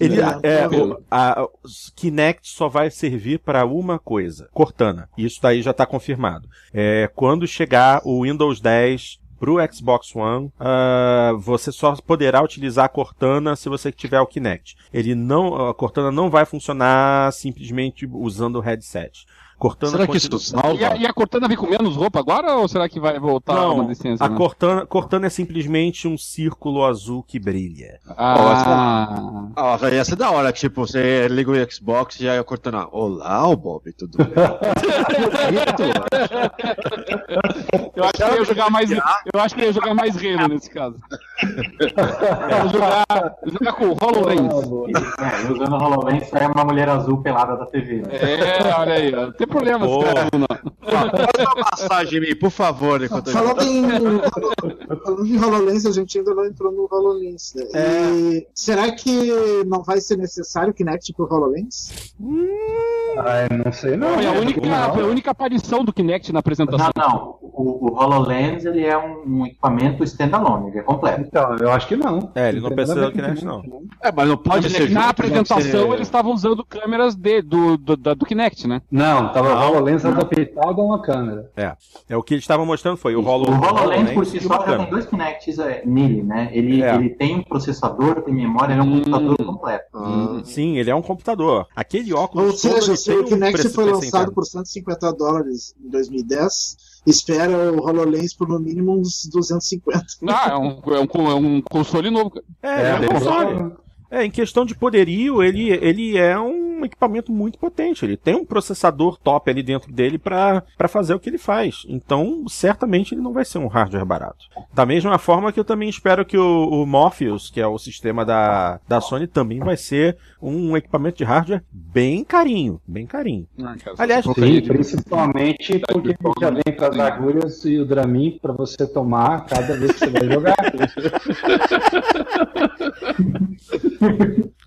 Ele, É, é, o, a, o Kinect só vai servir para uma coisa: Cortana. Isso daí já está confirmado. É, quando chegar o Windows 10 pro Xbox One, ah, você só poderá utilizar a Cortana se você tiver o Kinect. Ele não, a Cortana não vai funcionar simplesmente usando o headset. Cortana Será que isso continua- E a, salva? e a Cortana vem com menos roupa agora ou será que vai voltar Não, uma licença? a né? Cortana, Cortana é simplesmente um círculo azul que brilha. Ah, Ah, velho, ia ser da hora, tipo, você liga o Xbox e já ia cortando. Olá, o Bob, tudo bem? (laughs) eu acho que eu ia jogar mais. Eu acho que ia jogar mais Halo nesse caso. Eu jogar, jogar com o HoloLens. É, usando o HoloLens sai uma mulher azul pelada da TV. Né? É, olha aí, ó. Não tem problema não. (laughs) Faz uma massagem em mim, por favor, enquanto eu Falando em, falando em HoloLens, a gente ainda não entrou no HoloLens. né? E será que não vai ser necessário o Kinect pro HoloLens? Ah, eu não sei, não. Foi a única, Não. foi a única aparição do Kinect na apresentação. Não, não. O, o HoloLens ele é um, um equipamento standalone, ele é completo. Então, eu acho que não. É, ele não tem precisa do Kinect, não. É, mas não pode Mas é ser na junto, apresentação eles estavam usando câmeras de, do, do, da- do Kinect, né? Não, tava o HoloLens adaptado a uma câmera. É o que eles estavam mostrando foi o, O Holo, HoloLens por si só já tem dois Kinects é, nele, né? Ele, É. ele tem um processador, tem memória, ele é um Hum. computador completo. Ah, Sim, ele é um computador. Aquele óculos Ou seja, se o um Kinect preço foi lançado por 150 dólares em 2010, espera o HoloLens por no mínimo uns 250. Ah, é um, é um, é um console novo. cara. É, é, um depois- console. É, em questão de poderio, ele, ele é um equipamento muito potente. Ele tem um processador top ali dentro dele para fazer o que ele faz. Então, certamente ele não vai ser um hardware barato. Da mesma forma que eu também espero que o, o Morpheus, que é o sistema da, da Sony, também vai ser um equipamento de hardware bem carinho. Bem carinho. Aliás, Sim, principalmente porque já vem para as agulhas e o Dramin para você tomar cada vez que você vai jogar. (laughs)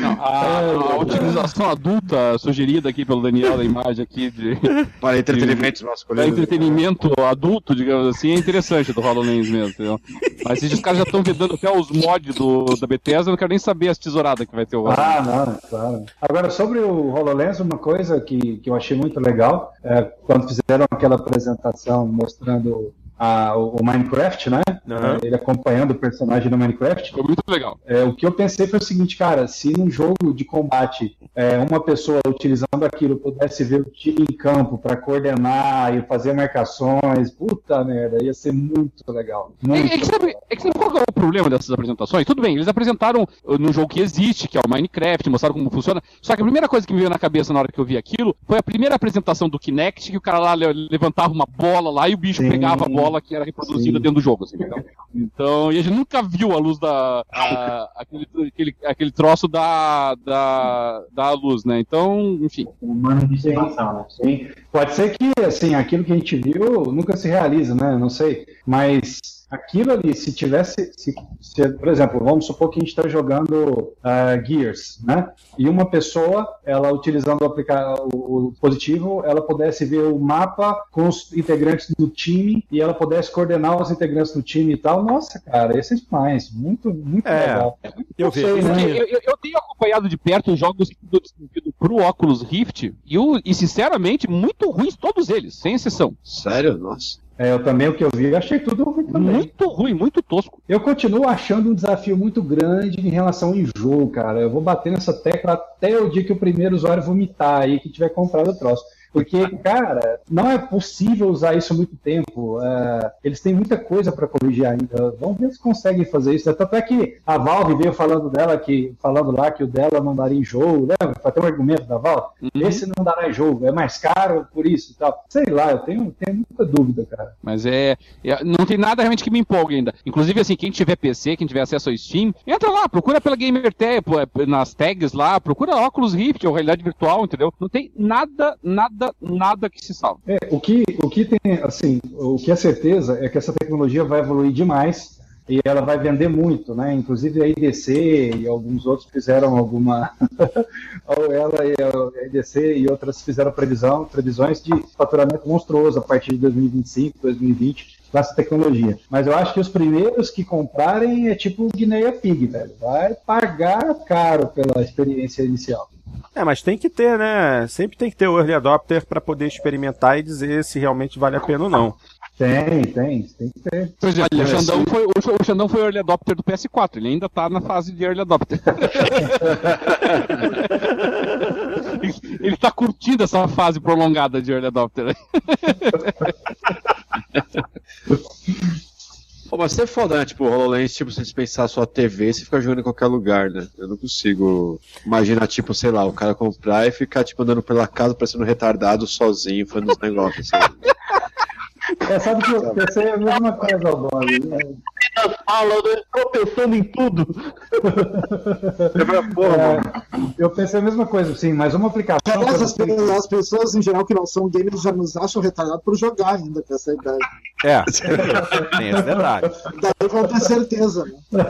Não, a, a utilização adulta sugerida aqui pelo Daniel da imagem aqui de, para entretenimentos da masculinos. entretenimento adulto, digamos assim, é interessante do HoloLens mesmo, entendeu? Mas se os caras já estão vedando até os mods do, da Bethesda, eu não quero nem saber as tesouradas que vai ter o. Ah, não, claro. Agora, sobre o HoloLens, uma coisa que, que eu achei muito legal, é, quando fizeram aquela apresentação mostrando a- o Minecraft, né? É, Ele acompanhando o personagem do Minecraft. Foi muito legal. É, o que eu pensei foi o seguinte, cara, se num jogo de combate é, uma pessoa utilizando aquilo pudesse ver o time em campo para coordenar e fazer marcações, puta merda, ia ser muito legal. É, Muito é que sabe, é que sabe problema dessas apresentações? Tudo bem, eles apresentaram uh, num jogo que existe, que é o Minecraft, mostraram como funciona. Só que a primeira coisa que me veio na cabeça na hora que eu vi aquilo foi a primeira apresentação do Kinect, que o cara lá le- levantava uma bola lá e o bicho Sim. pegava a bola que era reproduzida Sim. dentro do jogo. Assim, entendeu? Então, e a gente nunca viu a luz da. a- (laughs) aquele, aquele, aquele troço da, da, da luz, né? Então, enfim. Humano de estimação, né? Sim. Pode ser que, assim, aquilo que a gente viu nunca se realiza, né? Não sei. Mas aquilo ali, se tivesse. Se, se, por exemplo, vamos supor que a gente está jogando ah, Gears, né? E uma pessoa, ela utilizando o, aplica o, o dispositivo, ela pudesse ver o mapa com os integrantes do time e ela pudesse coordenar os integrantes do time e tal. Nossa, cara, isso é demais. Muito, muito É, legal. eu sei, vejo. né? Eu, eu- eu tenho acompanhado de perto os jogos do desenvolvido pro Oculus Rift e, o- e, sinceramente, muito ruins todos eles, sem exceção. Sério? Nossa. É, eu também, o que eu vi, eu achei tudo ruim também. Muito ruim, muito tosco. Eu continuo achando um desafio muito grande em relação ao enjoo, cara. Eu vou bater nessa tecla até o dia que o primeiro usuário vomitar aí, que tiver comprado o troço. Porque, cara, não é possível usar isso muito tempo. É, eles têm muita coisa para corrigir ainda. Vamos ver se conseguem fazer isso. Tanto é que a Valve veio falando dela que, falando lá que o dela não daria enjoo, lembra? Foi até um argumento da Valve. Esse não dará enjoo, é mais caro por isso e tal. Sei lá, eu tenho, tenho muita dúvida, cara. Mas é, é- Não tem nada realmente que me empolgue ainda. Inclusive, assim, quem tiver PC, quem tiver acesso ao Steam, entra lá, procura pela Gamer Tag, pô, é, nas tags lá, procura óculos Rift ou realidade virtual, entendeu? Não tem nada, nada, nada que se salve. É, o que, o que tem, assim, o que é certeza é que essa tecnologia vai evoluir demais e ela vai vender muito, né? Inclusive a IDC e alguns outros fizeram alguma. (laughs) Ou ela e a IDC e outras fizeram previsão, previsões de faturamento monstruoso a partir de 2025, 2020 com essa tecnologia. Mas eu acho que os primeiros que comprarem é tipo o Guinea Pig, velho. Vai pagar caro pela experiência inicial. É, mas tem que ter, né? Sempre tem que ter o early adopter para poder experimentar e dizer se realmente vale a pena ou não. Tem, tem, tem que ter. Exemplo, o Xandão, foi, o Xandão foi o early adopter do PS4, ele ainda tá na fase de early adopter. (laughs) ele tá curtindo essa fase prolongada de early adopter. (laughs) Pô, mas você é foda, né? Tipo, o HoloLens, tipo, se você pensar a sua TV, você fica jogando em qualquer lugar, né? Eu não consigo imaginar, tipo, sei lá, o cara comprar e ficar, tipo, andando pela casa parecendo retardado sozinho, fazendo os negócios. Assim. (laughs) É, sabe que eu pensei a mesma coisa, Alboni. Né? As falas, eu estou pensando em tudo. Porra, É, mano. eu pensei a mesma coisa, sim, mas uma aplicação. Aliás, as, as pessoas em geral que não são gamers já nos acham retardados por jogar ainda com essa ideia. É, tem esse detalhe. Daí vão ter certeza, né?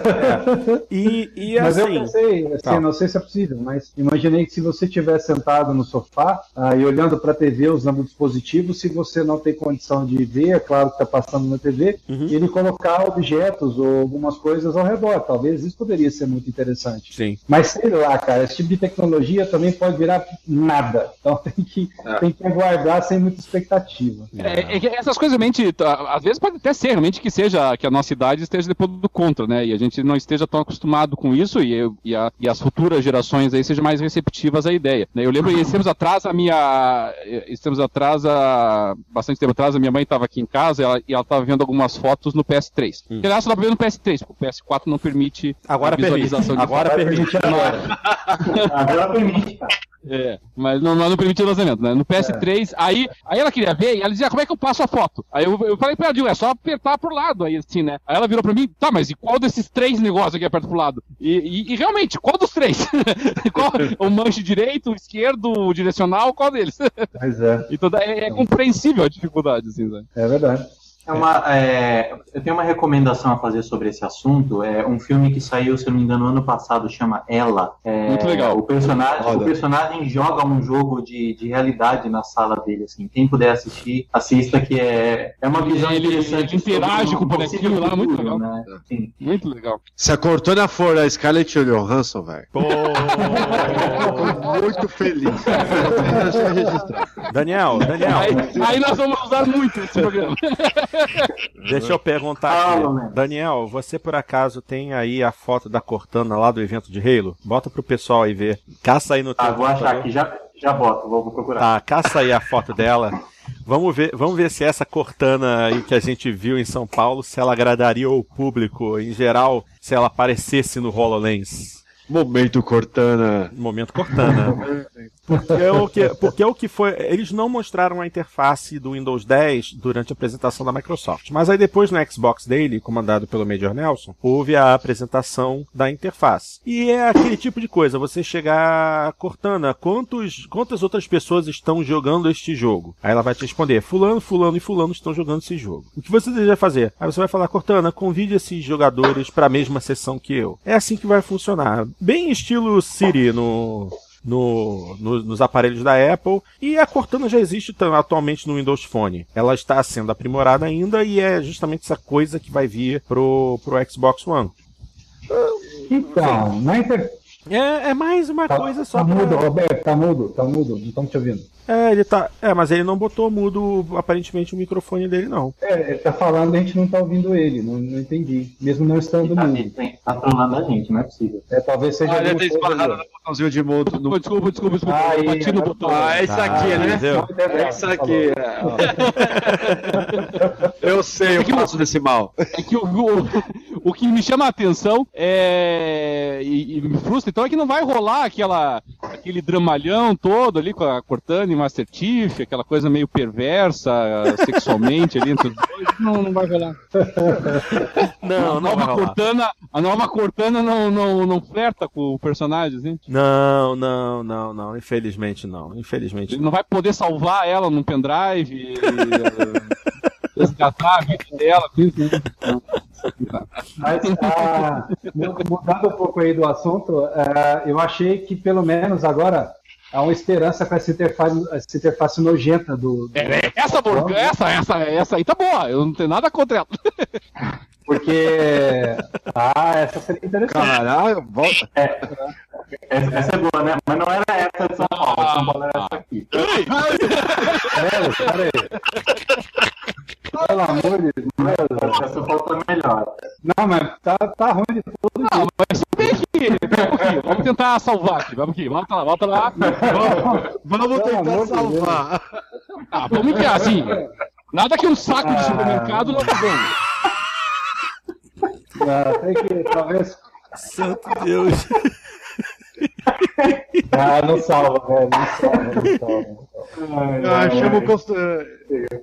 E, e Mas eu assim. pensei, assim, Tá. não sei se é possível, mas imaginei que se você estiver sentado no sofá ah, e olhando para a TV usando o dispositivo, se você não tem condição de ver, é claro que está passando na TV, Uhum. e ele colocar objetos ou algumas coisas ao redor. Talvez isso poderia ser muito interessante. Sim. Mas sei lá, cara, esse tipo de tecnologia também pode virar nada. Então (laughs) tem que, tem que aguardar sem muita expectativa. É, é que essas coisas realmente, tá, às vezes pode até ser realmente que seja que a nossa idade esteja depois do contra, né? E a gente não esteja tão acostumado com isso e, eu- e, a- e as futuras gerações aí sejam mais receptivas à ideia. né? Eu lembro, esses tempos atrás, a minha. Esses tempos atrás, a, bastante tempo atrás, a minha mãe estava aqui em casa e ela, e ela estava vendo algumas fotos no PS3. Hum. Aliás, ela estava vendo no PS3, porque o PS4 não permite Agora a permite. visualização de Agora permite. agora. (laughs) Agora permite, cara. É, mas não, não permitia o lançamento, né? No PS3, aí, aí ela queria ver e ela dizia, como é que eu passo a foto? Aí eu, eu falei pra ela, "Dil, é só apertar pro lado, aí assim, né? Aí ela virou pra mim, tá, mas e qual desses três negócios aqui aperta pro lado? E, e- e realmente, qual dos três? (laughs) qual, o manche direito, o esquerdo, o direcional, qual deles? Mas é, (laughs) então é, é compreensível a dificuldade, assim, né? é verdade. É uma, é, eu tenho uma recomendação a fazer sobre esse assunto. É um filme que saiu, se eu não me engano, ano passado, chama Ela. É, Muito legal. O personagem, Roda. o personagem joga um jogo de, de realidade na sala dele. Assim. Quem puder assistir, assista, que é, é uma visão Ele- interessante. ele interage um com o bonequinho lá, muito legal. Né? Sim. Muito legal. Se a Cortana for a Scarlett Johansson, velho. Pô, Muito feliz. (laughs) Daniel, Daniel, Aí, aí nós vamos usar muito esse programa. (laughs) deixa eu perguntar aqui. Daniel, você por acaso tem aí a foto da Cortana lá do evento de Halo? Bota pro pessoal aí ver. Caça aí no teu Ah, vou achar computador. aqui, já, já boto, vou, vou procurar. Tá, caça aí a foto dela. Vamos ver, vamos ver se essa Cortana aí que a gente viu em São Paulo, se ela agradaria o público em geral, se ela aparecesse no HoloLens. Momento Cortana. Momento Cortana. (laughs) Porque é o que, porque é o que foi. Eles não mostraram a interface do Windows 10 durante a apresentação da Microsoft. Mas aí depois no Xbox Daily, comandado pelo Major Nelson, houve a apresentação da interface. E é aquele tipo de coisa, você chegar Cortana, quantos, quantas outras pessoas estão jogando este jogo? Aí ela vai te responder, fulano, fulano e fulano estão jogando esse jogo. O que você deseja fazer? Aí você vai falar, Cortana, convide esses jogadores para a mesma sessão que eu. É assim que vai funcionar. Bem estilo Siri no, no- no- nos aparelhos da Apple e a Cortana já existe atualmente no Windows Phone. Ela está sendo aprimorada ainda e é justamente essa coisa que vai vir pro, pro Xbox One. Então, na inter... É, é mais uma tá, coisa só tá pra- mudo, Roberto, tá mudo, tá mudo, não estamos te ouvindo. É, ele tá. É, mas ele não botou mudo aparentemente o microfone dele, não. É, ele tá falando, a gente não tá ouvindo ele, não, não entendi. Mesmo não estando Tá, mudo. tá, tá trolando a gente, não é possível. É, talvez seja. Ah, ele tem esbarrado no botãozinho de mudo. No... Desculpa, desculpa, desculpa. Aí, eu bati no botão. Ah, é isso aqui, Ah, né? entendeu? É isso aqui. é. Eu sei, eu faço desse mal. É que o, o, o que me chama a atenção é, e, e me frustra, então, é que não vai rolar aquela, aquele dramalhão todo ali com a Cortana e Master Chief, aquela coisa meio perversa (laughs) sexualmente ali entre os dois. Não, não vai rolar. (laughs) Não, a não nova vai rolar. Cortana, a nova Cortana não, não, não flerta com o personagem, assim. Não, não, não, não. Infelizmente não. Infelizmente Ele não. não vai poder salvar ela num pendrive. e- (laughs) resgatar a vida dela. Mas, ah, mudando um pouco aí do assunto, ah, eu achei que pelo menos agora há uma esperança com essa interface, essa interface nojenta do. do... É, essa, essa, essa, essa aí tá boa, eu não tenho nada contra ela. (laughs) Porque. Ah, essa seria interessante. Caralho, volta. É, essa, essa é boa, né? Mas não era essa de São Paulo. São Paulo era essa aqui. Pera, pera aí. Pelo amor de Deus. Essa falta melhor. Não, mas tá, tá ruim de todo Não, mas vem aqui, vem um. Vamos tentar salvar aqui. Vamos aqui, volta lá, volta lá. Vamos Pelo tentar salvar. Ah, vamos que assim. Nada que um saco de Ah. supermercado não ganhe. Ah, tem que, talvez. Santo Deus. Ah, não salva, velho. Não salva, não salva. Ah, chama o Const-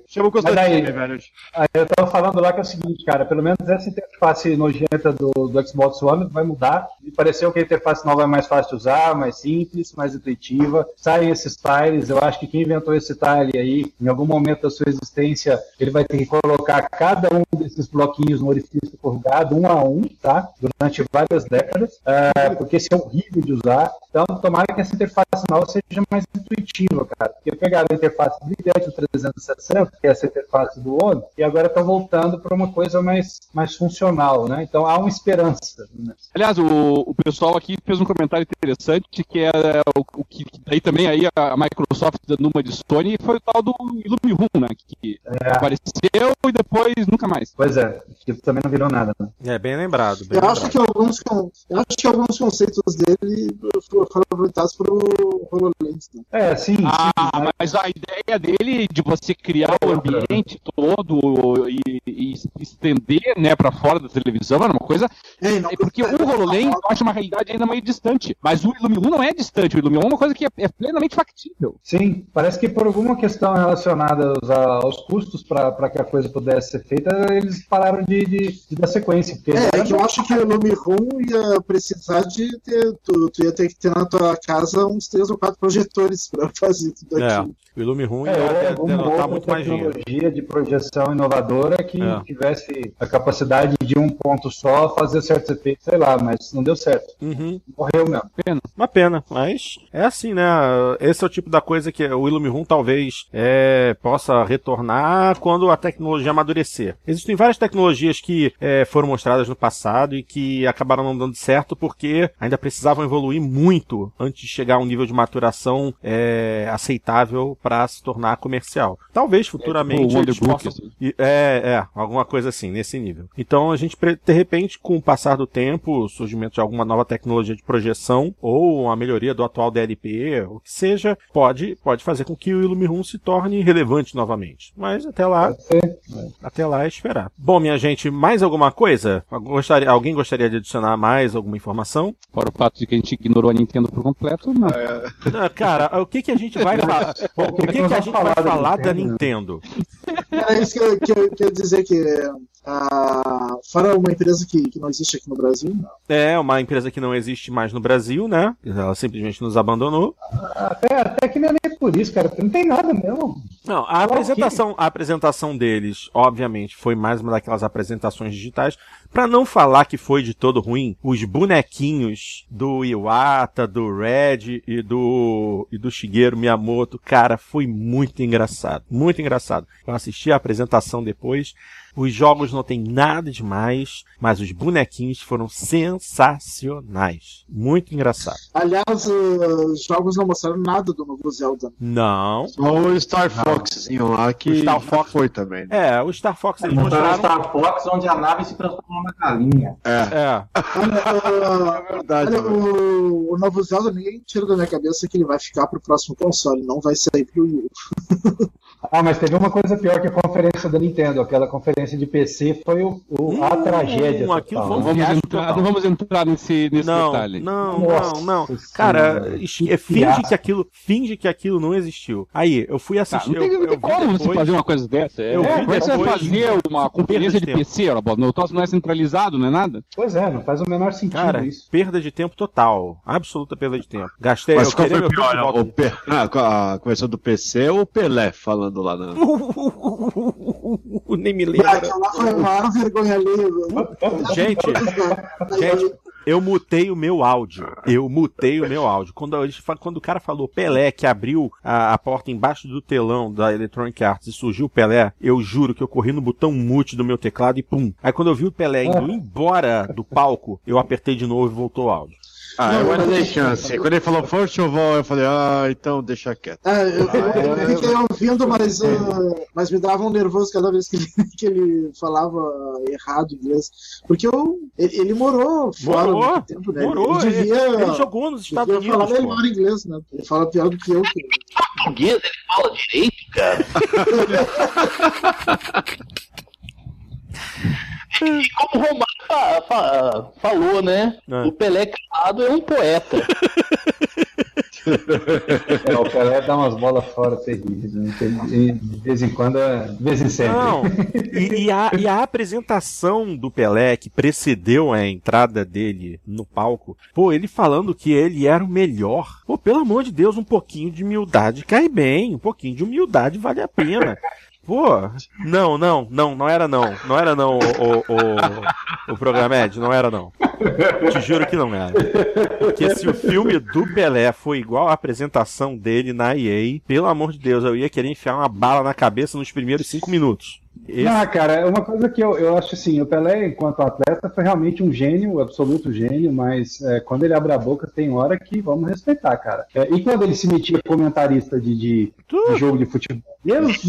chama o Constantine, daí- velho. Aí eu tava falando lá que é o seguinte, cara, pelo menos essa interface nojenta do, do Xbox One vai mudar. Me pareceu que a interface nova é mais fácil de usar, mais simples, mais intuitiva. Saem esses tiles, eu acho que quem inventou esse tile aí, em algum momento da sua existência, ele vai ter que colocar cada um desses bloquinhos no orifício corrugado, um a um, tá? Durante várias décadas, ah, porque esse é horrível de usar. Então, tomara que essa interface nova seja mais intuitiva, cara. Porque pegaram a interface brilhante do 360, que é essa interface do One, e agora estão voltando para uma coisa mais, mais funcional, né? Então há uma esperança. Né? Aliás, o, o pessoal aqui fez um comentário interessante que era o, o que daí também aí a Microsoft dando uma de Sony foi o tal do Illuminum, né? Que apareceu e depois nunca mais. Pois é, que também não virou nada. Né? É bem lembrado. Bem Eu acho lembrado. que alguns, eu acho que alguns conceitos dele foram aproveitados pro HoloLens. Né? É, sim, Ah, sim. mas- mas a ideia dele de você criar o ambiente todo e, e estender, né, para fora da televisão era uma coisa É, não- É porque o HoloLens eu acho uma realidade ainda meio distante. Mas o Illuminum não é distante. O Illuminum é uma coisa que é, é plenamente factível. Sim, parece que por alguma questão relacionada aos, custos para que a coisa pudesse ser feita, eles pararam de, de, de dar sequência. É, é que eu acho que o Room ia precisar de ter. Tu, tu ia ter que ter na tua casa uns três ou quatro projetores pra (laughs) fazer tudo É, aquilo. O Ilume Room É, alguma denotar muito mais dinheiro. tecnologia de projeção inovadora que É. tivesse a capacidade de um ponto só fazer certos efeitos, sei lá, mas não deu certo. Uhum. Morreu mesmo. Uma pena, mas é assim, né? Esse é o tipo da coisa que o Illuminum talvez é, possa retornar quando a tecnologia amadurecer. Existem várias tecnologias que é, foram mostradas no passado e que acabaram não dando certo porque ainda precisavam evoluir muito antes de chegar a um nível de maturação é, aceitável para se tornar comercial. Talvez futuramente o eles Wonderbook, possam assim. É, é, alguma coisa assim, nesse nível. Então a gente, de repente, com o passar do tempo, o surgimento de alguma nova tecnologia de projeção, ou a melhoria do atual DLP, o que seja, pode, pode fazer com que o Illuminum se torne relevante novamente. Mas até lá, ser. até lá é esperar. Bom, minha gente, mais alguma coisa? Gostaria, alguém gostaria de adicionar mais alguma informação? Fora o fato de que a gente ignorou a Nintendo por completo, não. Ah, Cara, o que, que a gente vai (laughs) falar? O que, que, a gente vai falar da Nintendo? É isso que eu, que eu quero dizer que. ah, fora uma empresa que, que não existe aqui no Brasil, não. É uma empresa que não existe mais no Brasil, né? Ela simplesmente nos abandonou. Até, até que não é nem por isso, cara, não tem nada mesmo. Não, a apresentação, a apresentação deles, obviamente, foi mais uma daquelas apresentações digitais. Pra não falar que foi de todo ruim, os bonequinhos do Iwata, do Red e do e do Shigeru Miyamoto, cara, foi muito engraçado, muito engraçado. Eu assisti a apresentação depois. Os jogos não tem nada demais, mas os bonequinhos foram sensacionais. Muito engraçado. Aliás, os jogos não mostraram nada do novo Zelda. Não. Só o Star Foxzinho lá que O Star Fox. foi também. É, o Star Fox eles Mostraram mostraram. Star Fox, onde a nave se transforma numa galinha. É, Olha, (laughs) ah, É verdade. olha, mano. o, o novo Zelda, ninguém tira da minha cabeça que ele vai ficar pro próximo console, não vai sair pro Wii U. (laughs) Ah, mas teve uma coisa pior que a conferência da Nintendo. Aquela conferência de PC foi o, o- a Hum, tragédia. aquilo foi um? Vamos entrar, não vamos entrar nesse, nesse não, detalhe. não, Nossa não, não. Senhora, Cara, que é, finge que aquilo, finge que aquilo não existiu. Aí, eu fui Tá, assistir. não tem, eu, não eu tem vi como você depois- fazer uma coisa dessa. É, eu vi é que você vai fazer uma conferência de de. PC, Roboto? O troço não é descentralizado, não é nada? Pois é, não faz o menor sentido Cara, isso. perda de tempo total. Absoluta perda de tempo. Gastei, Mas eu qual foi meu pior? O Pe... ah, a conversão do PC ou o Pelé falando lá na. (laughs) Nem me Ah, lembro. Aquela lá foi a maior vergonha alheia. Gente, gente, eu mutei o meu áudio. Eu mutei o meu áudio. Quando, a gente quando o cara falou Pelé, que abriu a, a porta embaixo do telão da Electronic Arts e surgiu o Pelé, eu juro que eu corri no botão mute do meu teclado e pum. Aí quando eu vi o Pelé indo embora do palco, eu apertei de novo e voltou o áudio. Ah, eu ainda dei chance. Quando ele falou first of all, eu falei, ah, então deixa quieto. Ah, eu, eu, eu fiquei ouvindo, mas, ah, mas me dava um nervoso cada vez que ele, (laughs) que ele falava errado inglês. Porque eu, ele, ele morou fora Morou, muito tempo, né? morou, ele devia, Ele jogou nos Estados Unidos. falar pô. melhor inglês, né? Ele fala pior do que eu. que- Português, ele fala direito, cara. (laughs) (laughs) (laughs) E como o Romário fa- fa- falou, né? É. O Pelé calado é um poeta. (laughs) É, o Pelé dá umas bolas fora terríveis. né? De vez em quando, é- de vez em sempre. Não, e, e a, e a apresentação do Pelé que precedeu a entrada dele no palco, pô, ele falando que ele era o melhor. Pô, pelo amor de Deus, um pouquinho de humildade cai bem, um pouquinho de humildade vale a pena. (laughs) Pô, não, não, não, não era não, não era não o, o, o, o Programed, não era não. Te juro que não era. Porque se o filme do Pelé foi igual a apresentação dele na EA, pelo amor de Deus, eu ia querer enfiar uma bala na cabeça nos primeiros cinco minutos. Esse- Ah, cara, é uma coisa que eu, eu acho assim, o Pelé, enquanto atleta, foi realmente um gênio, absoluto gênio, mas é, quando ele abre a boca, tem hora que vamos respeitar, cara. É, e quando ele se metia comentarista de, de, de jogo de futebol? Deus,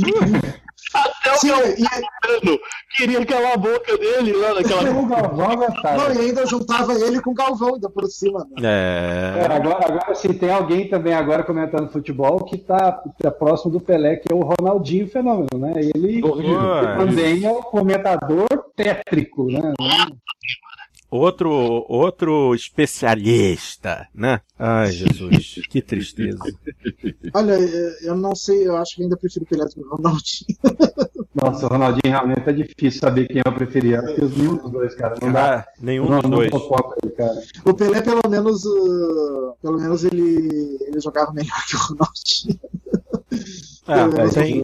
Até o Sim, e, Galvão queria calar a boca dele lá naquela. o Galvão (laughs) não, aguentava. e ainda juntava ele com o Galvão ainda por cima. Né? É, É. agora, agora sim, tem alguém também agora comentando futebol que tá, tá próximo do Pelé, que é o Ronaldinho Fenômeno, né? Ele Pô, também é um comentador tétrico, né? Outro, outro especialista, né? Ai, Jesus, (laughs) que tristeza. Olha, eh, eu não sei, eu acho que ainda prefiro o Pelé do que o Ronaldinho. (laughs) Nossa, o Ronaldinho realmente é difícil saber quem eu preferia. Porque os nenhum dos dois, cara. Não dá. Ah, nenhum não, dos não dois. aí, cara. O Pelé, pelo menos, ah, pelo menos ele, ele jogava melhor que o Ronaldinho. Ah, menos tem,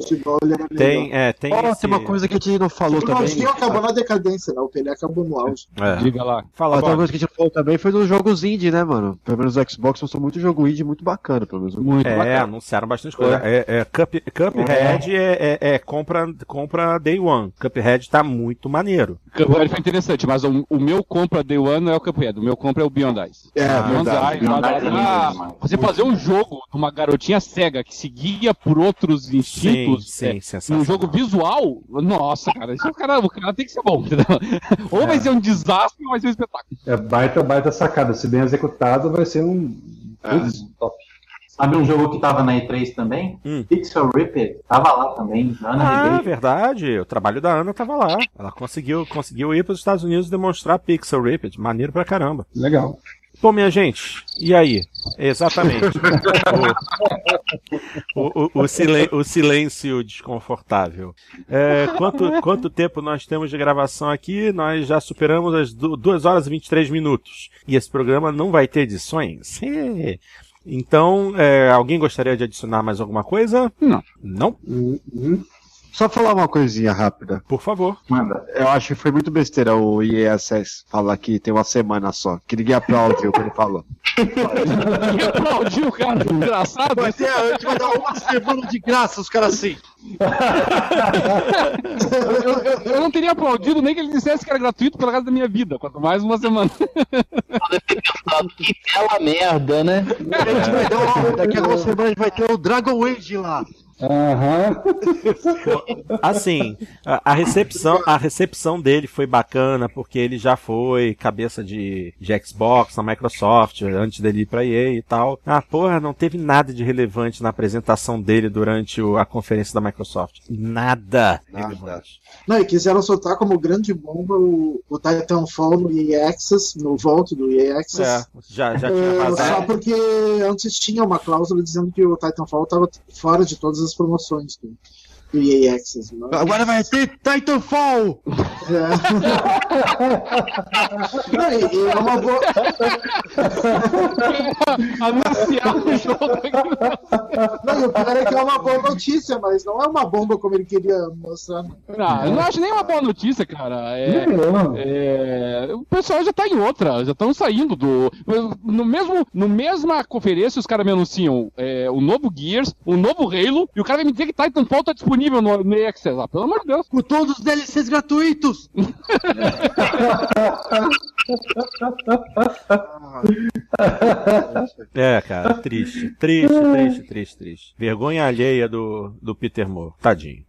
tem, é, tem, Ó, esse... tem uma coisa que a gente não falou O também. Ronaldinho acabou na decadência, né? O Pelé acabou no auge. É. Diga lá. Fala, Outra coisa que a gente falou também foi dos jogos indie, né, mano? Pelo menos o Xbox mostrou muito jogo indie muito bacana, pelo menos. Muito É, bacana. anunciaram bastante coisa. É, é, Cup, Cuphead é, é, é compra, compra Day One. Cuphead tá muito maneiro. Cuphead foi interessante, mas o, o meu compra Day One não é o Cuphead, o meu compra é o Beyond Ice. É, Beyond Beyond ah, é lindo ah, você fazer um jogo de uma garotinha cega que seguia por outros Sim, instintos sim, é, sensacional. num jogo visual, nossa, cara, isso é o cara, o cara tem que ser bom, (laughs) entendeu? Ou vai ser um desastre ou vai ser um espetáculo. É baita, baita sacada. Se bem executado, vai ser um. Putz, top. Sabe um jogo que tava na E3 também? Hum. Pixel Ripped. Tava lá também. Ana Ah, Ribeiro. verdade. O trabalho da Ana tava lá. Ela conseguiu, conseguiu ir para os Estados Unidos demonstrar Pixel Ripped. Maneiro pra caramba. Legal. Bom, minha gente, e aí? Exatamente. (laughs) o, o, o, o silen- o silêncio desconfortável. É, quanto, quanto tempo nós temos de gravação aqui? Nós já superamos as 2 horas e 23 minutos. E esse programa não vai ter edições? Então, é, alguém gostaria de adicionar mais alguma coisa? Não. Não? Uhum. Só falar uma coisinha rápida. Por favor. Manda. Eu acho que foi muito besteira o IESS falar que tem uma semana só. Que ninguém aplaudiu o que ele falou. Quem aplaudiu, cara? Engraçado. Vai ter, a gente vai dar uma semana de graça, os caras assim. Eu, eu- eu não teria aplaudido nem que ele dissesse que era gratuito pela casa da minha vida, quanto mais uma semana. Que bela merda, né? A gente vai dar uma- daqui a duas semanas a gente vai ter o Dragon Age lá. Aham. (laughs) Assim, a, a recepção, a recepção dele foi bacana porque ele já foi cabeça de, de Xbox na Microsoft antes dele ir pra EA e tal. Ah, porra, não teve nada de relevante na apresentação dele durante o- a conferência da Microsoft. Nada. Não, e quiseram soltar como grande bomba o, o Titanfall no EA Access, no volto do EA Access. É, já, já tinha É, só vazado. porque antes tinha uma cláusula dizendo que o Titanfall estava fora de todas as promoções. Do EA Access. Não? Agora vai ter Titanfall! É. Não, e é uma boa. Anunciar o jogo aqui. Não, e o pior é que é uma boa notícia, mas não é uma bomba como ele queria mostrar. não. Não, eu não acho nem uma boa notícia, cara. É, é, o pessoal já tá em outra, já estão saindo do. No mesmo, no mesma conferência, os caras me anunciam é, o novo Gears, o novo Halo, e o cara vai me dizer que Titanfall tá disponível no, no EA Access. Ah, pelo amor de Deus. Com todos os DLCs gratuitos! (laughs) É, cara, triste. Triste, triste, triste, triste. Vergonha alheia do, do Peter Moore. Tadinho.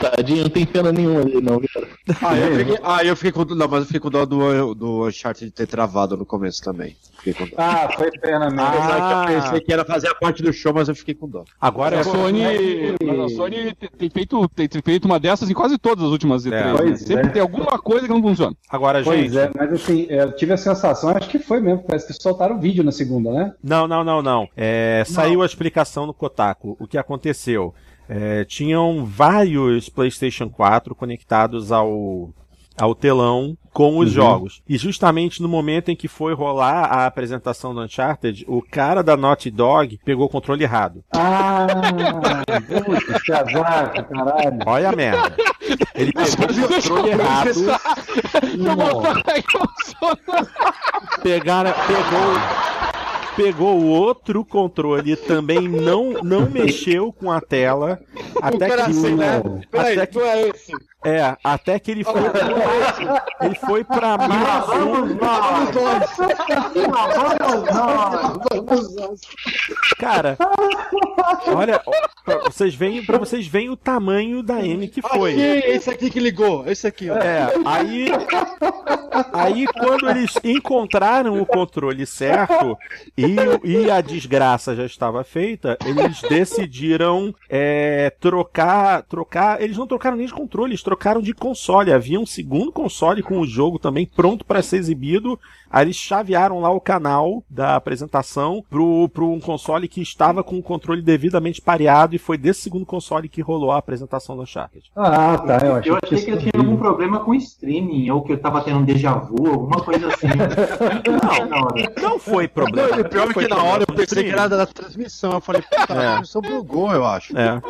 Tadinho, não tem pena nenhuma ali, não, cara. Ah, eu fiquei, ah, eu fiquei com. Não, mas eu fiquei com dó do, do Uncharted ter travado no começo também. Fiquei com dó. Ah, foi pena mesmo. Apesar que Ah. eu pensei que era fazer a parte do show, mas eu fiquei com dó. Agora A é Sony, mas a Sony tem- feito, tem feito uma dessas em quase todas as últimas E3. né? Pois Sempre é. tem alguma coisa que não funciona. Agora, Pois gente. é, mas assim, eu tive a sensação, acho que foi mesmo, parece que soltaram o vídeo na segunda, né? Não, não, não, não. É, saiu a explicação no Kotaku. O que aconteceu? É, tinham vários PlayStation 4 conectados ao, ao telão com os jogos. E justamente no momento em que foi rolar a apresentação do Uncharted, o cara da Naughty Dog pegou o controle errado. Ah, que azar, caralho. Olha a merda. Ele pegou o controle errado. Pegaram, pegou, pegou o outro controle, também não, não mexeu com a tela, (laughs) até que assim, né? até que, é esse. É, até que ele foi ele foi para mais Vamos nós. cara. Olha, pra vocês veem, para vocês veem o tamanho da M que foi. Achei, esse aqui que ligou, esse aqui, ó. É, aí, aí quando eles encontraram o controle certo e, e a desgraça já estava feita, eles decidiram é, trocar, trocar. Eles não trocaram nem de controle, eles trocaram de console. Havia um segundo console com o jogo também pronto para ser exibido. Aí eles chavearam lá o canal da apresentação pro, pro um console que estava com o controle devidamente pareado e foi desse segundo console que rolou a apresentação do Uncharted. Ah, tá, eu achei, Eu achei que ele tinha algum problema com streaming, ou que eu tava tendo um déjà vu, alguma coisa assim. (laughs) Não, na hora. Não foi problema. Não, pior Não é foi que na problema hora eu pensei que era da transmissão. Eu falei, puta, É. a transmissão bugou, eu acho. É.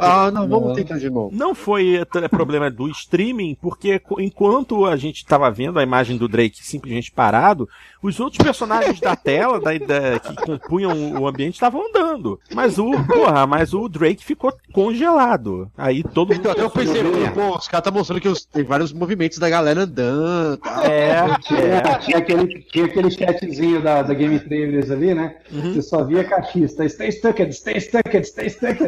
Ah, não, vamos tentar de novo. Não foi eh, problema do streaming, porque enquanto a gente estava vendo a imagem do Drake simplesmente parado, os outros personagens da tela da, da- que compunham o ambiente estavam andando. Mas o, porra, mas o Drake ficou congelado. Aí todo mundo. Então, até eu pensei, pô, os caras tá mostrando que os- tem vários movimentos da galera andando. Tá. É, Tinha, tinha aquele, tinha aquele chatzinho da, da Game Trailers ali, né? Você só via caixista. Stay stucked, stay stucked, stay stucked.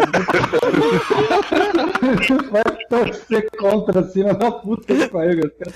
Vai torcer contra cima da puta que pariu. cara.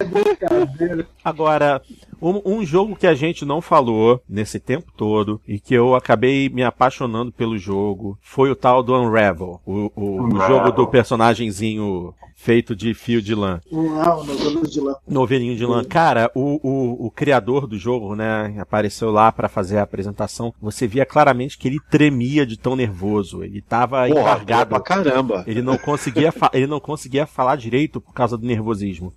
É brincadeira. Agora, um, um jogo que a gente não falou nesse tempo todo e que eu acabei me apaixonando pelo jogo foi o tal do Unravel, o, o, o Unravel. jogo do personagemzinho feito de fio de lã. Uau, novelo de lã. Novelinho de lã. Cara, o, o, o criador do jogo, né, apareceu lá pra fazer a apresentação. Você via claramente que ele tremia de tão nervoso. Ele tava Porra, embargado. pra caramba. Ele não conseguia, ele não conseguia falar direito por causa do nervosismo.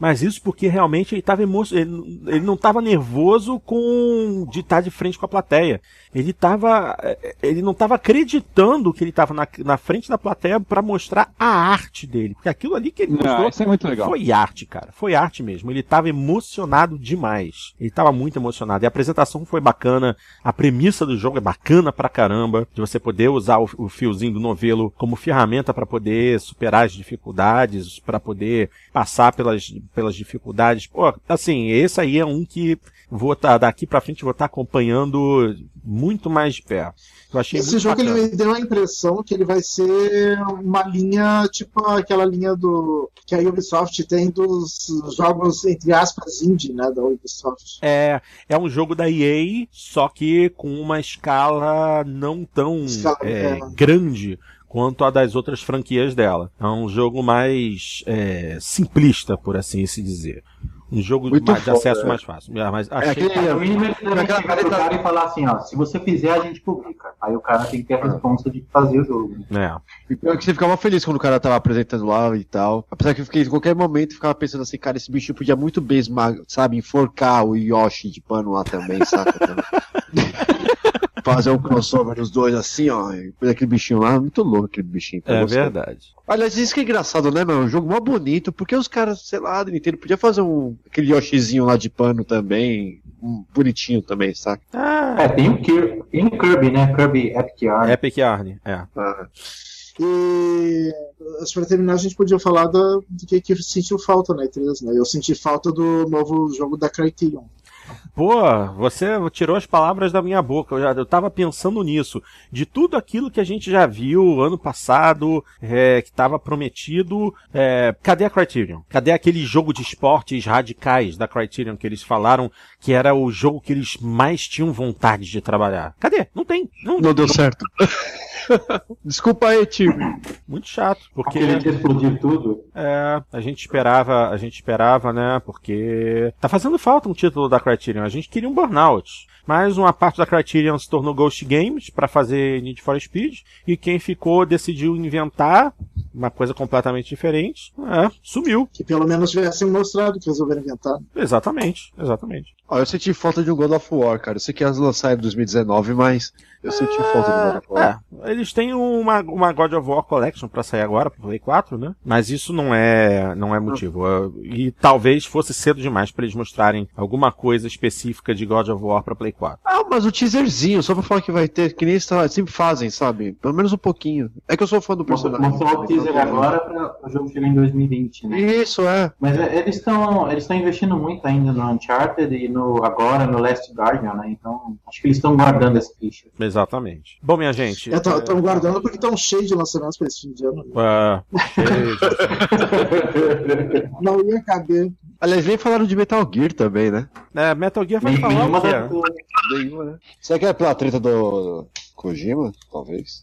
Mas isso porque realmente ele tava emo... ele, ele não estava nervoso com de estar de frente com a plateia. Ele tava, eh, ele não estava acreditando que ele estava na, na frente da plateia para mostrar a arte dele. Porque aquilo ali que ele Não, mostrou isso é muito legal. foi arte, cara. Foi arte mesmo. Ele tava emocionado demais. Ele tava muito emocionado. E a apresentação foi bacana. A premissa do jogo é bacana pra caramba. De você poder usar o, o fiozinho do novelo como ferramenta pra poder superar as dificuldades, pra poder passar pelas, pelas dificuldades. Pô, assim, esse aí é um que vou tá, daqui pra frente vou estar acompanhando muito mais de perto. Eu achei Esse jogo ele me deu a impressão que ele vai ser uma linha, tipo aquela linha do que a Ubisoft tem dos jogos, entre aspas, indie, né, da Ubisoft. É, é um jogo da EA, só que com uma escala não tão Escala, é, é. grande quanto a das outras franquias dela. É um jogo mais é, simplista, por assim se dizer. Um jogo mais- de foda, acesso é. mais fácil. É, mas É achei... aquele. Mínimo eles devem Aquela chegar pro caneta- cara e falar assim, ó, se você fizer, a gente publica. Aí o cara tem que ter a responsa de fazer o jogo. É. E pior que você ficava feliz quando o cara tava apresentando lá e tal. Apesar que eu fiquei, em qualquer momento, ficava pensando assim, cara, esse bicho podia muito bem, sabe, enforcar o Yoshi de pano lá também, saca? (laughs) Fazer um crossover dos dois assim, ó. e aquele bichinho lá, muito louco aquele bichinho. tá É gostando. verdade. Aliás, isso que é engraçado, né, meu? Um jogo mó bonito, porque os caras, sei lá, do Nintendo podia fazer um aquele Yoshizinho lá de pano também, um bonitinho também, saca? Ah, É, tem o, Kirby, tem o Kirby, né? Kirby Epic Yarn. Epic Yarn. É. Ah, E pra terminar a gente podia falar da, do que, que sentiu falta na E3, né? Eu senti falta do novo jogo da Criterion. Pô, você tirou as palavras da minha boca. Eu, já, eu tava pensando nisso. De tudo aquilo que a gente já viu ano passado, é, que tava prometido. é, cadê a Criterion? Cadê aquele jogo de esportes radicais da Criterion que eles falaram que era o jogo que eles mais tinham vontade de trabalhar? Cadê? Não tem. Não, não deu certo. (laughs) (laughs) Desculpa aí, time. Muito chato. Porque. Aquele que explodiu tudo. É, a gente esperava, a gente esperava, né? Porque tá fazendo falta um título da Criterion. A gente queria um Burnout. Mas uma parte da Criterion se tornou Ghost Games para fazer Need for Speed e quem ficou decidiu inventar uma coisa completamente diferente. É, sumiu. Que pelo menos tivessem mostrado que resolveram inventar. Exatamente, exatamente. Ó, eu senti falta de um God of War, cara. Eu sei que elas lançaram em 2019, mas eu senti falta do God of War. É, eles têm uma, uma God of War Collection pra sair agora, pro Play 4, né? Mas isso não é, não é motivo. É, E talvez fosse cedo demais pra eles mostrarem alguma coisa específica de God of War pra Play 4. Ah, mas o teaserzinho, só pra falar que vai ter, que nem eles sempre fazem, sabe? Pelo menos um pouquinho. É que eu sou fã do personagem. Mostrou o teaser agora para o jogo chegar em 2020, né? Isso, é. Mas é, eles estão eles estão investindo muito ainda no Uncharted e no agora no Last Guardian, né? Então acho que eles estão guardando essa ficha. Exatamente. Bom, minha gente. Estão é, guardando porque estão cheios de lançamentos pra esse fim de ano. é, cheio de- (laughs) Não ia caber. Aliás, nem falaram de Metal Gear também, né? É, Metal Gear vai falar. Nenhuma, né? Será que é pela treta do Kojima? Talvez.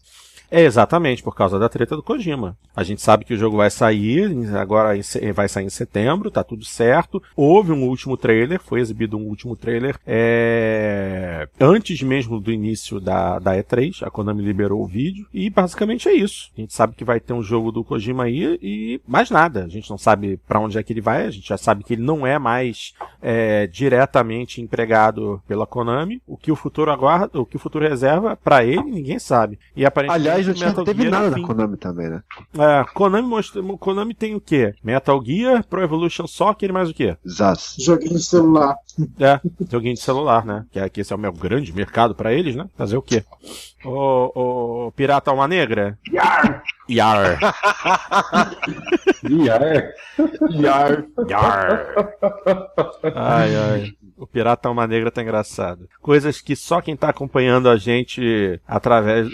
É exatamente por causa da treta do Kojima. A gente sabe que o jogo vai sair, agora vai sair em setembro, tá tudo certo. Houve um último trailer, foi exibido um último trailer é, antes mesmo do início da, da E3. A Konami liberou o vídeo e basicamente é isso. A gente sabe que vai ter um jogo do Kojima aí e mais nada. A gente não sabe pra onde é que ele vai, a gente já sabe que ele não é mais é, diretamente empregado pela Konami. O que o futuro aguarda, o que o futuro reserva pra ele, ninguém sabe. E aparentemente Aliás, não tinha, Metal teve Gear nada da Konami também, né? É, Konami, mostra, Konami tem o quê? Metal Gear, Pro Evolution Soccer e mais o quê? Zaz. Joguinho de celular. (laughs) É, joguinho de celular, né? Que, é, que esse é o meu grande mercado pra eles, né? Fazer o quê? Ô, ô, Pirata Alma Negra? Yar! Yar! VR. Yar! Yar! Ai, ai. O Pirata Alma Negra tá engraçado. Coisas que só quem tá acompanhando a gente através.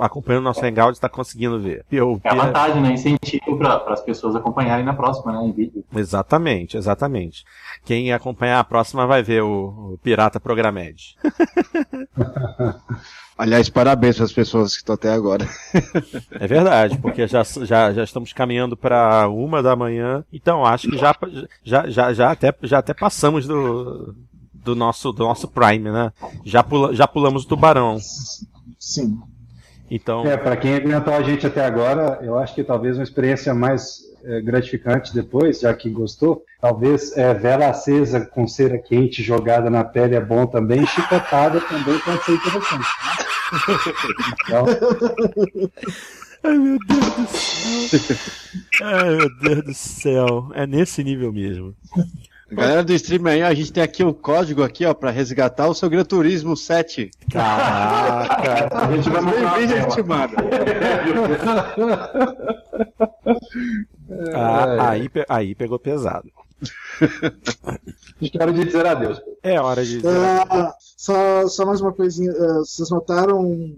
acompanhando nosso Hangout tá conseguindo ver. O É vantagem, né? Incentivo para as pessoas acompanharem na próxima, né? Em vídeo. Exatamente, exatamente. Quem acompanhar a próxima vai ver o, o Pirata Programed. (laughs) Aliás, parabéns para as pessoas que estão até agora. É verdade, porque já, já, já estamos caminhando para uma da manhã, então acho que já, já, já, já, até, já até passamos do, do, nosso, do nosso Prime, né? Já, pula, já pulamos o tubarão. Sim. Então, É, para quem aguentou a gente até agora, eu acho que talvez uma experiência mais é, gratificante depois, já que gostou, talvez é, vela acesa com cera quente jogada na pele é bom também, chicotada também pode ser interessante. né? Então, (laughs) Ai meu Deus do céu. Ai meu Deus do céu. É nesse nível mesmo. Galera do stream aí, a gente tem aqui um código aqui, ó, para resgatar o seu Gran Turismo 7. Caraca. (laughs) a gente vai mandar tela. estimado. Ah, aí, pe- aí pegou pesado. Acho que é hora de dizer adeus. É hora de. Ah, só, só mais uma coisinha. ah, vocês notaram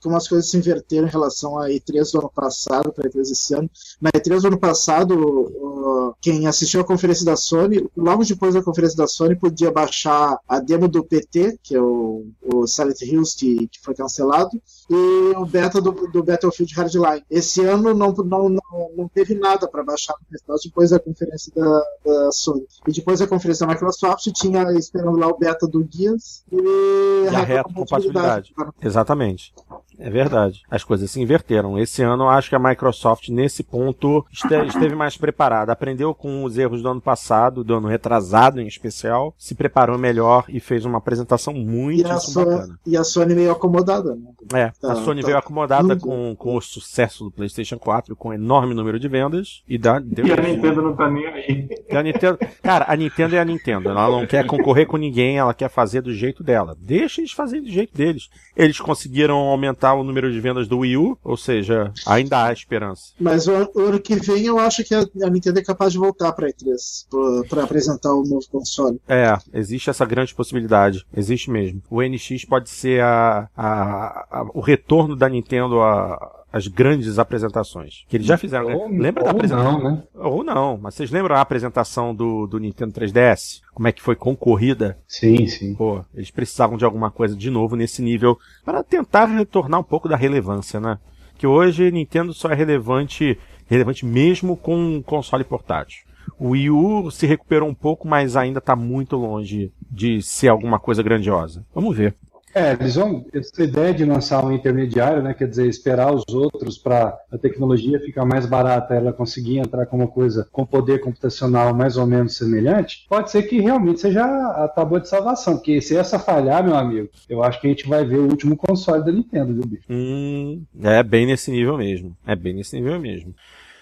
que umas coisas se inverteram em relação à E3 do ano passado para a E3 esse ano? Na E3 do ano passado, ah, quem assistiu a conferência da Sony, logo depois da conferência da Sony, podia baixar a demo do PT, que é o, o Silent Hills, que, que foi cancelado, e o beta do, do Battlefield Hardline. Esse ano não, não, não, não teve nada para baixar no festival depois da conferência da, da, Sony. E depois da conferência da Microsoft, tinha esperando lá o beta do Guias e, e a retrocompatibilidade. Exatamente. É verdade. As coisas se inverteram. Esse ano eu acho que a Microsoft, nesse ponto, esteve mais preparada. Aprendeu com os erros do ano passado, do ano retrasado em especial, se preparou melhor e fez uma apresentação muito e bacana. E a Sony meio acomodada, né? É, tá, a Sony tá, veio acomodada com, com o sucesso do PlayStation 4, com um enorme número de vendas. E, dá, deu e a Nintendo não tá nem aí. a Nintendo, cara, a Nintendo é a Nintendo. Ela não quer concorrer com ninguém, ela quer fazer do jeito dela. Deixa eles fazerem do jeito deles. Eles conseguiram aumentar o número de vendas do Wii U, ou seja, ainda há esperança. Mas o, ano que vem eu acho que a, a Nintendo é capaz de voltar para E3 para apresentar o novo console. É, existe essa grande possibilidade. Existe mesmo. O NX pode ser a, a, a o retorno da Nintendo a, as grandes apresentações. Que eles já fizeram. Né? Ou, Lembra da apresentação? Não, né? Ou não, mas vocês lembram a apresentação do, do Nintendo 3DS? Como é que foi concorrida? Sim, sim. Pô, eles precisavam de alguma coisa de novo nesse nível para tentar retornar um pouco da relevância, né? Que hoje Nintendo só é relevante, relevante mesmo com um console portátil. O Wii U se recuperou um pouco, mas ainda está muito longe de ser alguma coisa grandiosa. Vamos ver. É, eles vão. Essa ideia de lançar um intermediário, né? Quer dizer, esperar os outros para a tecnologia ficar mais barata, ela conseguir entrar com uma coisa com poder computacional mais ou menos semelhante, pode ser que realmente seja a tábua de salvação. Porque se essa falhar, meu amigo, eu acho que a gente vai ver o último console da Nintendo, viu, bicho? Hum, é bem nesse nível mesmo. É bem nesse nível mesmo.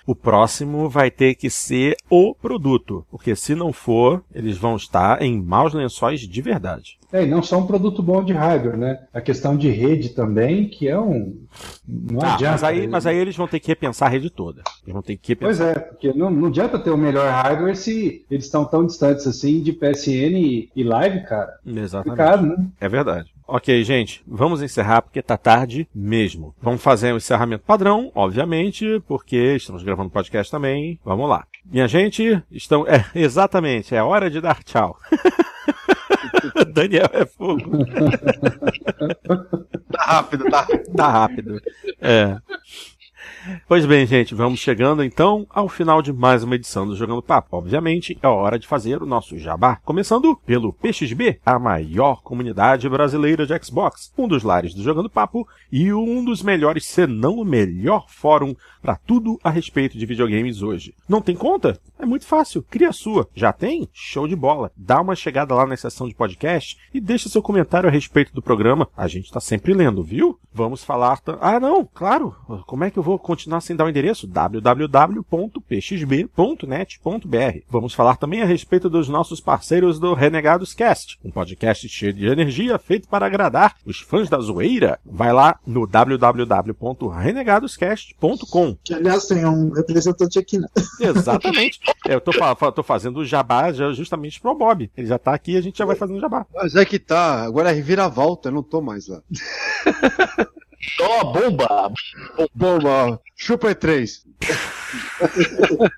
O próximo vai ter que ser o produto, porque se não for, eles vão estar em maus lençóis de verdade. É, e não só um produto bom de hardware, né? A questão de rede também, que é um. Não ah, adianta. Mas aí, mas aí eles vão ter que repensar a rede toda. Eles vão ter que repensar. Pois é, porque não, não adianta ter o melhor hardware se eles estão tão distantes assim de PSN e, e live, cara. Exatamente. né? É verdade. Ok, gente, vamos encerrar porque tá tarde mesmo. Vamos fazer um encerramento padrão, obviamente, porque estamos gravando podcast também. Vamos lá. Minha gente, estão. É, exatamente, é hora de dar tchau. (laughs) Daniel é fogo. tá rápido, tá. Tá rápido. É. Pois bem, gente, vamos chegando então ao final de mais uma edição do Jogando Papo. Obviamente, é hora de fazer o nosso jabá. Começando pelo PXB, a maior comunidade brasileira de Xbox, um dos lares do Jogando Papo e um dos melhores, se não o melhor fórum para tudo a respeito de videogames hoje. Não tem conta? É muito fácil, cria a sua. Já tem? Show de bola. Dá uma chegada lá na seção de podcast e deixa seu comentário a respeito do programa. A gente está sempre lendo, viu? Vamos falar. Ah, não, claro. Como é que eu vou continuar sem dar o endereço? www.pxb.net.br. Vamos falar também a respeito dos nossos parceiros do Renegados Cast, um podcast cheio de energia feito para agradar os fãs da zoeira. Vai lá no www.renegadoscast.com. Que aliás tem um representante aqui, né? (laughs) Exatamente. Eu tô, tô fazendo o jabá justamente pro Bob. Ele já tá aqui e a gente já vai fazendo o jabá. Mas é que tá. Agora é reviravolta, eu não tô mais lá. (laughs) Só bomba! Bomba! Chupa E3! (laughs)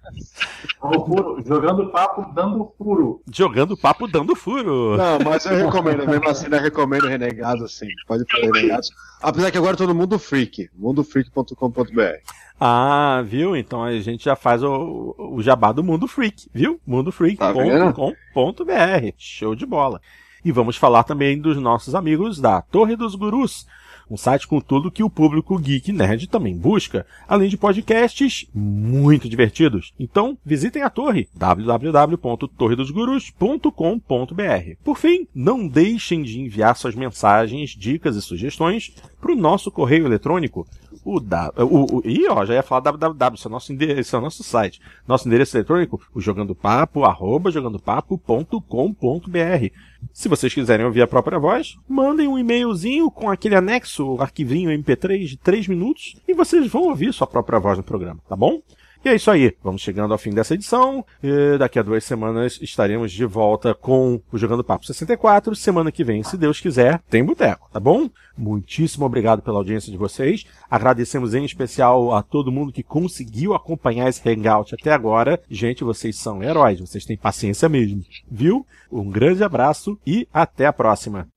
Jogando papo, dando furo. Jogando papo, dando furo. Não, mas eu recomendo, mesmo assim, eu recomendo Renegado, assim. Pode fazer Renegados. Apesar que agora todo mundo freak. mundofreak.com.br. Ah, viu? Então a gente já faz o, o jabá do Mundo Freak, viu? mundofreak.com.br. Tá Show de bola. E vamos falar também dos nossos amigos da Torre dos Gurus um site com tudo que o público geek nerd também busca, além de podcasts muito divertidos. Então, visitem a torre www.torredosgurus.com.br. Por fim, não deixem de enviar suas mensagens, dicas e sugestões para o nosso correio eletrônico o, da, o, o ih, ó, já ia falar www, esse é o nosso endereço, é o nosso site. Nosso endereço eletrônico, o jogandopapo, arroba jogandopapo.com.br. Se vocês quiserem ouvir a própria voz, mandem um e-mailzinho com aquele anexo, arquivinho MP3 de 3 minutos, e vocês vão ouvir sua própria voz no programa, tá bom? E é isso aí. Vamos chegando ao fim dessa edição. E daqui a duas semanas estaremos de volta com o Jogando Papo 64. Semana que vem, se Deus quiser, tem boteco, tá bom? Muitíssimo obrigado pela audiência de vocês. Agradecemos em especial a todo mundo que conseguiu acompanhar esse hangout até agora. Gente, vocês são heróis, vocês têm paciência mesmo, viu? Um grande abraço e até a próxima.